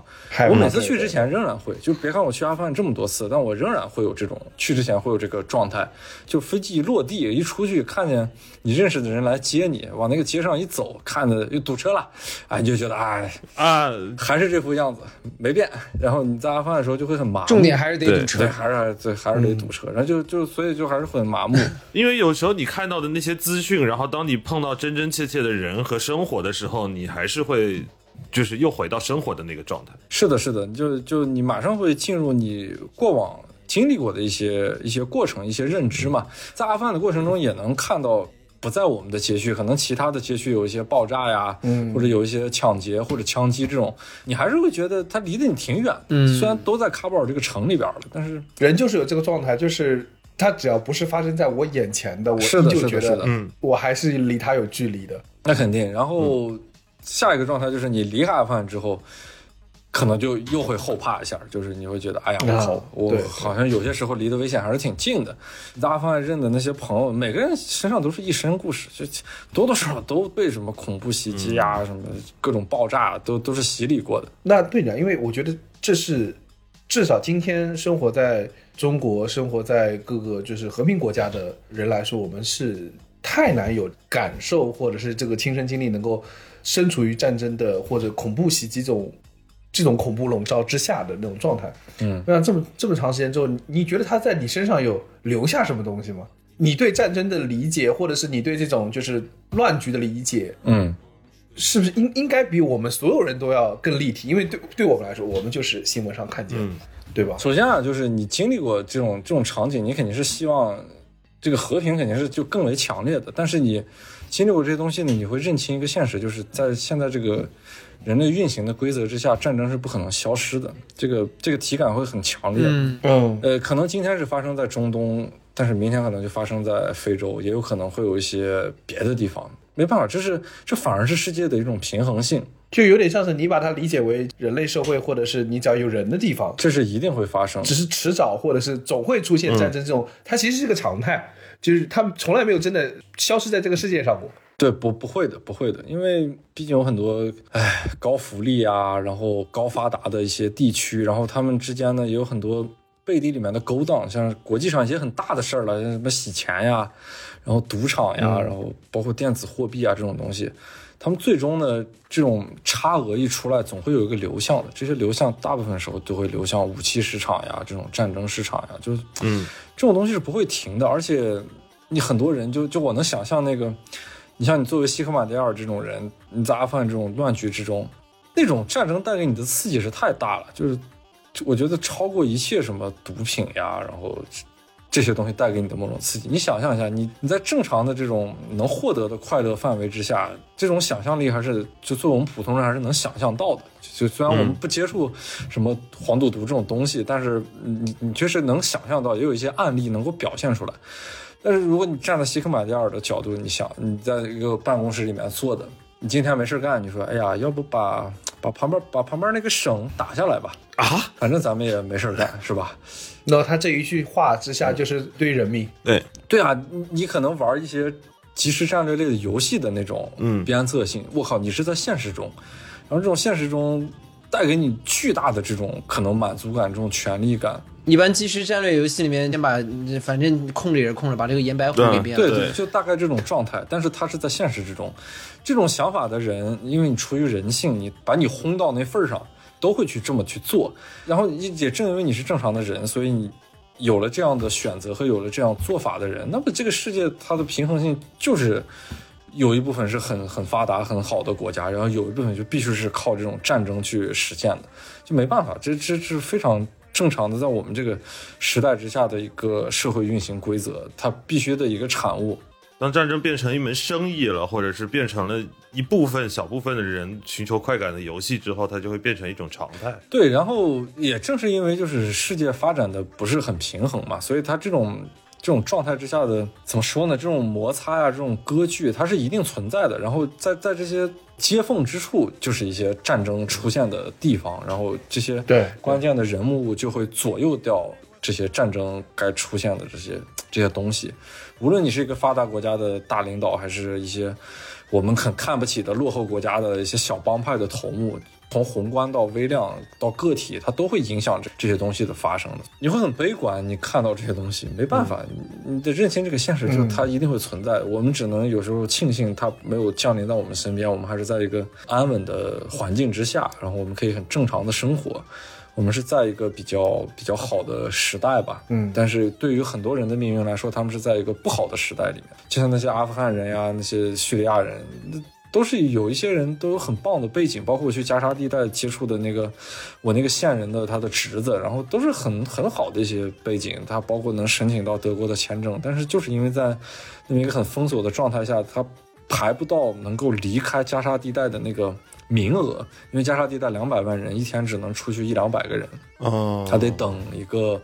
我每次去之前仍然会，就别看我去阿富汗这么多次，但我仍然会有这种去之前会有这个状态。就飞机一落地，一出去看见你认识的人来接你，往那个街上一走，看着又堵车了，哎，你就觉得哎，啊，还是这副样子没变。然后你在阿富汗的时候就会很麻木，重点还是得堵车对，。还是还是对，还是得堵车，然后就就所以就还是很麻木。因为有时候你看到的那些资讯，然后当你碰到真真切切的人和生活的时候，你还是会，就是又回到生活的那个状态。是的，是的，就就你马上会进入你过往经历过的一些一些过程、一些认知嘛。在阿富汗的过程中，也能看到不在我们的街区，可能其他的街区有一些爆炸呀，嗯或者有一些抢劫或者枪击这种，你还是会觉得它离得你挺远。嗯虽然都在喀布尔这个城里边了，但是人就是有这个状态，就是他只要不是发生在我眼前的，我依是的旧觉得嗯，我还是离他有距离的。那肯定。然后下一个状态就是你离开阿富汗之后，可能就又会后怕一下，就是你会觉得，哎呀，我靠，啊我对好像有些时候离的危险还是挺近的。在阿富汗认的那些朋友，每个人身上都是一身故事，就多多少少都被什么恐怖袭击啊，什么各种爆炸都都是洗礼过的。那对的，因为我觉得这是至少今天生活在中国、生活在各个就是和平国家的人来说，我们是太难有感受或者是这个亲身经历能够身处于战争的或者恐怖袭击这种这种恐怖笼罩之下的那种状态。嗯，那这么这么长时间之后，你你觉得他在你身上有留下什么东西吗？你对战争的理解，或者是你对这种就是乱局的理解，嗯，是不是应应该比我们所有人都要更立体？因为对对我们来说，我们就是新闻上看见对吧？首先啊，就是你经历过这种这种场景，你肯定是希望这个和平肯定是就更为强烈的。但是你经历过这些东西呢，你会认清一个现实，就是在现在这个人类运行的规则之下，战争是不可能消失的。这个这个体感会很强烈。嗯，嗯，呃，可能今天是发生在中东，但是明天可能就发生在非洲，也有可能会有一些别的地方。没办法，这是这反而是世界的一种平衡性，就有点像是你把它理解为人类社会，或者是你只要有人的地方，这是一定会发生只。是迟早或者是总会出现战争这种，它其实是个常态，就是他们从来没有真的消失在这个世界上过。对，不不会的，不会的，因为毕竟有很多唉高福利啊，然后高发达的一些地区，然后他们之间呢也有很多背地里面的勾当，像国际上一些很大的事儿了，像什么洗钱呀，然后赌场呀，然后包括电子货币啊这种东西，他们最终呢这种差额一出来，总会有一个流向的，这些流向大部分时候都会流向武器市场呀，这种战争市场呀，就是嗯，这种东西是不会停的，而且你很多人就就我能想象那个，你像你作为西克马迪尔这种人，你在阿富汗这种乱局之中，那种战争带给你的刺激是太大了，就是我觉得超过一切什么毒品呀，然后这这些东西带给你的某种刺激。你想象一下，你你在正常的这种能获得的快乐范围之下，这种想象力还是就作为我们普通人还是能想象到的。就虽然我们不接触什么黄赌毒这种东西，但是你你确实能想象到，也有一些案例能够表现出来。但是如果你站在西克马蒂尔的角度，你想你在一个办公室里面坐的，你今天没事干，你说哎呀，要不把把旁边把旁边那个省打下来吧？啊，反正咱们也没事干，是吧？那他这一句话之下，就是对人命。对，对啊，你你可能玩一些即时战略类的游戏的那种嗯。鞭策性，我靠，你是在现实中，然后这种现实中带给你巨大的这种可能满足感、这种权利感，一般即时战略游戏里面，先把反正控制也是控制，把这个颜白红给变了。对对就大概这种状态，但是他是在现实之中，这种想法的人，因为你出于人性，你把你轰到那份儿上，都会去这么去做。然后也正因为你是正常的人，所以你有了这样的选择和有了这样做法的人，那么这个世界它的平衡性就是有一部分是很很发达很好的国家，然后有一部分就必须是靠这种战争去实现的，就没办法，这这这是非常。正常的在我们这个时代之下的一个社会运行规则，它必须的一个产物。当战争变成一门生意了，或者是变成了一部分小部分的人寻求快感的游戏之后，它就会变成一种常态。对，然后也正是因为就是世界发展的不是很平衡嘛，所以它这种这种状态之下的怎么说呢？这种摩擦呀、这种割据，它是一定存在的。然后在在这些接缝之处，就是一些战争出现的地方，然后这些对关键的人物就会左右掉这些战争该出现的这些这些东西。无论你是一个发达国家的大领导，还是一些我们很看不起的落后国家的一些小帮派的头目，从宏观到微量到个体，它都会影响这这些东西的发生的。你会很悲观，你看到这些东西，没办法，你你得认清这个现实，就是它一定会存在。我们只能有时候庆幸它没有降临到我们身边，我们还是在一个安稳的环境之下，然后我们可以很正常的生活。我们是在一个比较比较好的时代吧，嗯。但是对于很多人的命运来说，他们是在一个不好的时代里面，就像那些阿富汗人呀，那些叙利亚人，那都是有一些人都有很棒的背景，包括我去加沙地带接触的那个我那个线人的他的侄子，然后都是很很好的一些背景，他包括能申请到德国的签证，但是就是因为在那么一个很封锁的状态下，他排不到能够离开加沙地带的那个名额，因为加沙地带两百万人，一天只能出去一两百个人，哦他得等一个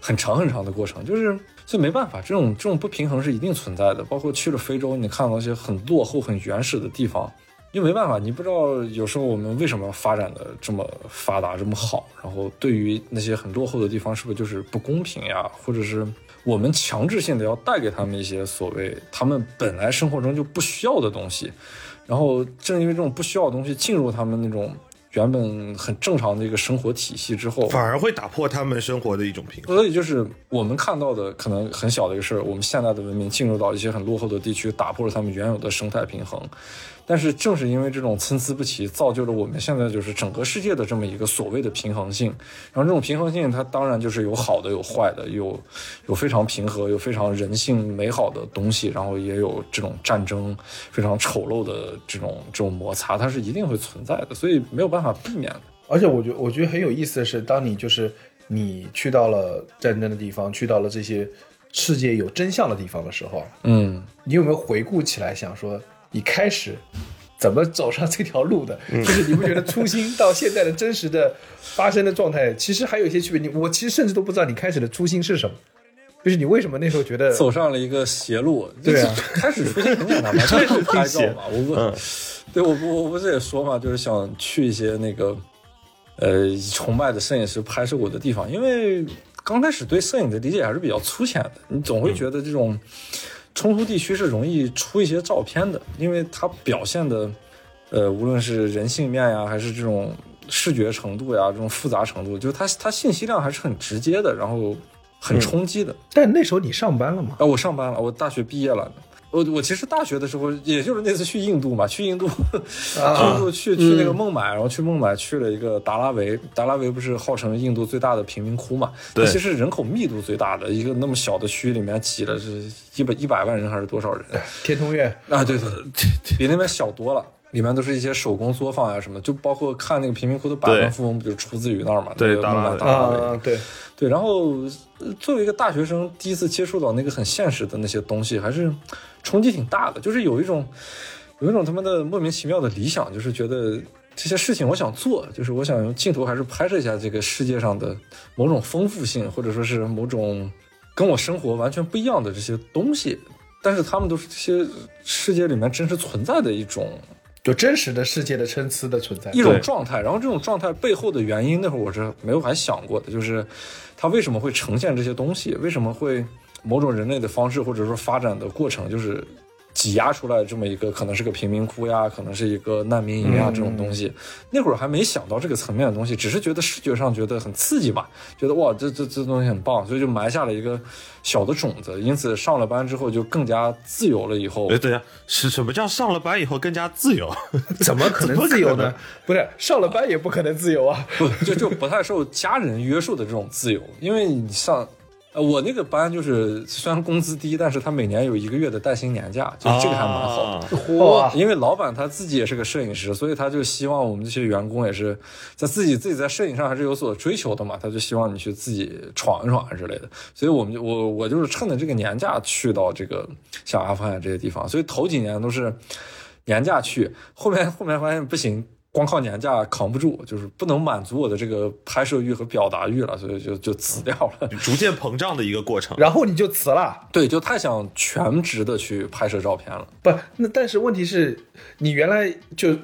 很长很长的过程，就是所以没办法，这种这种不平衡是一定存在的。包括去了非洲，你看到一些很落后、很原始的地方，因为没办法，你不知道有时候我们为什么发展的这么发达、这么好，然后对于那些很落后的地方，是不是就是不公平呀，或者是我们强制性的要带给他们一些所谓他们本来生活中就不需要的东西，然后正因为这种不需要的东西进入他们那种原本很正常的一个生活体系之后，反而会打破他们生活的一种平衡。所以就是我们看到的可能很小的一个事儿，我们现代的文明进入到一些很落后的地区，打破了他们原有的生态平衡。但是正是因为这种参差不齐，造就了我们现在就是整个世界的这么一个所谓的平衡性。然后这种平衡性，它当然就是有好的，有坏的，有有非常平和，有非常人性美好的东西，然后也有这种战争非常丑陋的这种这种摩擦，它是一定会存在的，所以没有办法避免的。而且我觉我觉得很有意思的是，当你就是你去到了战争的地方，去到了这些世界有真相的地方的时候，嗯，你有没有回顾起来想说，你开始怎么走上这条路的？就是你不觉得初心到现在的真实的发生的状态，其实还有一些区别。你我其实甚至都不知道你开始的初心是什么，就是你为什么那时候觉得走上了一个邪路。对啊就是开始出现很简单嘛，就是拍照嘛。我问，嗯对我不我不是也说嘛，就是想去一些那个呃崇拜的摄影师拍摄过的地方，因为刚开始对摄影的理解还是比较粗浅的，你总会觉得这种冲突地区是容易出一些照片的，因为它表现的呃无论是人性面呀，还是这种视觉程度呀，这种复杂程度，就是它它信息量还是很直接的，然后很冲击的。但那时候你上班了吗？啊，我上班了，我大学毕业了。我我其实大学的时候，也就是那次去印度嘛，去印度，去印度去去那个孟买，然后去孟买去了一个达拉维，达拉维不是号称印度最大的贫民窟嘛？对其实人口密度最大的一个那么小的区里面挤了是一百一百万人还是多少人？天通苑啊，对对对，比那边小多了。里面都是一些手工作坊啊什么，就包括看那个贫民窟的百万富翁，不就出自于那儿嘛？对孟买达拉维达拉维。啊，对，对，然后呃作为一个大学生，第一次接触到那个很现实的那些东西，还是冲击挺大的。就是有一种有一种他妈的莫名其妙的理想，就是觉得这些事情我想做，就是我想用镜头还是拍摄一下这个世界上的某种丰富性，或者说是某种跟我生活完全不一样的这些东西。但是他们都是这些世界里面真实存在的一种就真实的世界的参差的存在。一种状态，然后这种状态背后的原因，那会儿我是没有还想过的，就是它为什么会呈现这些东西，为什么会某种人类的方式或者说发展的过程，就是挤压出来这么一个可能是个贫民窟呀，可能是一个难民营啊、这种东西。那会儿还没想到这个层面的东西，只是觉得视觉上觉得很刺激吧，觉得哇这这这东西很棒，所以就埋下了一个小的种子。因此上了班之后就更加自由了，以后哎，对呀，是什么叫上了班以后更加自由？怎么可能自由呢？不是上了班也不可能自由啊！不就就不太受家人约束的这种自由，因为你上，呃，我那个班就是虽然工资低，但是他每年有一个月的带薪年假，就这个还蛮好的。因为老板他自己也是个摄影师，所以他就希望我们这些员工也是在自己自己在摄影上还是有所追求的嘛，他就希望你去自己闯一闯啊之类的。所以我们就我我就是趁着这个年假去到这个像阿富汗这些地方，所以头几年都是年假去，后面后面发现不行。光靠年假扛不住，就是不能满足我的这个拍摄欲和表达欲了，所以就就辞掉了。逐渐膨胀的一个过程。然后你就辞了。对，就太想全职的去拍摄照片了。不，那但是问题是，你原来就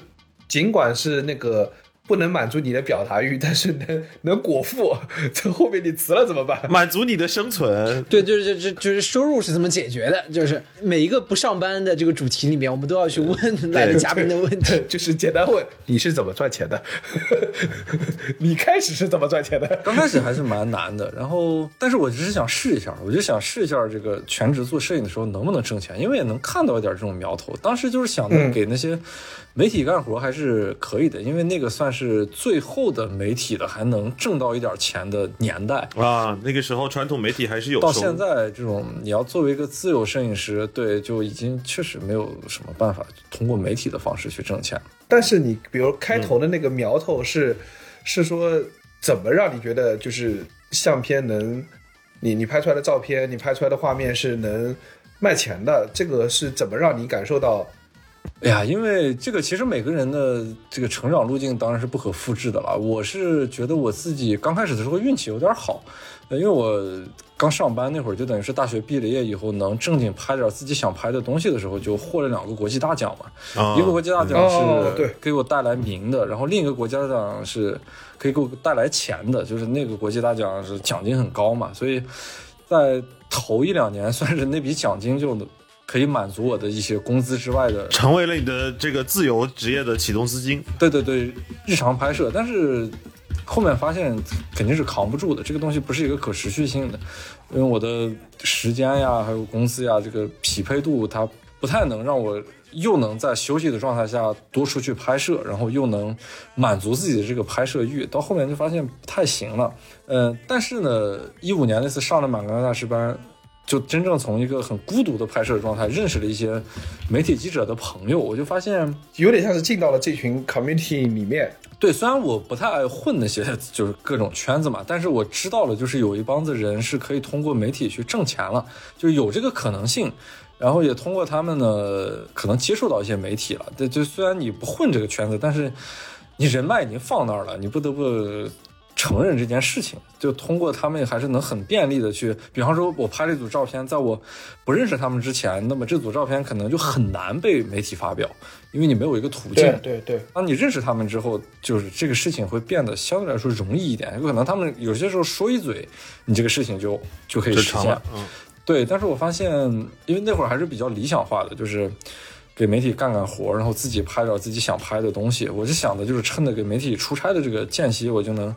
尽管是那个不能满足你的表达欲，但是能能果腹，这后面你辞了怎么办？满足你的生存，对，就是就就就是收入是怎么解决的？就是每一个不上班的这个主题里面，我们都要去问来的嘉宾的问题。就是简单问你是怎么赚钱的，你开始是怎么赚钱的？刚开始还是蛮难的，然后，但是我只是想试一下，我就想试一下这个全职做摄影的时候能不能挣钱，因为也能看到一点这种苗头。当时就是想着给那些媒体干活还是可以的，因为那个算是最后的媒体的还能挣到一点钱的年代。啊，那个时候传统媒体还是有到现在这种，你要作为一个自由摄影师，对，就已经确实没有什么办法通过媒体的方式去挣钱。但是你比如开头的那个苗头是、是说怎么让你觉得就是相片能，你你拍出来的照片，你拍出来的画面是能卖钱的，这个是怎么让你感受到？哎呀，因为这个其实每个人的这个成长路径当然是不可复制的了。我是觉得我自己刚开始的时候运气有点好，呃因为我刚上班那会儿，就等于是大学毕了业以后能正经拍点自己想拍的东西的时候，就获了两个国际大奖嘛。啊一个国际大奖是给我带来名的，然后另一个国家大奖是可以给我带来钱的，就是那个国际大奖是奖金很高嘛，所以在头一两年 算是那笔奖金就可以满足我的一些工资之外的成为了你的这个自由职业的启动资金。对对对，日常拍摄，但是后面发现肯定是扛不住的，这个东西不是一个可持续性的，因为我的时间呀，还有工资呀，这个匹配度它不太能让我又能在休息的状态下多出去拍摄，然后又能满足自己的这个拍摄欲，到后面就发现不太行了。嗯、但是呢，一五年那次上了满岗大师班。就真正从一个很孤独的拍摄状态，认识了一些媒体记者的朋友，我就发现有点像是进到了这群 community 里面，对，虽然我不太爱混那些就是各种圈子嘛，但是我知道了，就是有一帮子人是可以通过媒体去挣钱了，就是有这个可能性。然后也通过他们呢，可能接触到一些媒体了。对，就虽然你不混这个圈子，但是你人脉已经放那儿了，你不得不承认这件事情。就通过他们，还是能很便利的去，比方说，我拍了一组照片，在我不认识他们之前，那么这组照片可能就很难被媒体发表，因为你没有一个途径。对对对，当你认识他们之后，就是这个事情会变得相对来说容易一点。有可能他们有些时候说一嘴，你这个事情就就可以实现了。，嗯，对，但是我发现，因为那会儿还是比较理想化的，就是给媒体干干活，然后自己拍点自己想拍的东西。我就想的就是趁着给媒体出差的这个间隙，我就能。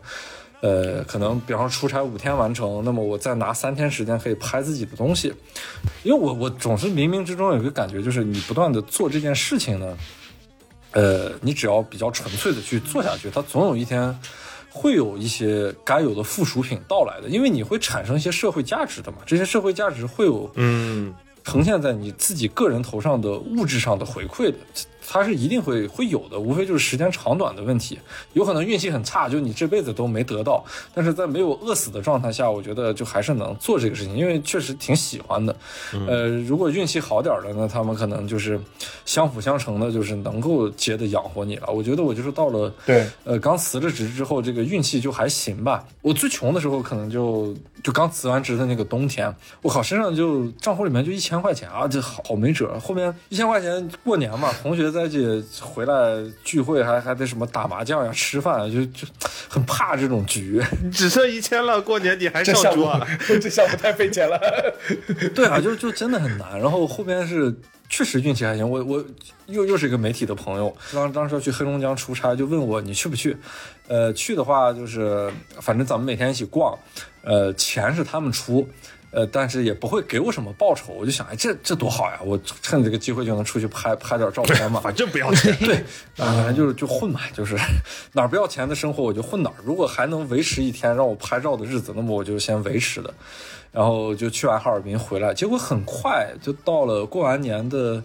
呃，可能比方说出差五天完成，那么我再拿三天时间可以拍自己的东西，因为我我总是冥冥之中有一个感觉，就是你不断的做这件事情呢，呃，你只要比较纯粹的去做下去，它总有一天会有一些该有的附属品到来的，因为你会产生一些社会价值的嘛，这些社会价值会有嗯，呈现在你自己个人头上的物质上的回馈的，它是一定会会有的，无非就是时间长短的问题。有可能运气很差，就你这辈子都没得到，但是在没有饿死的状态下，我觉得就还是能做这个事情，因为确实挺喜欢的。呃，如果运气好点儿的，那他们可能就是相辅相成的，就是能够接着养活你了。我觉得我就是到了对，呃，刚辞了职之后，这个运气就还行吧。我最穷的时候，可能就就刚辞完职的那个冬天，我靠，身上就账户里面就一千块钱啊，这好没辙。后面一千块钱过年嘛，同学在一起回来聚会还还得什么打麻将呀、吃饭啊，就就很怕这种局。只剩一千了，过年你还上桌啊？这项目太费钱了。对啊，就就真的很难。然后后边是确实运气还行，我我又又是一个媒体的朋友，当当时要去黑龙江出差，就问我你去不去？呃，去的话就是反正咱们每天一起逛，呃，钱是他们出，呃，但是也不会给我什么报酬。我就想，哎，这这多好呀！我趁这个机会就能出去拍拍点照片嘛。反正不要钱。对，啊，反正就是就混嘛，就是哪儿不要钱的生活我就混哪儿。如果还能维持一天让我拍照的日子，那么我就先维持的。然后就去完哈尔滨回来，结果很快就到了过完年的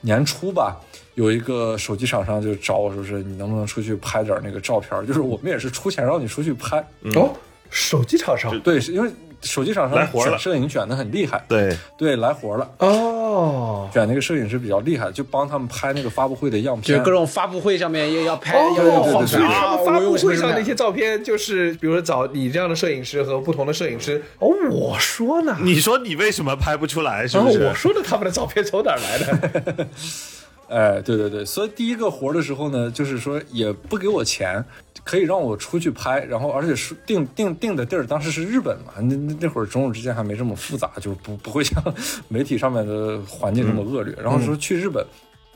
年初吧。有一个手机厂商就找我说是你能不能出去拍点那个照片？就是我们也是出钱让你出去拍。哦，手机厂商对，是因为手机厂商来活了摄影卷的很厉害，对，对，来活了。哦，卷那个摄影师比较厉害，就帮他们拍那个发布会的样片就各。种发布会上面也要拍，要哦，要好，所以啊他们发布会上那些照片，就是比如说找你这样的摄影师和不同的摄影师。哦，我说呢，你说你为什么拍不出来？是然后不是？我说的他们的照片从哪儿来的？哎，对对对，所以第一个活的时候呢，就是说也不给我钱，可以让我出去拍，然后而且是定定定的地儿，当时是日本嘛，那那那会儿中日之间还没这么复杂，就不不会像 媒体上面的环境这么恶劣。然后说去日本，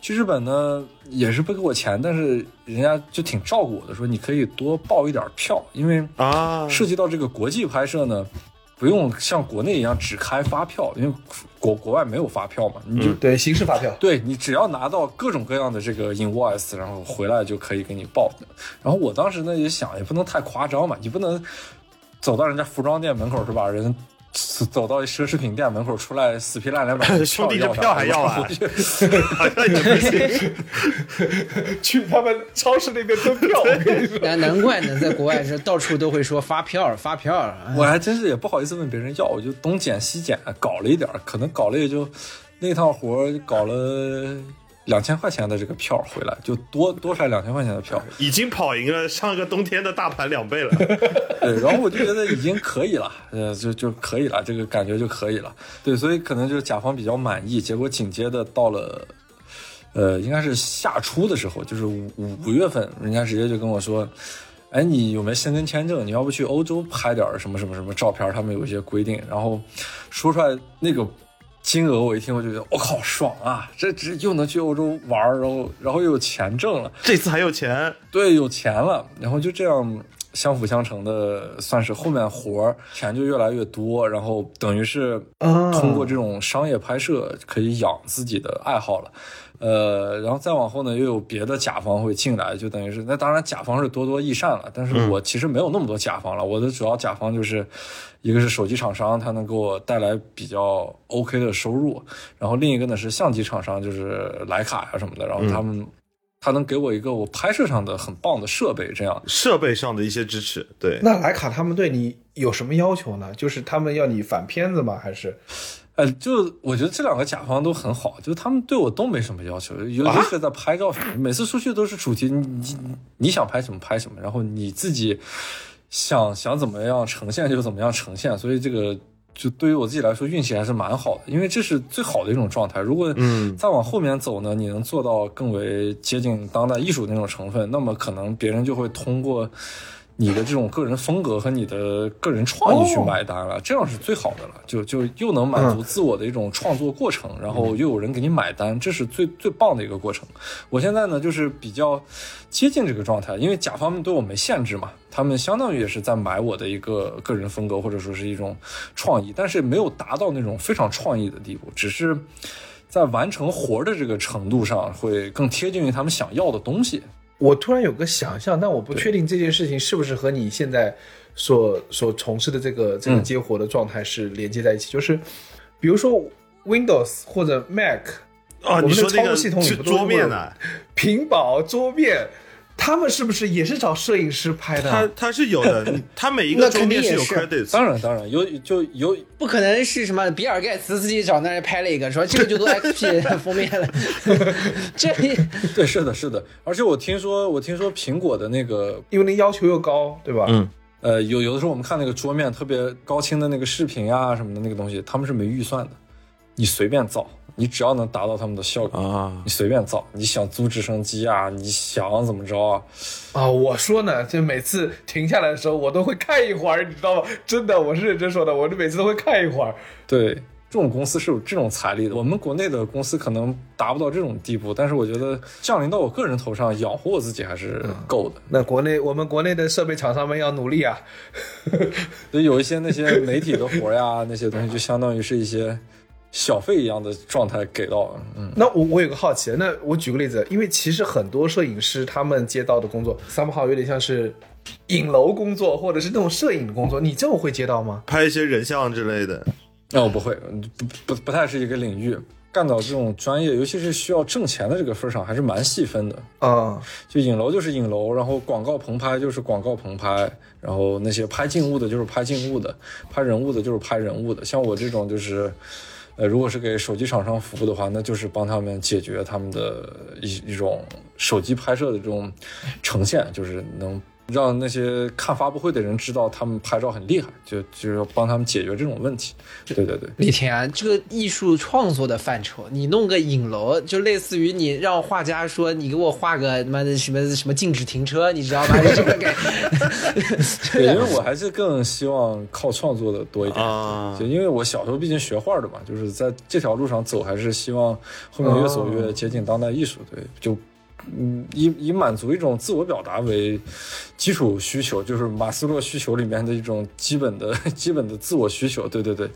去日本呢也是不给我钱，但是人家就挺照顾我的，说你可以多报一点票，因为啊，涉及到这个国际拍摄呢，不用像国内一样只开发票，因为国国外没有发票嘛，你就对，形式发票。对你只要拿到各种各样的这个 invoice，然后回来就可以给你报。然后我当时呢也想，也不能太夸张嘛，你不能走到人家服装店门口是吧？人走到奢侈品店门口出来死皮赖脸把 兄弟这票还要啊我就好像也不行。去他们超市那边蹲票，我跟你说。难难怪呢，在国外是到处都会说发票发票。哎我还真是也不好意思问别人要，我就东捡西捡，搞了一点，可能搞了也就那趟活搞了两千块钱的这个票回来，就多多出来两千块钱的票。已经跑赢了上个冬天的大盘两倍了。对，然后我就觉得已经可以了，呃，就就可以了，这个感觉就可以了。对，所以可能就是甲方比较满意，结果紧接着到了，呃，应该是夏初的时候，就是五五五月份，人家直接就跟我说，哎，你有没有申根签证？你要不去欧洲拍点什么什么什么照片？他们有一些规定，然后说出来那个。金额我一听我就觉得我靠爽啊！这这又能去欧洲玩儿，然后然后又有钱挣了，这次还有钱，对，有钱了，然后就这样相辅相成的，算是后面活儿钱就越来越多，然后等于是啊通过这种商业拍摄可以养自己的爱好了。呃，然后再往后呢，又有别的甲方会进来，就等于是那当然甲方是多多益善了，但是我其实没有那么多甲方了，我的主要甲方就是一个是手机厂商，它能给我带来比较 OK 的收入，然后另一个呢是相机厂商，就是徕卡呀什么的，然后他们。他能给我一个我拍摄上的很棒的设备，这样设备上的一些支持，对，那徕卡他们对你有什么要求呢？就是他们要你反片子吗？还是呃，就我觉得这两个甲方都很好，就他们对我都没什么要求，尤其是在拍照上，每次出去都是主题，你你你想拍什么拍什么，然后你自己想想怎么样呈现就怎么样呈现，所以这个就对于我自己来说运气还是蛮好的，因为这是最好的一种状态。如果嗯再往后面走呢，你能做到更为接近当代艺术那种成分，那么可能别人就会通过。你的这种个人风格和你的个人创意去买单了，这样是最好的了。就就又能满足自我的一种创作过程，然后又有人给你买单，这是最最棒的一个过程。我现在呢，就是比较接近这个状态，因为甲方们对我没限制嘛，他们相当于也是在买我的一个个人风格或者说是一种创意，但是没有达到那种非常创意的地步，只是在完成活的这个程度上会更贴近于他们想要的东西。我突然有个想象，但我不确定这件事情是不是和你现在所所从事的这个这个嗯接活的状态是连接在一起。就是比如说 Windows 或者 Mac 哦，我们的操作系统里是不都是桌面会有呢？屏保、桌面，他们是不是也是找摄影师拍的？他他是有的，他每一那个桌面有肯定也是 credits，当然，当然有就有不可能是什么比尔盖茨自己找那人拍了一个，说这个就做 XP 封面了，这对，是的，是的，而且我听说，我听说苹果的那个，因为那要求又高，对吧？嗯。呃，有有的时候我们看那个桌面特别高清的那个视频啊什么的那个东西，他们是没预算的，你随便造，你只要能达到他们的效果，啊你随便造，你想租直升机啊，你想怎么着啊，啊，我说呢，就每次停下来的时候，我都会看一会儿，你知道吗？真的，我是认真说的，我每次都会看一会儿。对，这种公司是有这种财力的。我们国内的公司可能达不到这种地步，但是我觉得降临到我个人头上，养活我自己还是够的。那国内我们国内的设备厂商们要努力啊。所以有一些那些媒体的活呀，那些东西就相当于是一些小费一样的状态给到了。嗯，那我我有个好奇，那我举个例子，因为其实很多摄影师他们接到的工作，somehow 有点像是影楼工作，或者是那种摄影的工作，你这种会接到吗？拍一些人像之类的。那我不会，不不不太是一个领域。干到这种专业，尤其是需要挣钱的这个份儿上，还是蛮细分的。啊、就影楼就是影楼，然后广告棚拍就是广告棚拍，然后那些拍静物的就是拍静物的，拍人物的就是拍人物的。像我这种就是，呃，如果是给手机厂商服务的话，那就是帮他们解决他们的一一种手机拍摄的这种呈现，就是能。让那些看发布会的人知道他们拍照很厉害，就就是要帮他们解决这种问题。对对对，李天啊，这个艺术创作的范畴，你弄个影楼，就类似于你让画家说你给我画个他妈的什么什么禁止停车，你知道吗？这个给，对，因为我还是更希望靠创作的多一点。啊就因为我小时候毕竟学画的嘛，就是在这条路上走，还是希望后面越走越接近当代艺术。对，就嗯，以以满足一种自我表达为基础需求，就是马斯洛需求里面的一种基本的 基本的自我需求。对对对，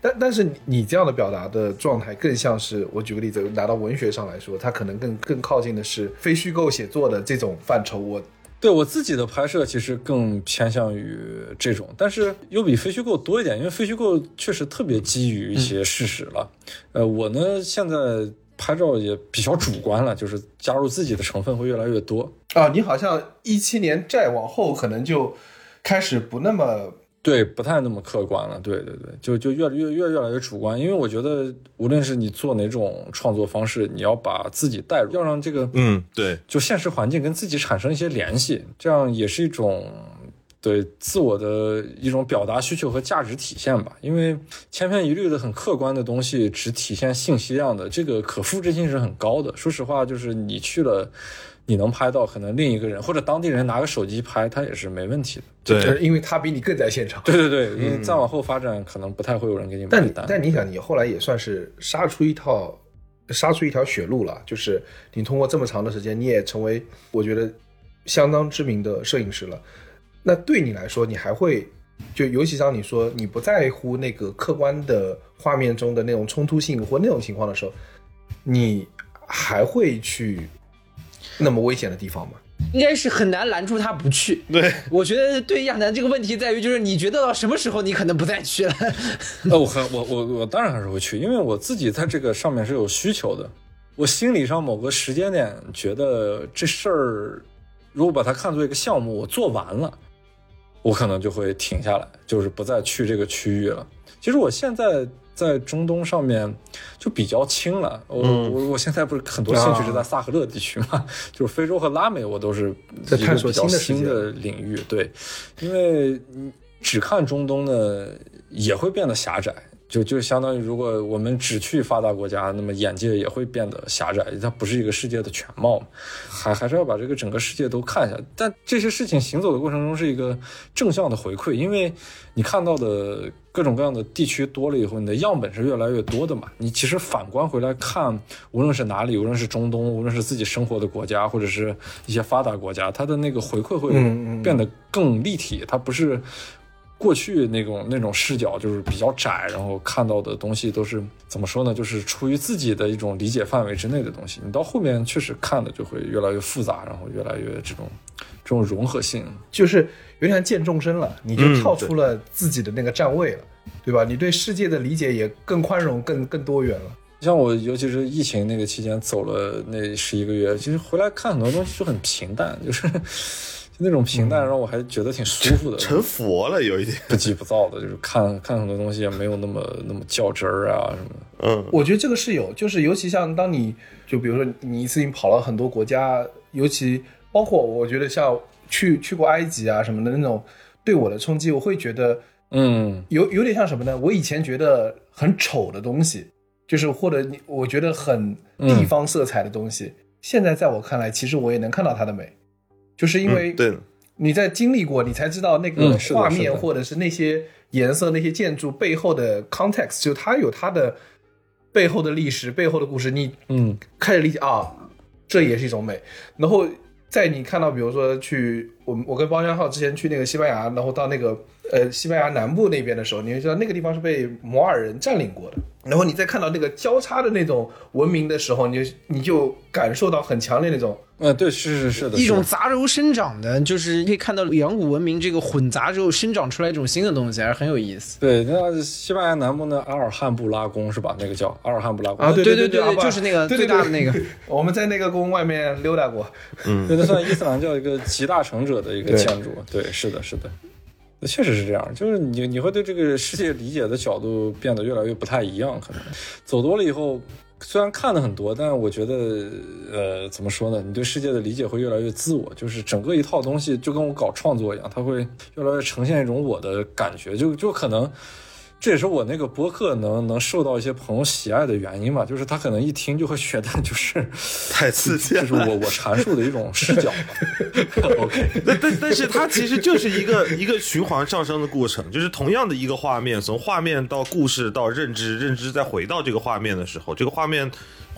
但但是你你这样的表达的状态，更像是我举个例子，拿到文学上来说，它可能更更靠近的是非虚构写作的这种范畴。我对我自己的拍摄其实更偏向于这种，但是又比非虚构多一点，因为非虚构确实特别基于一些事实了。呃，我呢现在拍照也比较主观了，就是加入自己的成分会越来越多。啊，你好像一七年再往后，可能就开始不那么对，不太那么客观了。对对对，就就越来越越越来越主观，因为我觉得无论是你做哪种创作方式，你要把自己带入，要让这个嗯，对，就现实环境跟自己产生一些联系，这样也是一种对自我的一种表达需求和价值体现吧。因为千篇一律的很客观的东西，只体现信息量的，这个可复制性是很高的。说实话，就是你去了。你能拍到，可能另一个人或者当地人拿个手机拍，他也是没问题的。对，因为他比你更在现场。对对对，因为再往后发展，可能不太会有人给你买但你。但你想，你后来也算是杀出一套，杀出一条血路了。就是你通过这么长的时间，你也成为我觉得相当知名的摄影师了。那对你来说，你还会就尤其像你说你不在乎那个客观的画面中的那种冲突性或那种情况的时候，你还会去那么危险的地方吗？应该是很难拦住他不去。对，我觉得对亚楠这个问题在于，就是你觉得到什么时候你可能不再去了。呃，我很我我我当然还是会去，因为我自己在这个上面是有需求的。我心理上某个时间点觉得这事儿，如果把它看作一个项目，我做完了，我可能就会停下来，就是不再去这个区域了。其实我现在在中东上面就比较轻了，我、我我现在不是很多兴趣是在萨赫勒地区嘛，就是非洲和拉美，我都是在探索新的新的领域。对，因为你只看中东呢，也会变得狭窄。就就相当于，如果我们只去发达国家，那么眼界也会变得狭窄，它不是一个世界的全貌嘛，还还是要把这个整个世界都看一下。但这些事情行走的过程中是一个正向的回馈，因为你看到的各种各样的地区多了以后，你的样本是越来越多的嘛。你其实反观回来看，无论是哪里，无论是中东，无论是自己生活的国家，或者是一些发达国家，它的那个回馈会变得更立体，它不是。过去那种那种视角就是比较窄，然后看到的东西都是怎么说呢？就是出于自己的一种理解范围之内的东西。你到后面确实看的就会越来越复杂，然后越来越这种这种融合性。就是有点像见众生了，你就嗯跳出了自己的那个站位了，对吧？你对世界的理解也更宽容、更更多元了。像我，尤其是疫情那个期间走了那十一个月，其实回来看很多东西就很平淡，就是就那种平淡让我还觉得挺舒服的，成佛了有一点。不急不躁的，就是看看很多东西也没有那么那么较真儿啊什么的。嗯，我觉得这个是有，就是尤其像当你就比如说你一次性跑了很多国家，尤其包括我觉得像去去过埃及啊什么的那种，对我的冲击，我会觉得嗯，有有点像什么呢？我以前觉得很丑的东西，就是或者你我觉得很地方色彩的东西，现在在我看来，其实我也能看到它的美，就是因为嗯对你在经历过，你才知道那个画面或者是那些颜色、那些建筑背后的 context，就它有它的背后的历史、背后的故事，你嗯开始理解啊，这也是一种美。然后在你看到，比如说去我们我跟包江浩之前去那个西班牙，然后到那个呃西班牙南部那边的时候，你会知道那个地方是被摩尔人占领过的。然后你再看到那个交叉的那种文明的时候，你就你就感受到很强烈那种呃，对，是是是的，一种杂糅生长的，就是可以看到远古文明这个混杂之后生长出来一种新的东西，还是很有意思。对，那西班牙南部的阿尔汉布拉宫是吧？那个叫阿尔汉布拉宫啊，对对对对对就是那个最大的那个我们在那个宫外面溜达过，嗯，那算伊斯兰教一个集大成者的一个建筑。对，是的，是的，那确实是这样。就是你你会对这个世界理解的角度变得越来越不太一样，可能走多了以后。虽然看的很多，但是我觉得，呃，怎么说呢？你对世界的理解会越来越自我，就是整个一套东西就跟我搞创作一样，它会越来越呈现一种我的感觉，就就可能这也是我那个播客能能受到一些朋友喜爱的原因嘛，就是他可能一听就会觉得就是 太刺激了就是我我阐述的一种视角嘛。OK，但但但是它其实就是一个一个循环上升的过程，就是同样的一个画面，从画面到故事到认知，认知再回到这个画面的时候，这个画面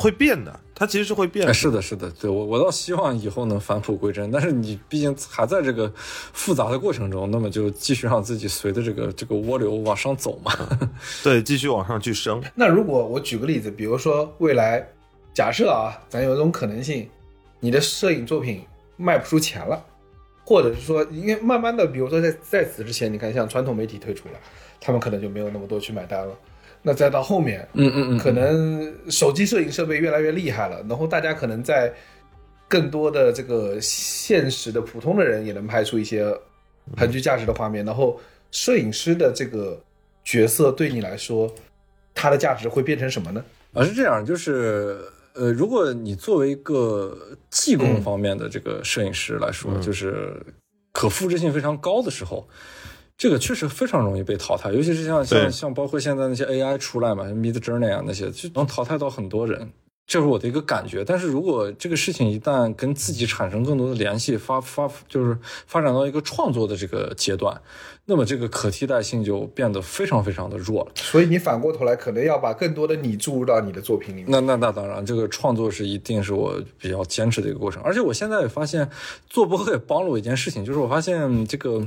会变的，它其实是会变。是的，是的，对我我倒希望以后能返璞归真，但是你毕竟还在这个复杂的过程中，那么就继续让自己随着这个这个涡流往上走嘛。对，继续往上去升。那如果我举个例子，比如说未来，假设啊，咱有一种可能性，你的摄影作品卖不出钱了，或者是说，因为慢慢的，比如说在在此之前，你看像传统媒体退出了，他们可能就没有那么多去买单了。那再到后面，嗯嗯嗯，可能手机摄影设备越来越厉害了，然后大家可能在更多的这个现实的普通的人也能拍出一些很具价值的画面，然后摄影师的这个角色对你来说，它的价值会变成什么呢？啊，是这样，就是呃，如果你作为一个技工方面的这个摄影师来说，就是可复制性非常高的时候，这个确实非常容易被淘汰，尤其是像像像包括现在那些 AI 出来嘛，Mid Journey 啊那些，就能淘汰到很多人。这是我的一个感觉，但是如果这个事情一旦跟自己产生更多的联系，发发就是发展到一个创作的这个阶段，那么这个可替代性就变得非常非常的弱了。所以你反过头来，可能要把更多的你注入到你的作品里面。那那那当然，这个创作是一定是我比较坚持的一个过程。而且我现在也发现，做播客也帮了我一件事情，就是我发现这个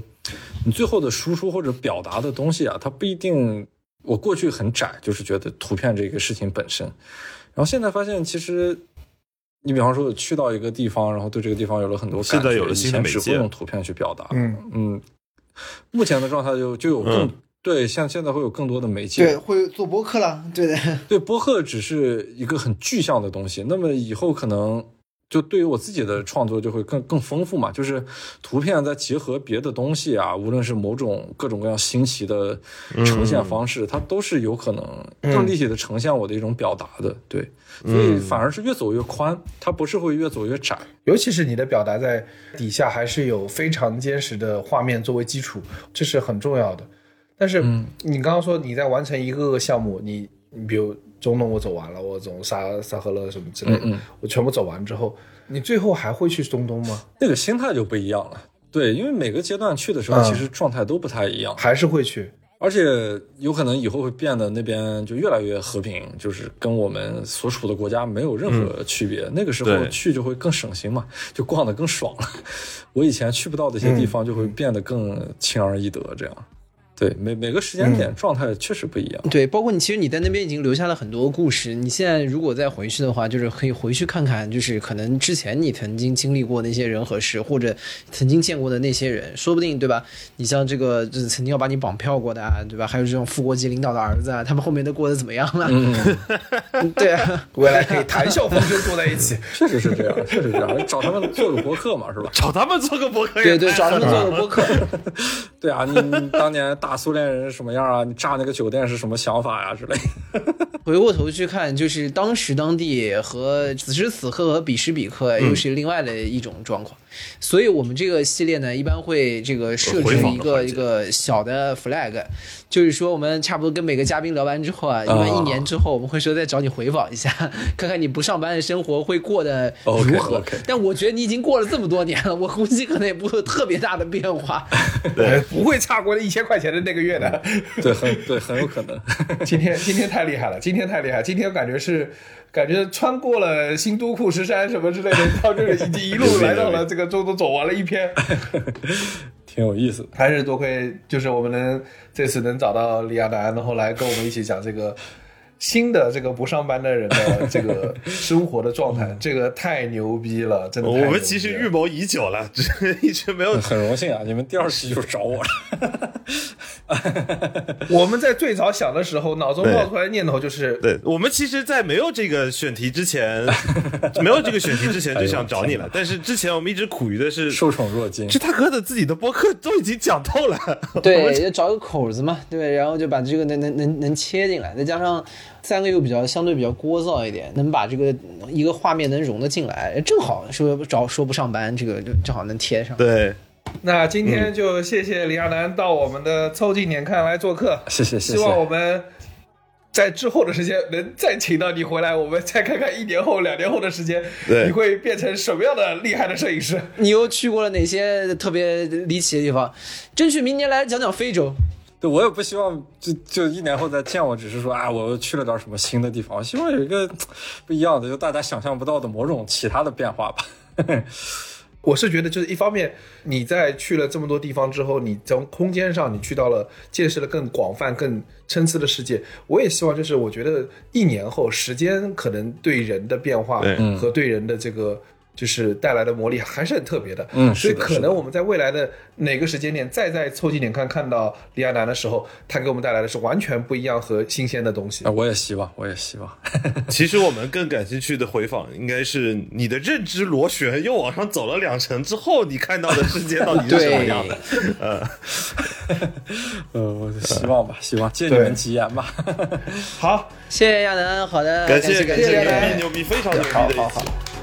你最后的输出或者表达的东西啊，它不一定。我过去很窄，就是觉得图片这个事情本身，然后现在发现其实。你比方说，我去到一个地方，然后对这个地方有了很多感觉，现在有了新的媒介以前只会用图片去表达。嗯嗯，目前的状态就就有更、嗯对，像现在会有更多的媒介。对，会做播客了，对的。对，播客只是一个很具象的东西，那么以后可能就对于我自己的创作就会更更丰富嘛，就是图片再结合别的东西啊，无论是某种各种各样新奇的呈现方式，它都是有可能更立体的呈现我的一种表达的。对，所以反而是越走越宽，它不是会越走越窄。尤其是你的表达在底下还是有非常坚实的画面作为基础，这是很重要的。但是你刚刚说你在完成一个个项目，你你比如中东我走完了，我走撒撒赫勒什么之类的，嗯嗯我全部走完之后，你最后还会去中东吗？那个心态就不一样了。对，因为每个阶段去的时候，嗯其实状态都不太一样。还是会去？而且有可能以后会变得那边就越来越和平，就是跟我们所处的国家没有任何区别。那个时候去就会更省心嘛，就逛得更爽了。我以前去不到的一些地方就会变得更轻而易得，这样。对，每每个时间点状态确实不一样。对，包括你，其实你在那边已经留下了很多故事。你现在如果再回去的话，就是可以回去看看，就是可能之前你曾经经历过那些人和事，或者曾经见过的那些人，说不定对吧？你像这个就是曾经要把你绑票过的啊，对吧？还有这种副国级领导的儿子啊，他们后面都过得怎么样了？对啊，未来可以谈笑风生坐在一起。确实是这样，确实是这样。找他们做个博客嘛，是吧？找他们做个博客，对对，找他们做个博客。对啊，你你当年大苏联人是什么样啊？你炸那个酒店是什么想法呀之类的。回过头去看，就是当时当地和此时此刻和彼时彼刻又是另外的一种状况。所以我们这个系列呢，一般会这个设置一个一个小的 flag，就是说我们差不多跟每个嘉宾聊完之后啊，一般一年之后我们会说再找你回访一下，看看你不上班的生活会过得如何。但我觉得你已经过了这么多年了，我估计可能也不会有特别大的变化。对，不会差过一千块钱的那个月的。对，很对，很有可能。今天今天太厉害了，今天太厉害，今天感觉是感觉穿过了新都库什山什么之类的，到这里已经一路来到了这个中都，走完了一篇。挺有意思的。还是多亏就是我们能这次能找到李亚男，然后来跟我们一起讲这个新的这个不上班的人的 这个生活的状态，这个太牛逼了，真的。我们其实预谋已久了，只是一直没有。很荣幸啊，你们第二期就找我了。我们在最早想的时候，脑中冒出来的念头就是，对我们其实，在没有这个选题之前，没有这个选题之前就想找你了，但是之前我们一直苦于的是，受宠若惊这大哥的自己的播客都已经讲透了，对，要找个口子嘛，对，然后就把这个能能能能切进来，再加上三个又比较相对比较聒噪一点，能把这个一个画面能融得进来，正好说找说不上班，这个就正好能贴上。对，那今天就谢谢李亚男到我们的凑近点看来做客，谢谢谢希望我。们在之后的时间能再请到你回来，我们再看看一年后、两年后的时间，对你会变成什么样的厉害的摄影师？你又去过了哪些特别离奇的地方？争取明年来讲讲非洲。对我也不希望就就一年后再见我，只是说啊，我又去了点什么新的地方。我希望有一个不一样的，就大家想象不到的某种其他的变化吧。我是觉得，就是一方面，你在去了这么多地方之后，你从空间上你去到了见识了更广泛、更参差的世界。我也希望，就是我觉得一年后，时间可能对人的变化和对人的这个就是带来的魔力还是很特别的。嗯所以可能我们在未来的哪个时间点再再凑近点看看到李亚男的时候，他给我们带来的是完全不一样和新鲜的东西啊，。我也希望，我也希望。其实我们更感兴趣的回访应该是你的认知螺旋又往上走了两层之后，你看到的世界到底是什么样的？呃，我希望吧，希望借你们吉言吧。好，谢谢亚楠，好的，感谢感感谢，感谢牛逼牛逼，非常牛逼的一期。